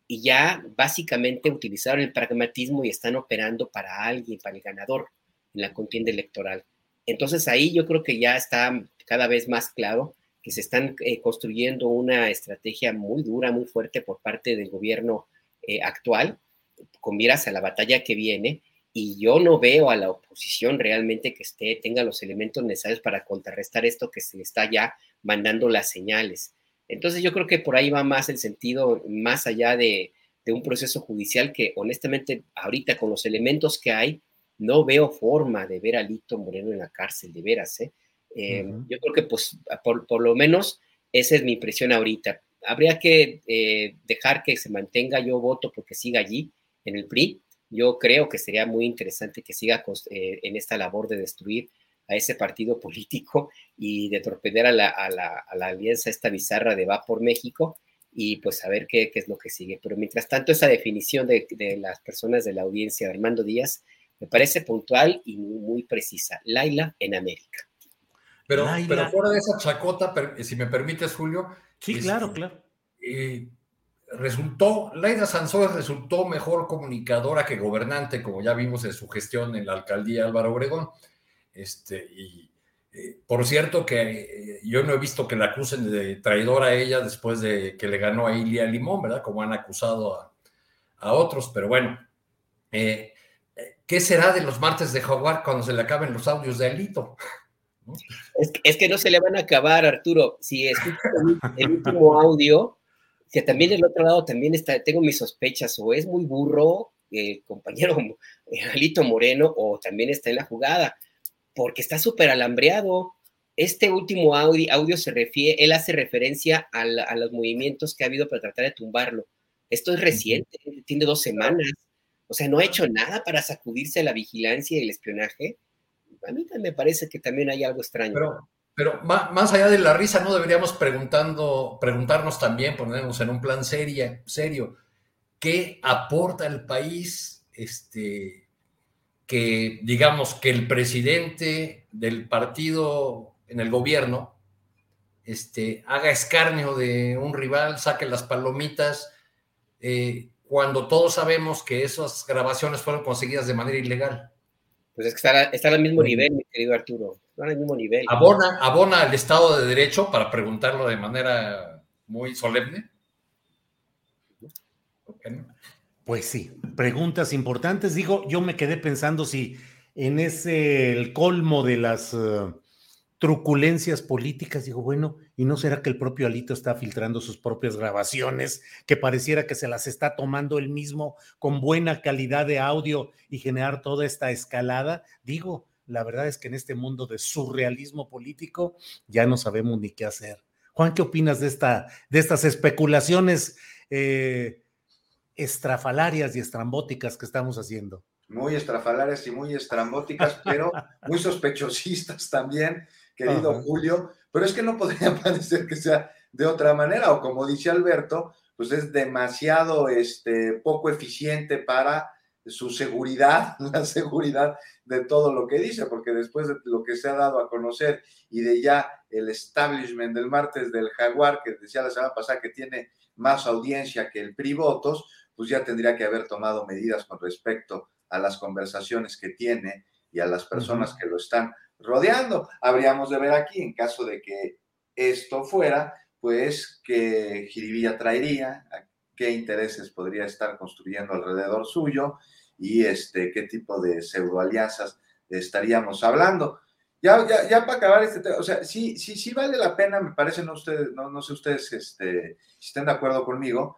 y ya básicamente utilizaron el pragmatismo y están operando para alguien, para el ganador en la contienda electoral. Entonces ahí yo creo que ya está cada vez más claro que se están eh, construyendo una estrategia muy dura, muy fuerte por parte del gobierno eh, actual, con miras a la batalla que viene, y yo no veo a la oposición realmente que esté, tenga los elementos necesarios para contrarrestar esto que se le está ya mandando las señales. Entonces yo creo que por ahí va más el sentido, más allá de, de un proceso judicial que honestamente ahorita con los elementos que hay, no veo forma de ver a Lito Moreno en la cárcel, de veras. ¿eh? Eh, uh -huh. Yo creo que pues por, por, lo menos esa es mi impresión ahorita. Habría que eh, dejar que se mantenga, yo voto porque siga allí en el PRI. Yo creo que sería muy interesante que siga eh, en esta labor de destruir a ese partido político y de torpedear a la, a la, a la alianza esta bizarra de Va por México y pues a ver qué, qué, es lo que sigue. Pero mientras tanto, esa definición de, de las personas de la audiencia de Armando Díaz me parece puntual y muy, muy precisa. Laila en América. Pero, pero, fuera de esa chacota, si me permites, Julio. Sí, es, claro, claro. Eh, resultó, Laida Sansores resultó mejor comunicadora que gobernante, como ya vimos en su gestión en la alcaldía Álvaro Obregón. Este, y eh, por cierto que eh, yo no he visto que la acusen de traidora a ella después de que le ganó a Ilia Limón, ¿verdad? Como han acusado a, a otros, pero bueno. Eh, ¿Qué será de los martes de Jaguar cuando se le acaben los audios de Alito? Es, que no se le van a acabar, Arturo. Si escucho el, último audio, que también del otro lado también está, tengo mis sospechas, o es muy burro el compañero (laughs) Alito Moreno, o también está en la jugada, porque está súper alambreado. Este último audio, audio, se refiere, él hace referencia a, a, los movimientos que ha habido para tratar de tumbarlo. Esto es reciente, tiene dos semanas. O sea, no ha hecho nada para sacudirse a la vigilancia y el espionaje. A mí me parece que también hay algo extraño. Pero, pero más, allá de la risa, no deberíamos preguntando, preguntarnos también, ponernos en un plan seria, serio, ¿qué aporta el país? Este, que digamos que el presidente del partido en el gobierno este, haga escarnio de un rival, saque las palomitas, eh, cuando todos sabemos que esas grabaciones fueron conseguidas de manera ilegal. Pues es que está, al mismo nivel, mi querido Arturo. Está al mismo nivel. ¿Abona, ¿Abona al Estado de Derecho para preguntarlo de manera muy solemne? Pues sí, preguntas importantes. Digo, yo me quedé pensando si en ese el colmo de las eh, truculencias políticas, digo, bueno, ¿y no será que el propio Alito está filtrando sus propias grabaciones, que pareciera que se las está tomando él mismo con buena calidad de audio y generar toda esta escalada? Digo, la verdad es que en este mundo de surrealismo político ya no sabemos ni qué hacer. Juan, ¿qué opinas de, esta, de estas especulaciones eh, estrafalarias y estrambóticas que estamos haciendo? Muy estrafalarias y muy estrambóticas, pero muy sospechosistas también querido Julio, pero es que no (laughs) podría parecer que sea de otra manera, o como dice Alberto, pues es demasiado este, poco eficiente para su seguridad, (laughs) la seguridad de todo lo que dice, porque después de lo que se ha dado a conocer y de ya el establishment del martes del Jaguar, que decía la semana pasada que tiene más audiencia que el PRI votos, pues ya tendría que haber tomado medidas con respecto a las conversaciones que tiene y a las personas que lo están rodeando. Habríamos de ver aquí, en caso de que esto fuera, pues qué jiribilla traería, qué intereses podría estar construyendo alrededor suyo y este, qué tipo de pseudoalianzas estaríamos hablando. Ya, ya, ya para acabar este tema, o sea, sí, sí, sí vale la pena, me parece, no, ustedes, no, no sé ustedes este, si estén de acuerdo conmigo,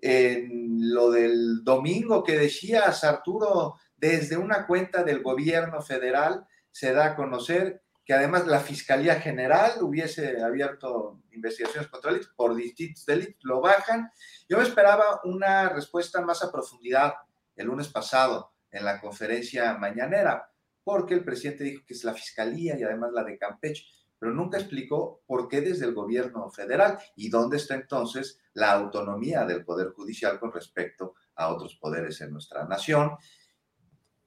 en lo del domingo que decías, Arturo, desde una cuenta del gobierno federal, se da a conocer que además la Fiscalía General hubiese abierto investigaciones contra él por distintos delitos, lo bajan. Yo esperaba una respuesta más a profundidad el lunes pasado en la conferencia mañanera, porque el presidente dijo que es la Fiscalía y además la de Campeche, pero nunca explicó por qué desde el gobierno federal y dónde está entonces la autonomía del Poder Judicial con respecto a otros poderes en nuestra nación.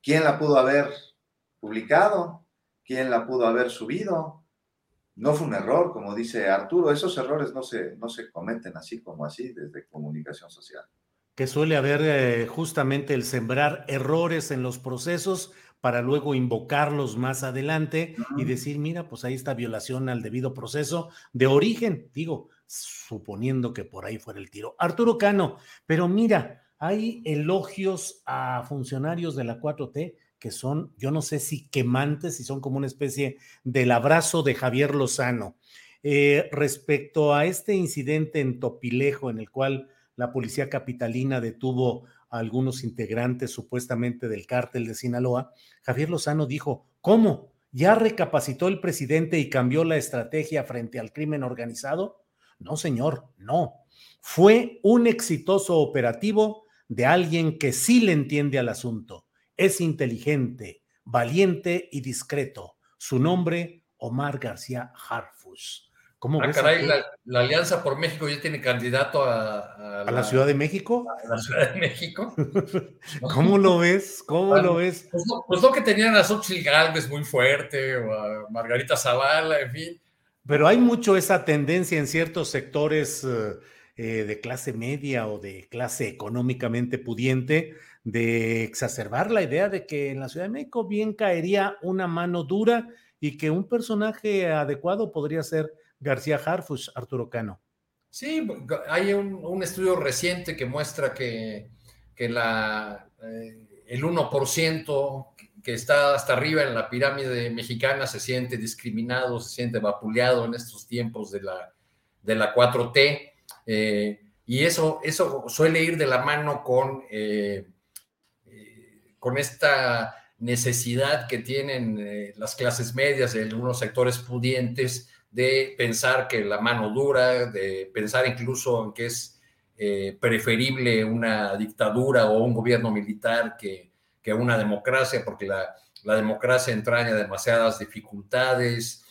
¿Quién la pudo haber publicado, quién la pudo haber subido. No fue un error, como dice Arturo, esos errores no se, no se cometen así como así desde comunicación social. Que suele haber eh, justamente el sembrar errores en los procesos para luego invocarlos más adelante y decir, mira, pues ahí está violación al debido proceso de origen, digo, suponiendo que por ahí fuera el tiro. Arturo Cano, pero mira, hay elogios a funcionarios de la 4T que son, yo no sé si quemantes, y son como una especie del abrazo de Javier Lozano. Eh, respecto a este incidente en Topilejo, en el cual la policía capitalina detuvo a algunos integrantes supuestamente del cártel de Sinaloa, Javier Lozano dijo, ¿cómo? ¿Ya recapacitó el presidente y cambió la estrategia frente al crimen organizado? No, señor, no. Fue un exitoso operativo de alguien que sí le entiende al asunto es inteligente, valiente y discreto. Su nombre, Omar García Harfus. ¿Cómo ah, caray, la, Alianza por México ya tiene candidato a, a, la, Ciudad de México. A la Ciudad de México. (laughs) ¿Cómo lo ves? ¿Cómo lo ves? Pues no, pues que tenían a Xochitl Galvez muy fuerte o a Margarita Zavala, en fin. Pero hay mucho esa tendencia en ciertos sectores eh, eh, de clase media o de clase económicamente pudiente de exacerbar la idea de que en la Ciudad de México bien caería una mano dura y que un personaje adecuado podría ser García Harfush, Arturo Cano. Sí, hay un, estudio reciente que muestra que, que la, eh, el 1% que está hasta arriba en la pirámide mexicana se siente discriminado, se siente vapuleado en estos tiempos de la, de la 4T. Eh, y eso, eso suele ir de la mano con, eh, con esta necesidad que tienen las clases medias de algunos sectores pudientes de pensar que la mano dura, de pensar incluso en que es eh, preferible una dictadura o un gobierno militar que, que una democracia, porque la, la, democracia entraña demasiadas dificultades,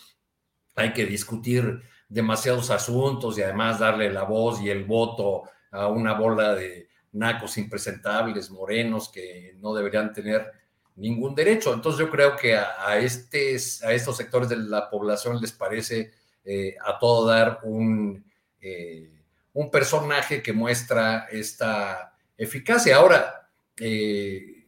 hay que discutir demasiados asuntos y además darle la voz y el voto a una bola de nacos impresentables, morenos, que no deberían tener ningún derecho. Entonces yo creo que a, a, estes, a estos sectores de la población les parece eh, a todo dar un, eh, un, personaje que muestra esta eficacia. Ahora, eh,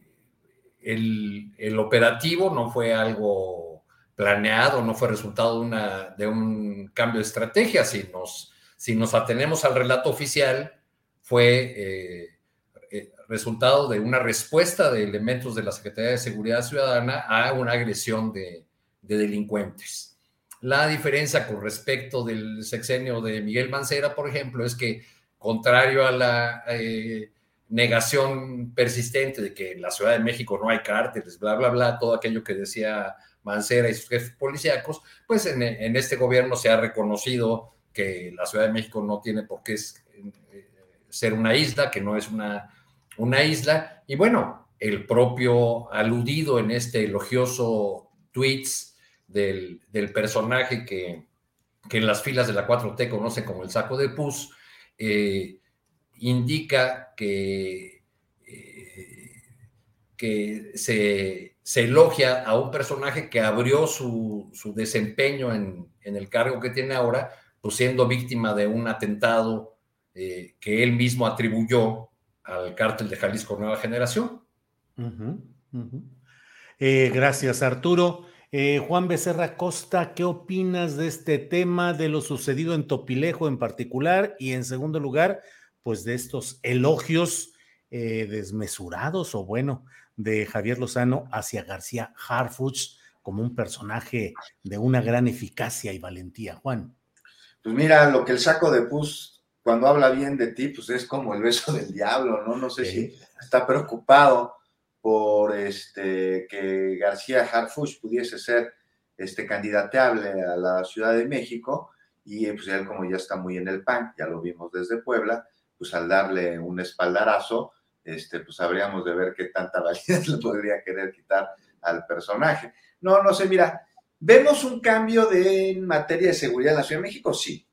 el, el, operativo no fue algo planeado, no fue resultado de, de un cambio de estrategia. Si nos, si nos atenemos al relato oficial, fue resultado de una respuesta de elementos de la Secretaría de Seguridad Ciudadana a una agresión de, delincuentes. La diferencia con respecto del sexenio de Miguel Mancera, por ejemplo, es que contrario a la eh, negación persistente de que en la Ciudad de México no hay cárteles, bla, bla, bla, todo aquello que decía Mancera y sus jefes policíacos, pues en, este gobierno se ha reconocido que la Ciudad de México no tiene por qué eh, ser una isla, que no es una una isla. Y bueno, el propio aludido en este elogioso tweets del, personaje que, en las filas de la 4T conocen como el saco de pus, eh, indica que, eh, que se, elogia a un personaje que abrió su, desempeño en, el cargo que tiene ahora, pues siendo víctima de un atentado eh, que él mismo atribuyó al cártel de Jalisco Nueva Generación. Eh, gracias, Arturo. Eh, Juan Becerra Costa, ¿qué opinas de este tema, de lo sucedido en Topilejo en particular? Y en segundo lugar, pues de estos elogios eh, desmesurados o bueno, de Javier Lozano hacia García Harfuch como un personaje de una gran eficacia y valentía. Juan. Pues mira, lo que el saco de pus cuando habla bien de ti, pues es como el beso del diablo, ¿no? No sé si está preocupado por este, que García Harfuch pudiese ser este, candidateable a la Ciudad de México y pues él como ya está muy en el PAN, ya lo vimos desde Puebla, pues al darle un espaldarazo, este, pues habríamos de ver qué tanta validez (laughs) le podría querer quitar al personaje. No, no sé, mira, ¿vemos un cambio de, en materia de seguridad en la Ciudad de México? Sí,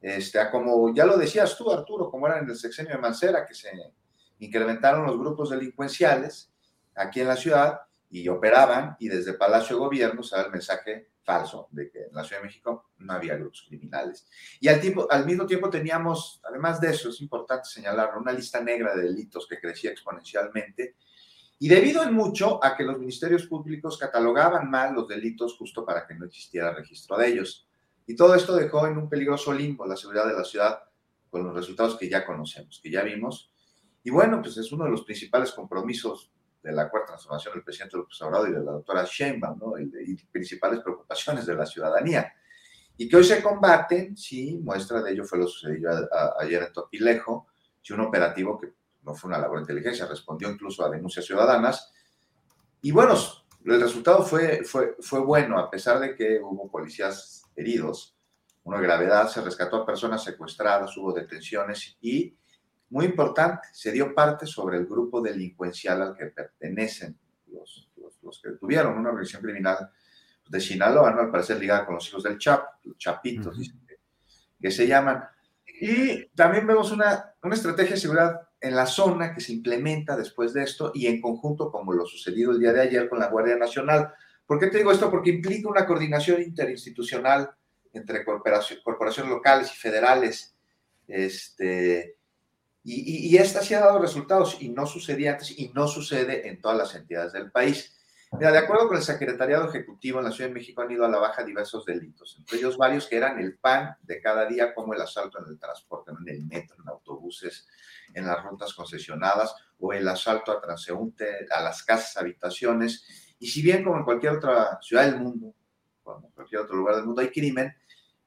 este, como ya lo decías tú, Arturo, como era en el sexenio de Mancera, que se incrementaron los grupos delincuenciales aquí en la ciudad y operaban, y desde Palacio de Gobierno se da el mensaje falso de que en la Ciudad de México no había grupos criminales. Y al, al mismo tiempo teníamos, además de eso, es importante señalarlo, una lista negra de delitos que crecía exponencialmente, y debido en mucho a que los ministerios públicos catalogaban mal los delitos justo para que no existiera registro de ellos. Y todo esto dejó en un peligroso limbo la seguridad de la ciudad con los resultados que ya conocemos, que ya vimos. Y bueno, pues es uno de los principales compromisos de la cuarta transformación del presidente López Obrador y de la doctora Sheinbaum, ¿no? Y, principales preocupaciones de la ciudadanía. Y que hoy se combaten, sí, muestra de ello fue lo sucedido ayer en Topilejo, sí, un operativo que no fue una labor de inteligencia, respondió incluso a denuncias ciudadanas. Y bueno, el resultado fue, fue, fue bueno, a pesar de que hubo policías heridos, una gravedad, se rescató a personas secuestradas, hubo detenciones y, muy importante, se dio parte sobre el grupo delincuencial al que pertenecen los, los, que tuvieron una organización criminal de Sinaloa, ¿no? al parecer ligada con los hijos del Chap, los Chapitos, que, se llaman. Y también vemos una, una estrategia de seguridad en la zona que se implementa después de esto y en conjunto, como lo sucedido el día de ayer con la Guardia Nacional, ¿Por qué te digo esto? Porque implica una coordinación interinstitucional entre corporaciones locales y federales. Este, y, y, esta sí ha dado resultados y no sucedía antes y no sucede en todas las entidades del país. Mira, de acuerdo con el Secretariado Ejecutivo en la Ciudad de México han ido a la baja diversos delitos, entre ellos varios que eran el pan de cada día, como el asalto en el transporte, en el metro, en autobuses, en las rutas concesionadas o el asalto a transeúnte, a las casas, habitaciones. Y si bien como en cualquier otra ciudad del mundo, como en cualquier otro lugar del mundo hay crimen,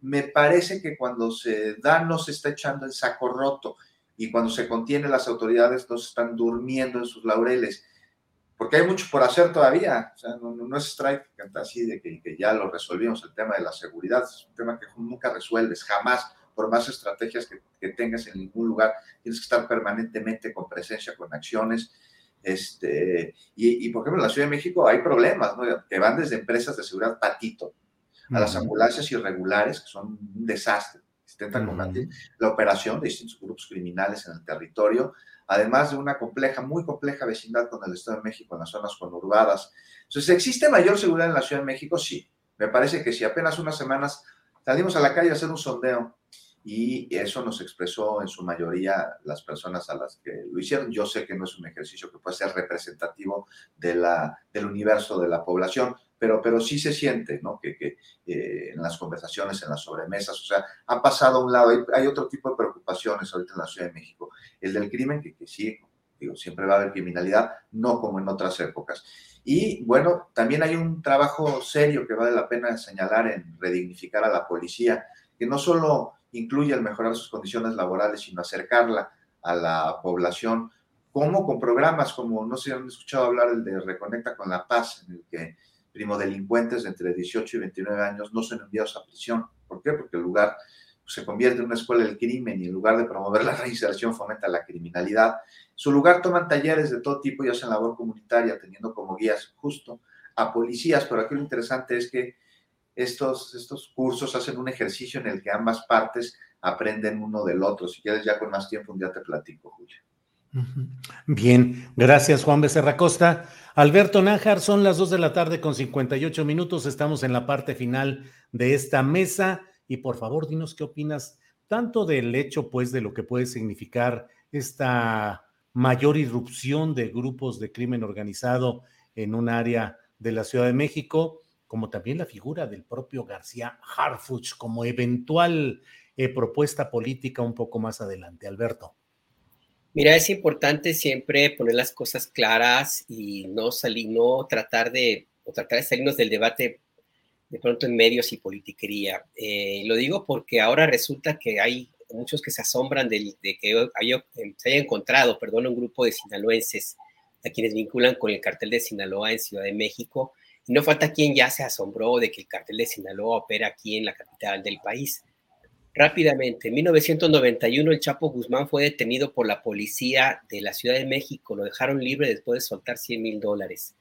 me parece que cuando se da no se está echando el saco roto. Y cuando se contiene las autoridades no se están durmiendo en sus laureles, porque hay mucho por hacer todavía, o sea, no, no es strike así de que, que, ya lo resolvimos, el tema de la seguridad. Es un tema que nunca resuelves, jamás, por más estrategias que, que tengas en ningún lugar, tienes que estar permanentemente con presencia, con acciones, este, y, y, por ejemplo en la Ciudad de México hay problemas, ¿no? que van desde empresas de seguridad patito, a las ambulancias irregulares, que son un desastre, se intenta combatir la operación de distintos grupos criminales en el territorio, además de una compleja, muy compleja vecindad con el Estado de México en las zonas conurbadas. Entonces, ¿existe mayor seguridad en la Ciudad de México? Sí. Me parece que si apenas unas semanas salimos a la calle a hacer un sondeo y eso nos expresó en su mayoría las personas a las que lo hicieron. Yo sé que no es un ejercicio que puede ser representativo de la, del universo de la población, pero, pero sí se siente, ¿no? Que, que eh, en las conversaciones, en las sobremesas, o sea, ha pasado a un lado, hay, hay, otro tipo de preocupaciones ahorita en la Ciudad de México. El del crimen, que, que sí, digo, siempre va a haber criminalidad, no como en otras épocas. Y bueno, también hay un trabajo serio que vale la pena señalar en redignificar a la policía, que no solo incluye el mejorar sus condiciones laborales, sino acercarla a la población, como con programas como, no sé si han escuchado hablar el de Reconecta con la Paz, en el que primodelincuentes de entre 18 y 29 años no son enviados a prisión. ¿Por qué? Porque el lugar se convierte en una escuela del crimen y en lugar de promover la (laughs) reinserción fomenta la criminalidad. En su lugar toman talleres de todo tipo y hacen labor comunitaria, teniendo como guías justo a policías, pero aquí lo interesante es que estos, estos cursos hacen un ejercicio en el que ambas partes aprenden uno del otro. Si quieres ya con más tiempo, un día te platico, Julio. Bien, gracias Juan Becerra Costa. Alberto Nájar, son las 2 de la tarde con 58 minutos, estamos en la parte final de esta mesa y por favor dinos qué opinas tanto del hecho pues de lo que puede significar esta mayor irrupción de grupos de crimen organizado en un área de la Ciudad de México, como también la figura del propio García Harfuch como eventual eh, propuesta política un poco más adelante. Alberto. Mira, es importante siempre poner las cosas claras y no salir, no tratar de, tratar de salirnos del debate de pronto en medios y politiquería. Eh, lo digo porque ahora resulta que hay muchos que se asombran de, que haya, se haya encontrado, perdón, un grupo de sinaloenses a quienes vinculan con el cartel de Sinaloa en Ciudad de México. No falta quien ya se asombró de que el cartel de Sinaloa opera aquí en la capital del país. Rápidamente, en 1991 el Chapo Guzmán fue detenido por la policía de la Ciudad de México, lo dejaron libre después de soltar 100 mil dólares.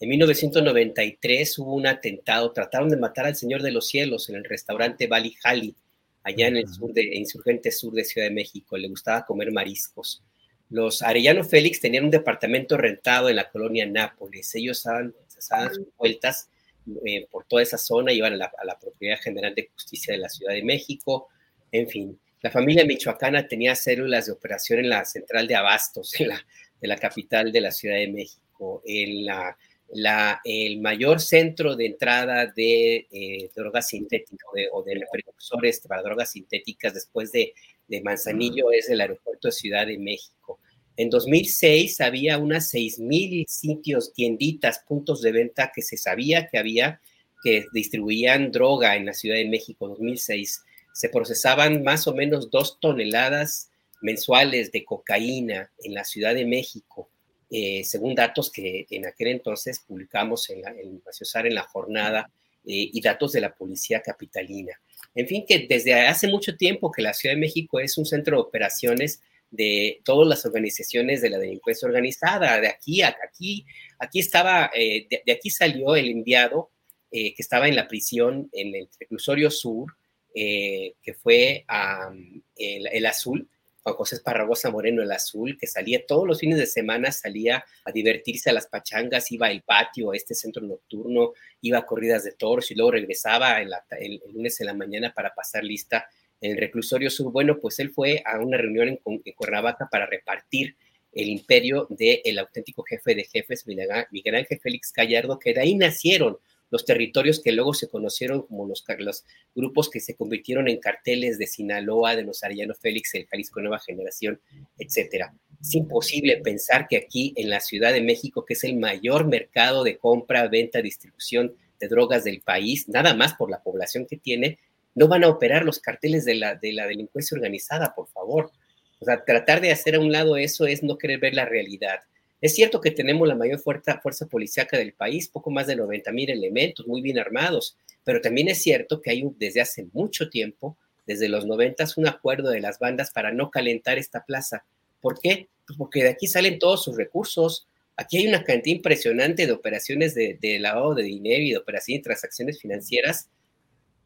En 1993 hubo un atentado, trataron de matar al Señor de los Cielos en el restaurante Bali Hali, allá en el sur de Insurgente Sur de Ciudad de México, le gustaba comer mariscos. Los Arellano Félix tenían un departamento rentado en la colonia Nápoles, ellos estaban, estaban vueltas eh, por toda esa zona, iban a la, a la Propiedad General de Justicia de la Ciudad de México, en fin, la familia michoacana tenía células de operación en la central de abastos de la, de la capital de la Ciudad de México, en la, la, el mayor centro de entrada de eh, drogas sintéticas o de, precursores para drogas sintéticas después de, de Manzanillo es el aeropuerto de Ciudad de México. En 2006 había unas 6.000 sitios, tienditas, puntos de venta que se sabía que había que distribuían droga en la Ciudad de México, 2006 se procesaban más o menos dos toneladas mensuales de cocaína en la Ciudad de México, eh, según datos que en aquel entonces publicamos en, la, en en la jornada eh, y datos de la policía capitalina. En fin, que desde hace mucho tiempo que la Ciudad de México es un centro de operaciones de todas las organizaciones de la delincuencia organizada. De aquí a aquí, aquí estaba, eh, de, aquí salió el enviado que estaba en la prisión en el reclusorio sur, eh, que fue el, el, Azul, Juan José Esparragosa Moreno, el Azul, que salía todos los fines de semana, salía a divertirse a las pachangas, iba al patio, a este centro nocturno, iba a corridas de toros y luego regresaba el, el, lunes en la mañana para pasar lista en el reclusorio sur. Bueno, pues él fue a una reunión en, en Cuernavaca para repartir el imperio del auténtico jefe de jefes, Miguel Ángel Félix Gallardo, que de ahí nacieron los territorios que luego se conocieron como los, los grupos que se convirtieron en carteles de Sinaloa, de los Arellano Félix, el Jalisco Nueva Generación, etcétera. Es imposible pensar que aquí en la Ciudad de México, que es el mayor mercado de compra, venta, distribución de drogas del país, nada más por la población que tiene, no van a operar los carteles de la, de la delincuencia organizada, por favor. O sea, tratar de hacer a un lado eso es no querer ver la realidad. Es cierto que tenemos la mayor fuerza, fuerza policíaca del país, poco más de 90 mil elementos, muy bien armados, pero también es cierto que hay desde hace mucho tiempo, desde los 90, un acuerdo de las bandas para no calentar esta plaza. ¿Por qué? Pues porque de aquí salen todos sus recursos. Aquí hay una cantidad impresionante de operaciones de, de lavado de dinero y de operaciones y transacciones financieras,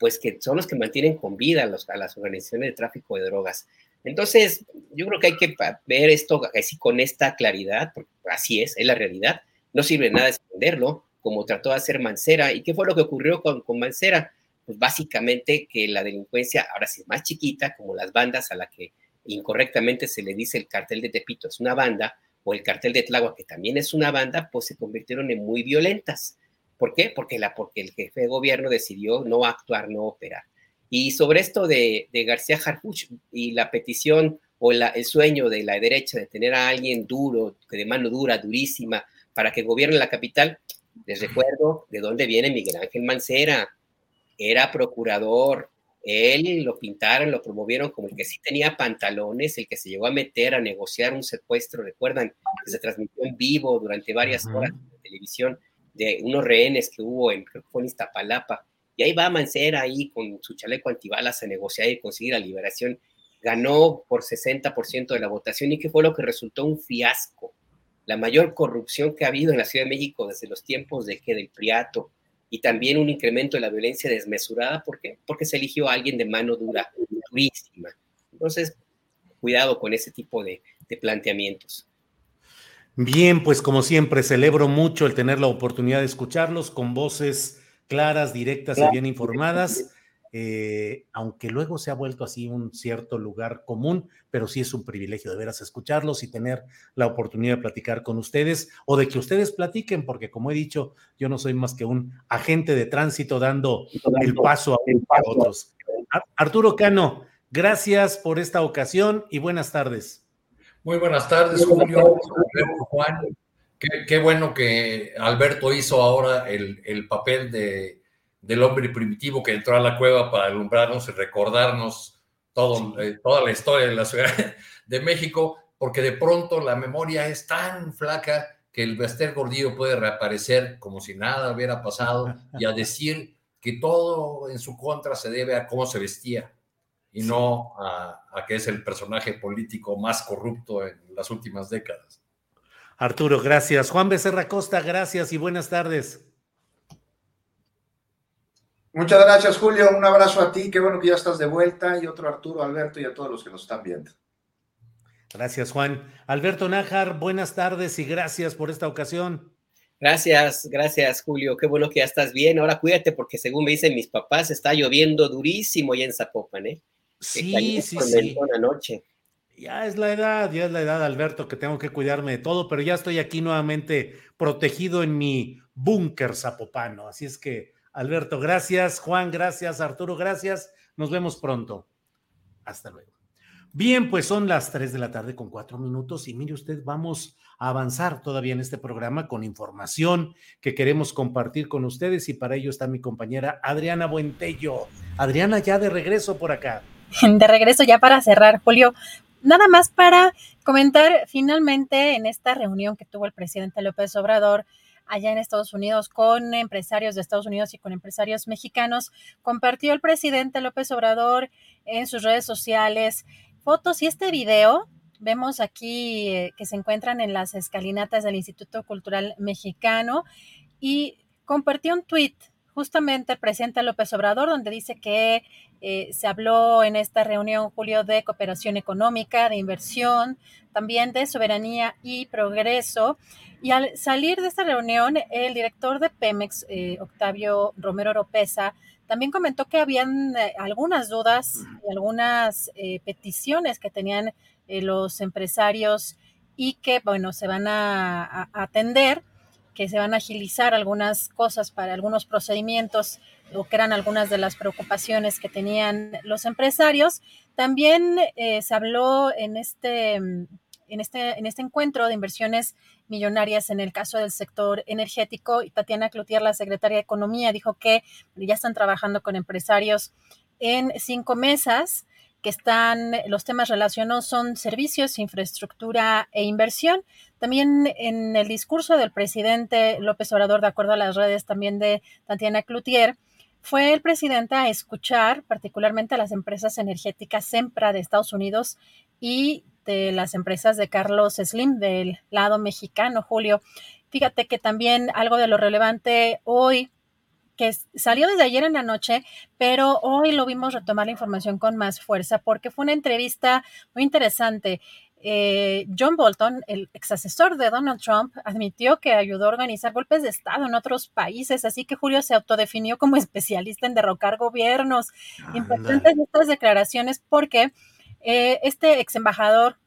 pues que son los que mantienen con vida a, las organizaciones de tráfico de drogas. Entonces, yo creo que hay que ver esto así con esta claridad, porque así es, es la realidad. No sirve nada esconderlo, como trató de hacer Mancera. ¿Y qué fue lo que ocurrió con, con Mancera? Pues básicamente que la delincuencia, ahora sí más chiquita, como las bandas a la que incorrectamente se le dice el cartel de Tepito es una banda, o el cartel de Tláhuac, que también es una banda, pues se convirtieron en muy violentas. ¿Por qué? Porque, la, porque el jefe de gobierno decidió no actuar, no operar. Y sobre esto de, García Harfuch y la petición o el sueño de la derecha de tener a alguien duro, de mano dura, durísima, para que gobierne la capital, les recuerdo de dónde viene Miguel Ángel Mancera. Era procurador, él lo pintaron, lo promovieron como el que sí tenía pantalones, el que se llegó a meter a negociar un secuestro, recuerdan, que se transmitió en vivo durante varias horas de televisión de unos rehenes que hubo en, en Iztapalapa, y ahí va Mancera ahí con su chaleco antibalas a negociar y conseguir la liberación. Ganó por 60% de la votación y que fue lo que resultó un fiasco. La mayor corrupción que ha habido en la Ciudad de México desde los tiempos de que del Priato y también un incremento de la violencia desmesurada. ¿Por qué? Porque se eligió a alguien de mano dura, durísima. Entonces, cuidado con ese tipo de, de planteamientos. Bien, pues como siempre, celebro mucho el tener la oportunidad de escucharlos con voces claras, directas y bien informadas, eh, aunque luego se ha vuelto así un cierto lugar común, pero sí es un privilegio de veras escucharlos y tener la oportunidad de platicar con ustedes o de que ustedes platiquen, porque como he dicho, yo no soy más que un agente de tránsito dando el paso a, otros. Arturo Cano, gracias por esta ocasión y buenas tardes. Muy buenas tardes, Julio, Juan. Qué, bueno que Alberto hizo ahora el, papel de, del hombre primitivo que entró a la cueva para alumbrarnos y recordarnos todo, eh, toda la historia de la Ciudad (laughs) de México, porque de pronto la memoria es tan flaca que el Bester Gordillo puede reaparecer como si nada hubiera pasado y a decir que todo en su contra se debe a cómo se vestía y no a, a que es el personaje político más corrupto en las últimas décadas. Arturo, gracias. Juan Becerra Costa, gracias y buenas tardes. Muchas gracias, Julio. Un abrazo a ti. Qué bueno que ya estás de vuelta. Y otro Arturo, Alberto y a todos los que nos están viendo. Gracias, Juan. Alberto Nájar, buenas tardes y gracias por esta ocasión. Gracias, gracias, Julio. Qué bueno que ya estás bien. Ahora cuídate porque según me dicen mis papás, está lloviendo durísimo ya en Zapopan, ¿eh? Sí, sí, sí. noche. Ya es la edad, ya es la edad, Alberto, que tengo que cuidarme de todo, pero ya estoy aquí nuevamente protegido en mi búnker zapopano. Así es que, Alberto, gracias. Juan, gracias. Arturo, gracias. Nos vemos pronto. Hasta luego. Bien, pues son las 3 de la tarde con cuatro minutos y mire usted, vamos a avanzar todavía en este programa con información que queremos compartir con ustedes y para ello está mi compañera Adriana Buentello. Adriana, ya de regreso por acá. (laughs) De regreso ya para cerrar, Julio nada más para comentar finalmente en esta reunión que tuvo el presidente López Obrador allá en Estados Unidos con empresarios de Estados Unidos y con empresarios mexicanos, compartió el presidente López Obrador en sus redes sociales fotos y este video. Vemos aquí eh, que se encuentran en las escalinatas del Instituto Cultural Mexicano y compartió un tweet justamente el presidente López Obrador, donde dice que eh, se habló en esta reunión, Julio, de cooperación económica, de inversión, también de soberanía y progreso. Y al salir de esta reunión, el director de Pemex, eh, Octavio Romero Oropesa, también comentó que habían eh, algunas dudas y algunas peticiones que tenían los empresarios y que, bueno, se van a atender que se van a agilizar algunas cosas para algunos procedimientos o que eran algunas de las preocupaciones que tenían los empresarios. También eh, se habló en este, en, este, en este encuentro de inversiones millonarias en el caso del sector energético y Tatiana Cloutier, la secretaria de Economía, dijo que ya están trabajando con empresarios en cinco mesas que están, los temas relacionados son servicios, infraestructura e inversión. También en el discurso del presidente López Obrador, de acuerdo a las redes también de Tatiana Cloutier, fue el presidente a escuchar particularmente a las empresas energéticas SEMPRA de Estados Unidos y de las empresas de Carlos Slim del lado mexicano, Julio. Fíjate que también algo de lo relevante hoy que salió desde ayer en la noche, pero hoy lo vimos retomar la información con más fuerza porque fue una entrevista muy interesante. Eh, John Bolton, el ex asesor de Donald Trump, admitió que ayudó a organizar golpes de Estado en otros países, así que Julio se autodefinió como (laughs) especialista en derrocar gobiernos. Importantes estas declaraciones porque eh, este ex embajador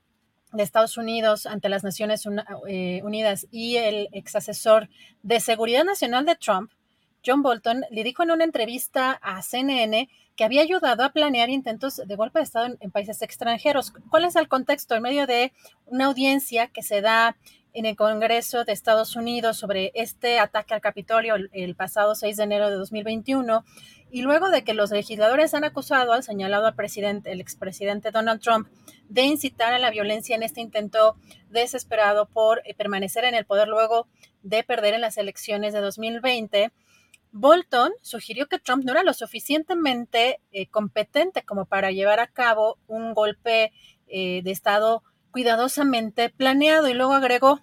de Estados Unidos ante las Naciones eh, Unidas y el ex asesor de Seguridad Nacional de Trump, John Bolton le dijo en una entrevista a CNN que había ayudado a planear intentos de golpe de Estado en, países extranjeros. ¿Cuál es el contexto? En medio de una audiencia que se da en el Congreso de Estados Unidos sobre este ataque al Capitolio el, pasado 6 de enero de 2021 y luego de que los legisladores han acusado al señalado al presidente, el expresidente Donald Trump, de incitar a la violencia en este intento desesperado por eh, permanecer en el poder luego de perder en las elecciones de 2020, Bolton sugirió que Trump no era lo suficientemente eh, competente como para llevar a cabo un golpe eh, de Estado cuidadosamente planeado. Y luego agregó,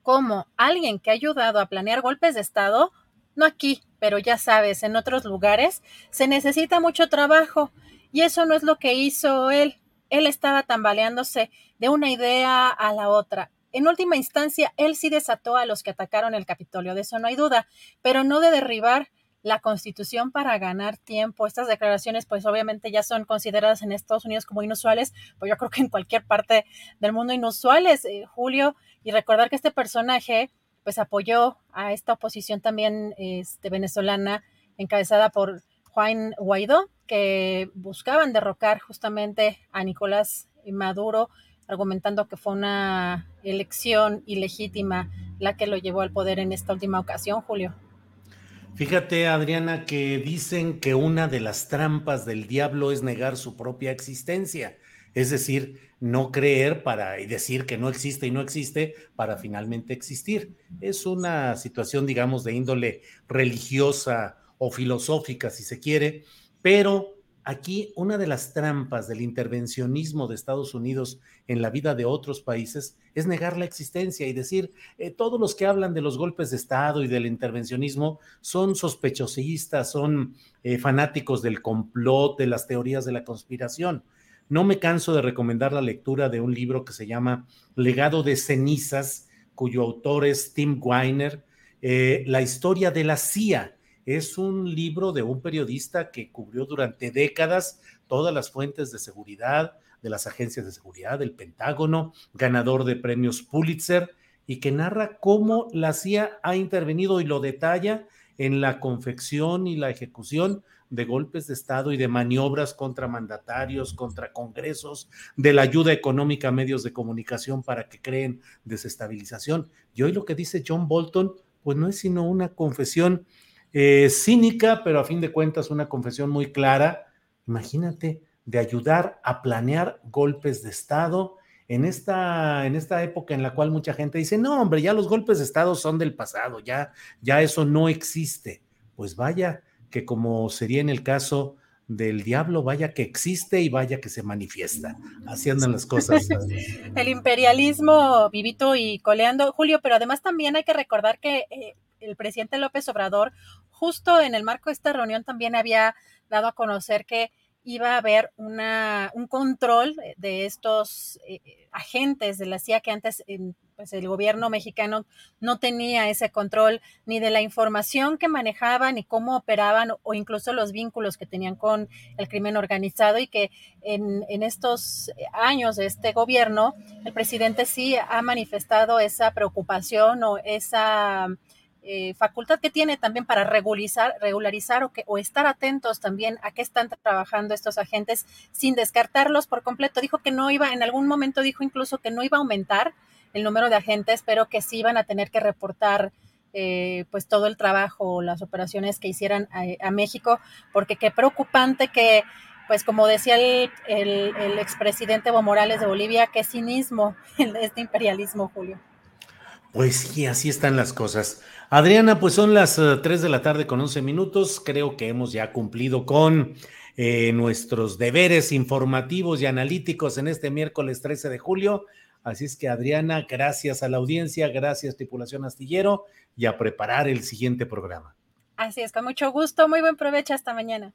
como alguien que ha ayudado a planear golpes de Estado, no aquí, pero ya sabes, en otros lugares, se necesita mucho trabajo y eso no es lo que hizo él. Él estaba tambaleándose de una idea a la otra en última instancia, él sí desató a los que atacaron el Capitolio, de eso no hay duda, pero no de derribar la constitución para ganar tiempo. Estas declaraciones, pues obviamente ya son consideradas en Estados Unidos como inusuales, pues yo creo que en cualquier parte del mundo inusuales, eh, Julio, y recordar que este personaje, pues apoyó a esta oposición también este, venezolana encabezada por Juan Guaidó, que buscaban derrocar justamente a Nicolás Maduro argumentando que fue una elección ilegítima la que lo llevó al poder en esta última ocasión, Julio. Fíjate, Adriana, que dicen que una de las trampas del diablo es negar su propia existencia, es decir, no creer para decir que no existe y no existe para finalmente existir. Es una situación, digamos, de índole religiosa o filosófica, si se quiere, pero Aquí una de las trampas del intervencionismo de Estados Unidos en la vida de otros países es negar la existencia y decir, eh, todos los que hablan de los golpes de Estado y del intervencionismo son sospechosistas, son eh, fanáticos del complot, de las teorías de la conspiración. No me canso de recomendar la lectura de un libro que se llama Legado de cenizas, cuyo autor es Tim Weiner, eh, La historia de la CIA es un libro de un periodista que cubrió durante décadas todas las fuentes de seguridad de las agencias de seguridad, del Pentágono, ganador de premios Pulitzer, y que narra cómo la CIA ha intervenido y lo detalla en la confección y la ejecución de golpes de Estado y de maniobras contra mandatarios, contra congresos, de la ayuda económica a medios de comunicación para que creen desestabilización. Y hoy lo que dice John Bolton, pues no es sino una confesión eh, cínica, pero a fin de cuentas una confesión muy clara, imagínate, de ayudar a planear golpes de Estado en esta, en esta época en la cual mucha gente dice, no, hombre, ya los golpes de Estado son del pasado, ya, ya eso no existe. Pues vaya, que como sería en el caso del diablo, vaya que existe y vaya que se manifiesta. Así andan las cosas. (laughs) el imperialismo vivito y coleando, Julio, pero además también hay que recordar que eh, el presidente López Obrador, justo en el marco de esta reunión, también había dado a conocer que iba a haber una, un control de estos eh, agentes de la CIA que antes pues el gobierno mexicano no tenía ese control ni de la información que manejaban, ni cómo operaban o incluso los vínculos que tenían con el crimen organizado y que en estos años de este gobierno el presidente sí ha manifestado esa preocupación o esa eh, facultad que tiene también para regularizar, regularizar o, que, o estar atentos también a qué están trabajando estos agentes sin descartarlos por completo. Dijo que no iba, en algún momento dijo incluso que no iba a aumentar el número de agentes, pero que sí iban a tener que reportar eh, pues todo el trabajo, las operaciones que hicieran a, México, porque qué preocupante que, pues como decía el, el, el expresidente Evo Morales de Bolivia, qué cinismo (laughs) este imperialismo, Julio. Pues sí, así están las cosas. Adriana, pues son las 3 eh, de la tarde con 11 minutos. Creo que hemos ya cumplido con eh, nuestros deberes informativos y analíticos en este miércoles 13 de julio. Así es que Adriana, gracias a la audiencia, gracias tripulación astillero y a preparar el siguiente programa. Así es, con mucho gusto, muy buen provecho, hasta mañana.